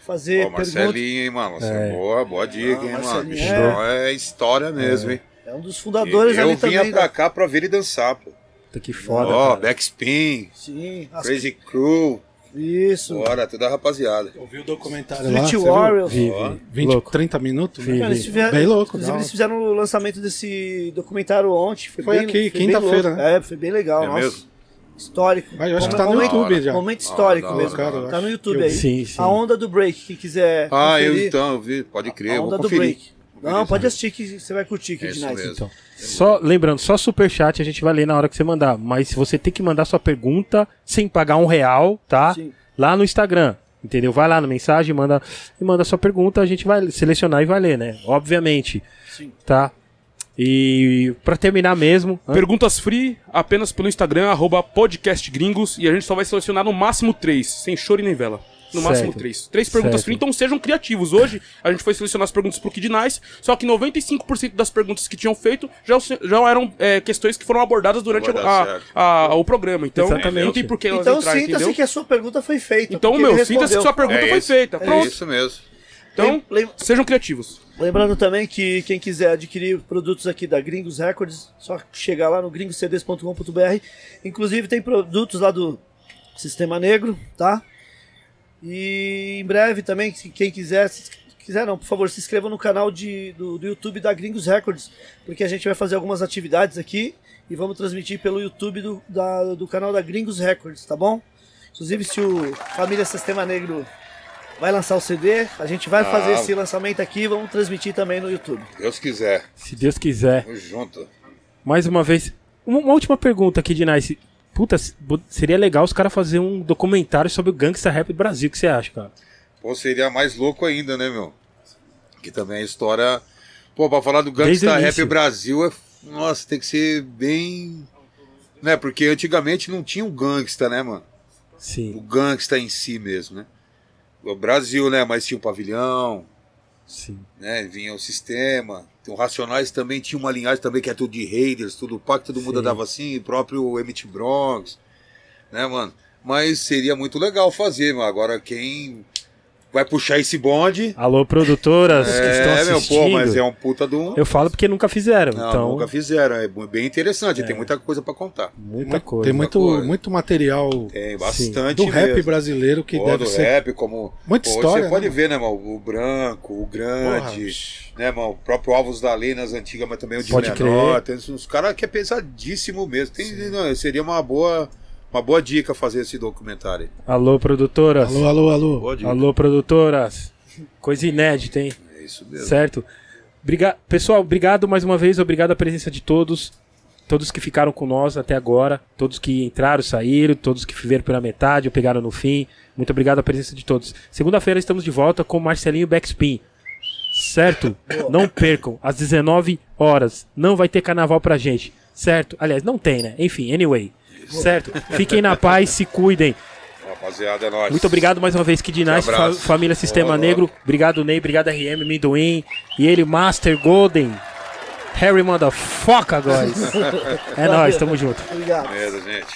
fazer perguntas. Marcelinho, hein, mano? Você é. boa, boa dica, Ah, hein, mano? Marcelinho, Bichão é história mesmo, hein? É um dos fundadores eu ali vinha também. pra da- cá pra ver ele dançar, pô. Tá que foda. Ó, cara. Backspin, Sim, as- Crazy Crew, isso. bora, toda a rapaziada. Ouviu o documentário lá? Street viu? Warriors. Vi, vi. 20, Louco. 30 minutos? Vi? Cara, eles fizeram, Bem louco, Inclusive, eles fizeram o lançamento desse documentário ontem. Foi, Foi bem, aqui, quinta-feira, louco. né? É, foi bem legal. É nossa. mesmo? Histórico. Ah, eu acho que tá no Momento- YouTube já. Momento histórico hora, mesmo. eu tá no YouTube Eu aí. Sim, sim. A onda do break, quem quiser. Ah, eu conferir, então, eu vi, pode crer, A eu vou onda do break. Não, pode assistir que você vai curtir, É Kid isso Nice. mesmo. Então, só lembrando, só superchat a gente vai ler na hora que você mandar. Mas se você tem que mandar sua pergunta sem pagar um real, tá? Sim. Lá no Instagram. Entendeu? Vai lá na mensagem, manda e manda sua pergunta, a gente vai selecionar e vai ler, né? Obviamente. Sim. Tá? E pra terminar mesmo, Perguntas free apenas pelo Instagram, arroba podcastgringos, e a gente só vai selecionar no máximo três, sem choro e nem vela. No Certo. máximo três. Três perguntas Certo. free, então sejam criativos. Hoje a gente foi selecionar as perguntas pro Kid Nice, só que 95% das perguntas que tinham feito já, já eram é, questões que foram abordadas durante a- certo. a- o programa. Então Exatamente. não tem por que elas Então sinta-se entendeu? que a sua pergunta foi feita. Então, meu, sinta-se que sua pergunta É foi feita. É Pronto. isso mesmo. Então, Lem- sejam criativos. Lembrando também que quem quiser adquirir produtos aqui da Gringos Records, só chegar lá no gringoscds.com.br. Inclusive tem produtos lá do Sistema Negro, tá? E em breve também, quem quiser, se quiser não, por favor, se inscreva no canal de, do, do YouTube da Gringos Records, porque a gente vai fazer algumas atividades aqui e vamos transmitir pelo YouTube do, da- do canal da Gringos Records, tá bom? Inclusive, se o Família Sistema Negro vai lançar o CD, a gente vai fazer Ah. esse lançamento aqui e vamos transmitir também no YouTube. Deus quiser. Se Deus quiser. Tamo junto. Mais uma vez. Uma, uma última pergunta aqui de Nice. Puta, seria legal os caras fazerem um documentário sobre o gangsta rap do Brasil. O que você acha, cara? Pô, seria mais louco ainda, né, meu? Que também a história. Pô, pra falar do o Gangsta Rap. Brasil, é... nossa, tem que ser bem. Né? Porque antigamente não tinha um gangsta, né, mano? O Sim, gangsta em si mesmo, né? O Brasil, né? Mas tinha o pavilhão, sim. né? Vinha o sistema. O Racionais também tinha uma linhagem também que é tudo de Raiders, tudo pacto, todo mundo andava assim, o próprio Emmett Bronx, né, mano? Mas seria muito legal fazer, mano. Agora quem vai puxar esse bonde. Alô, produtoras que estão É, meu, assistindo. pô, mas é um puta de um. Eu falo porque nunca fizeram. Não, então, nunca fizeram. É bem interessante, tem muita coisa pra contar. muita coisa. Tem muito, coisa. muito material Tem bastante. do rap mesmo. brasileiro que Pô, deve do ser. rap, como. Muita pô, história, Você pode né, ver, né, mano? O branco, o grande, Porra. né, mano? O próprio Alvos da Lei nas antigas, mas também o de Pode menor. crer. Tem uns caras que é pesadíssimo mesmo. Tem, não, seria uma boa, uma boa dica fazer esse documentário. Alô, produtoras. Alô, alô, alô. Boa dica. Alô, produtoras. Coisa inédita, hein? É isso mesmo. Certo? Briga... Pessoal, obrigado mais uma vez, obrigado a presença de todos. Todos que ficaram com nós até agora, todos que entraram, saíram, todos que viveram pela metade ou pegaram no fim. Muito obrigado a presença de todos. Segunda-feira estamos de volta com Marcelinho Backspin. Certo? Não percam, às 19 horas. Não vai ter carnaval pra gente. Certo? Aliás, não tem, né? Enfim, anyway. Certo? Fiquem na paz, se cuidem. Rapaziada, é nóis. Muito obrigado mais uma vez, Kid Nice, fa família Sistema Boa, Negro. Obrigado, Ney. Obrigado, RM, Minduim. E ele, Master Golden. Harry Motherfucker, guys. é nóis, tamo junto. Obrigado. Beleza, gente.